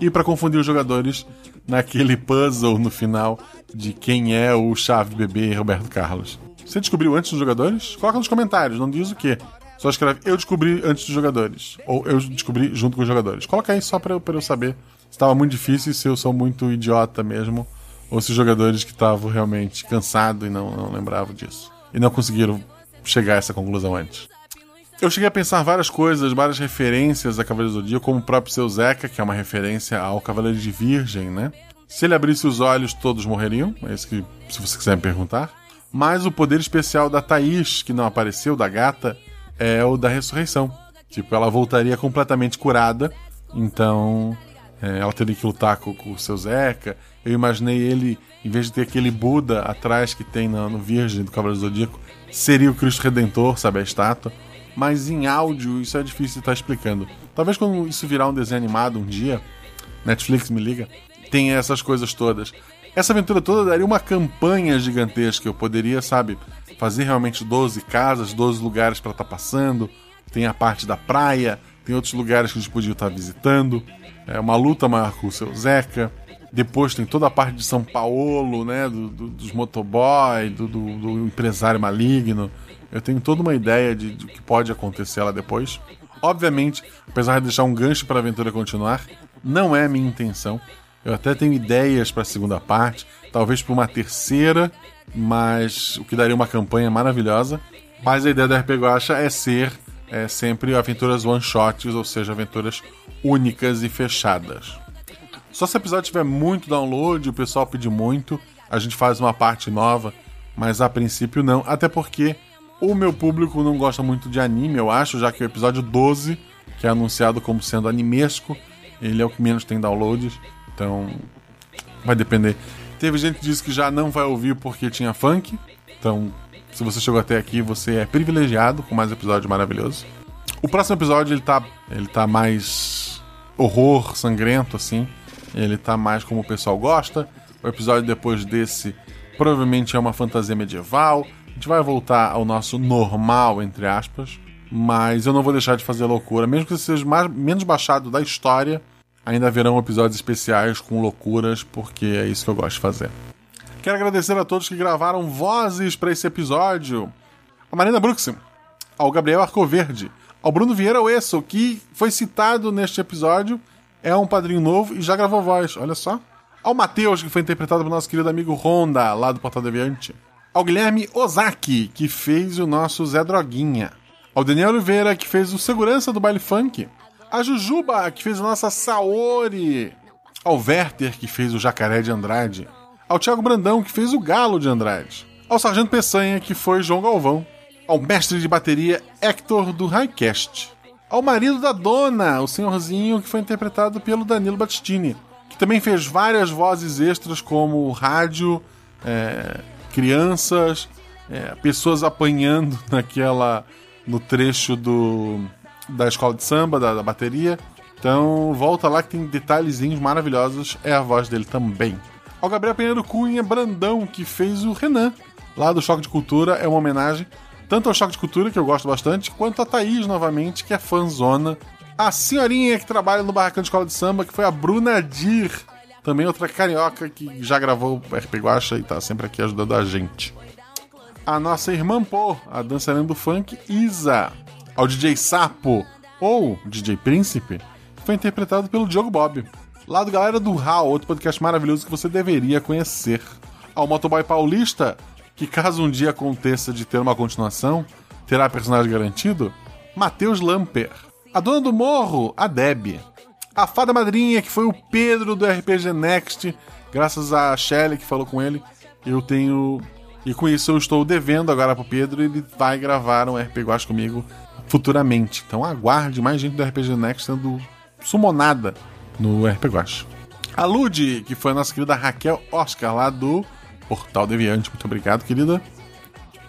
E para confundir os jogadores naquele puzzle no final de quem é o Chave Bebê Roberto Carlos. Você descobriu antes dos jogadores? Coloca nos comentários, não diz o quê. Só escreve eu descobri antes dos jogadores. Ou eu descobri junto com os jogadores. Coloca aí só pra eu, eu saber se estava muito difícil, se eu sou muito idiota mesmo, ou se os jogadores que estavam realmente cansados e não, não lembravam disso. E não conseguiram chegar a essa conclusão antes. Eu cheguei a pensar várias coisas, várias referências a Cavaleiro do Zodíaco, como o próprio seu Zeca, que é uma referência ao Cavaleiro de Virgem, né? Se ele abrisse os olhos, todos morreriam. É isso que, se você quiser me perguntar. Mas o poder especial da Thaís, que não apareceu, da gata, é o da ressurreição. Tipo, ela voltaria completamente curada. Então, é, ela teria que lutar com, com o seu Zeca. Eu imaginei ele, em vez de ter aquele Buda atrás que tem no, no Virgem do Cavaleiro Zodíaco, seria o Cristo Redentor, sabe, a estátua. Mas em áudio isso é difícil de estar explicando. Talvez quando isso virar um desenho animado um dia, Netflix me liga, tenha essas coisas todas. Essa aventura toda daria uma campanha gigantesca. Eu poderia, sabe, fazer realmente 12 casas, 12 lugares para estar passando. Tem a parte da praia, tem outros lugares que a gente podia estar visitando. É uma luta maior com o seu Zeca. Depois tem toda a parte de São Paulo, né? Do, do, dos motoboy, do, do, do empresário maligno. Eu tenho toda uma ideia de, de que pode acontecer lá depois. Obviamente, apesar de deixar um gancho para a aventura continuar, não é minha intenção. Eu até tenho ideias para a segunda parte, talvez para uma terceira, mas o que daria uma campanha maravilhosa. Mas a ideia da RPG Guacha é ser é, sempre aventuras one-shots, ou seja, aventuras únicas e fechadas. Só se o episódio tiver muito download, o pessoal pedir muito, a gente faz uma parte nova, mas a princípio não, até porque o meu público não gosta muito de anime, eu acho, já que o episódio 12, que é anunciado como sendo animesco, ele é o que menos tem downloads, então vai depender. Teve gente que disse que já não vai ouvir porque tinha funk, então se você chegou até aqui, você é privilegiado com mais episódio maravilhoso. O próximo episódio ele tá, ele tá mais horror, sangrento assim. Ele tá mais como o pessoal gosta. O episódio depois desse provavelmente é uma fantasia medieval. A gente vai voltar ao nosso normal, entre aspas. Mas eu não vou deixar de fazer loucura. Mesmo que seja mais, menos baixado da história, ainda haverão episódios especiais com loucuras, porque é isso que eu gosto de fazer. Quero agradecer a todos que gravaram vozes para esse episódio. A Marina Bruxem, ao Gabriel Arcoverde, ao Bruno Vieira Oesso, que foi citado neste episódio, é um padrinho novo e já gravou voz, olha só. Ao Matheus, que foi interpretado pelo nosso querido amigo Honda, lá do Portal Deviante. Ao Guilherme Ozaki, que fez o nosso Zé Droguinha. Ao Daniel Oliveira, que fez o Segurança do Baile Funk. A Jujuba, que fez a nossa Saori. Ao Werther, que fez o Jacaré de Andrade. Ao Thiago Brandão, que fez o Galo de Andrade. Ao Sargento Peçanha, que foi João Galvão. Ao mestre de bateria Hector do Highcast. Ao marido da dona, o senhorzinho, que foi interpretado pelo Danilo Battistini. também fez várias vozes extras, como rádio, é, crianças, é, pessoas apanhando naquela. no trecho do da escola de samba, da, da bateria. Então, volta lá que tem detalhezinhos maravilhosos. É a voz dele também. Ao Gabriel Pinheiro Cunha Brandão, que fez o Renan, lá do Choque de Cultura. É uma homenagem tanto ao Choque de Cultura, que eu gosto bastante, quanto a Thaís, novamente, que é fanzona. A senhorinha que trabalha no Barracão de Escola de Samba, que foi a Bruna Dir, também outra carioca que já gravou o RP Guacha e tá sempre aqui ajudando a gente. A nossa irmã Pô, a dançarina do funk, Isa. Ao DJ Sapo, ou DJ Príncipe, foi interpretado pelo Diogo Bob. Lá do Galera do Hall, outro podcast maravilhoso que você deveria conhecer. Ao Motoboy Paulista, que caso um dia aconteça de ter uma continuação, terá personagem garantido? Matheus Lamper. A dona do morro, a Deb. A fada madrinha, que foi o Pedro do RPG Next, graças a Shelly que falou com ele, eu tenho. E com isso eu estou devendo agora pro Pedro, ele vai gravar um RPG comigo futuramente. Então aguarde mais gente do RPG Next sendo sumonada no RPG Guache. A Lud, que foi a nossa querida Raquel Oscar, lá do Portal Deviante. Muito obrigado, querida.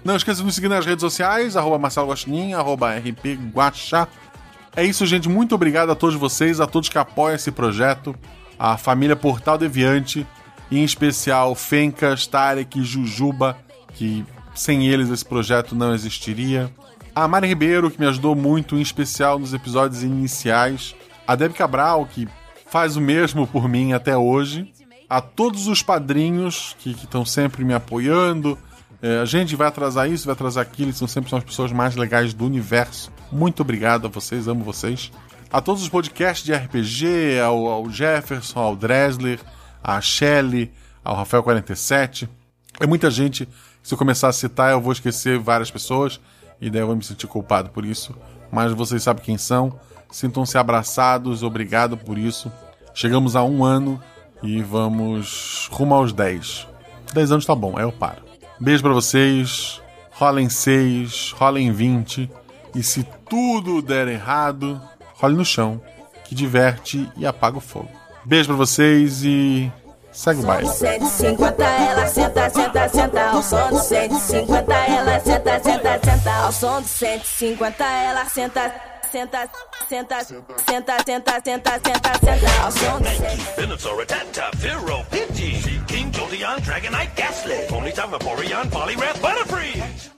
Não esqueça de nos seguir nas redes sociais, arroba Marcelo Guaxinim, arroba RP. É isso, gente. Muito obrigado a todos vocês, a todos que apoiam esse projeto, a família Portal Deviante, em especial Fencas, Tarek, Jujuba, que sem eles esse projeto não existiria. A Mari Ribeiro, que me ajudou muito, em especial nos episódios iniciais. A Deb Cabral, que faz o mesmo por mim até hoje. A todos os padrinhos que estão sempre me apoiando. É, a gente vai atrasar isso, vai atrasar aquilo, são sempre são as pessoas mais legais do universo. Muito obrigado a vocês, amo vocês. A todos os podcasts de RPG, ao, ao Jefferson, ao Dresler, a Shelly, ao Rafael47. É muita gente. Se eu começar a citar, eu vou esquecer várias pessoas e daí eu vou me sentir culpado por isso. Mas vocês sabem quem são. Sintam-se abraçados, obrigado por isso. Chegamos a um ano e vamos rumo aos 10. 10 anos tá bom, aí eu paro. Beijo para vocês. Rolem 6, rolem 20. E se tudo der errado, role no chão, que diverte e apaga o fogo. Beijo para vocês e segue o baile. 150 ela senta, senta, senta ao som do 150 ela senta, senta, senta ao som do 150 ela senta, senta, senta, senta, senta, senta, senta, senta ao som do 150 Venusaur, Tata, Pharaoh, Pidgey, King Jolteon, Dragonite, Ghastly, Ponyta, Vaporeon, Poliwrath, Butterfree.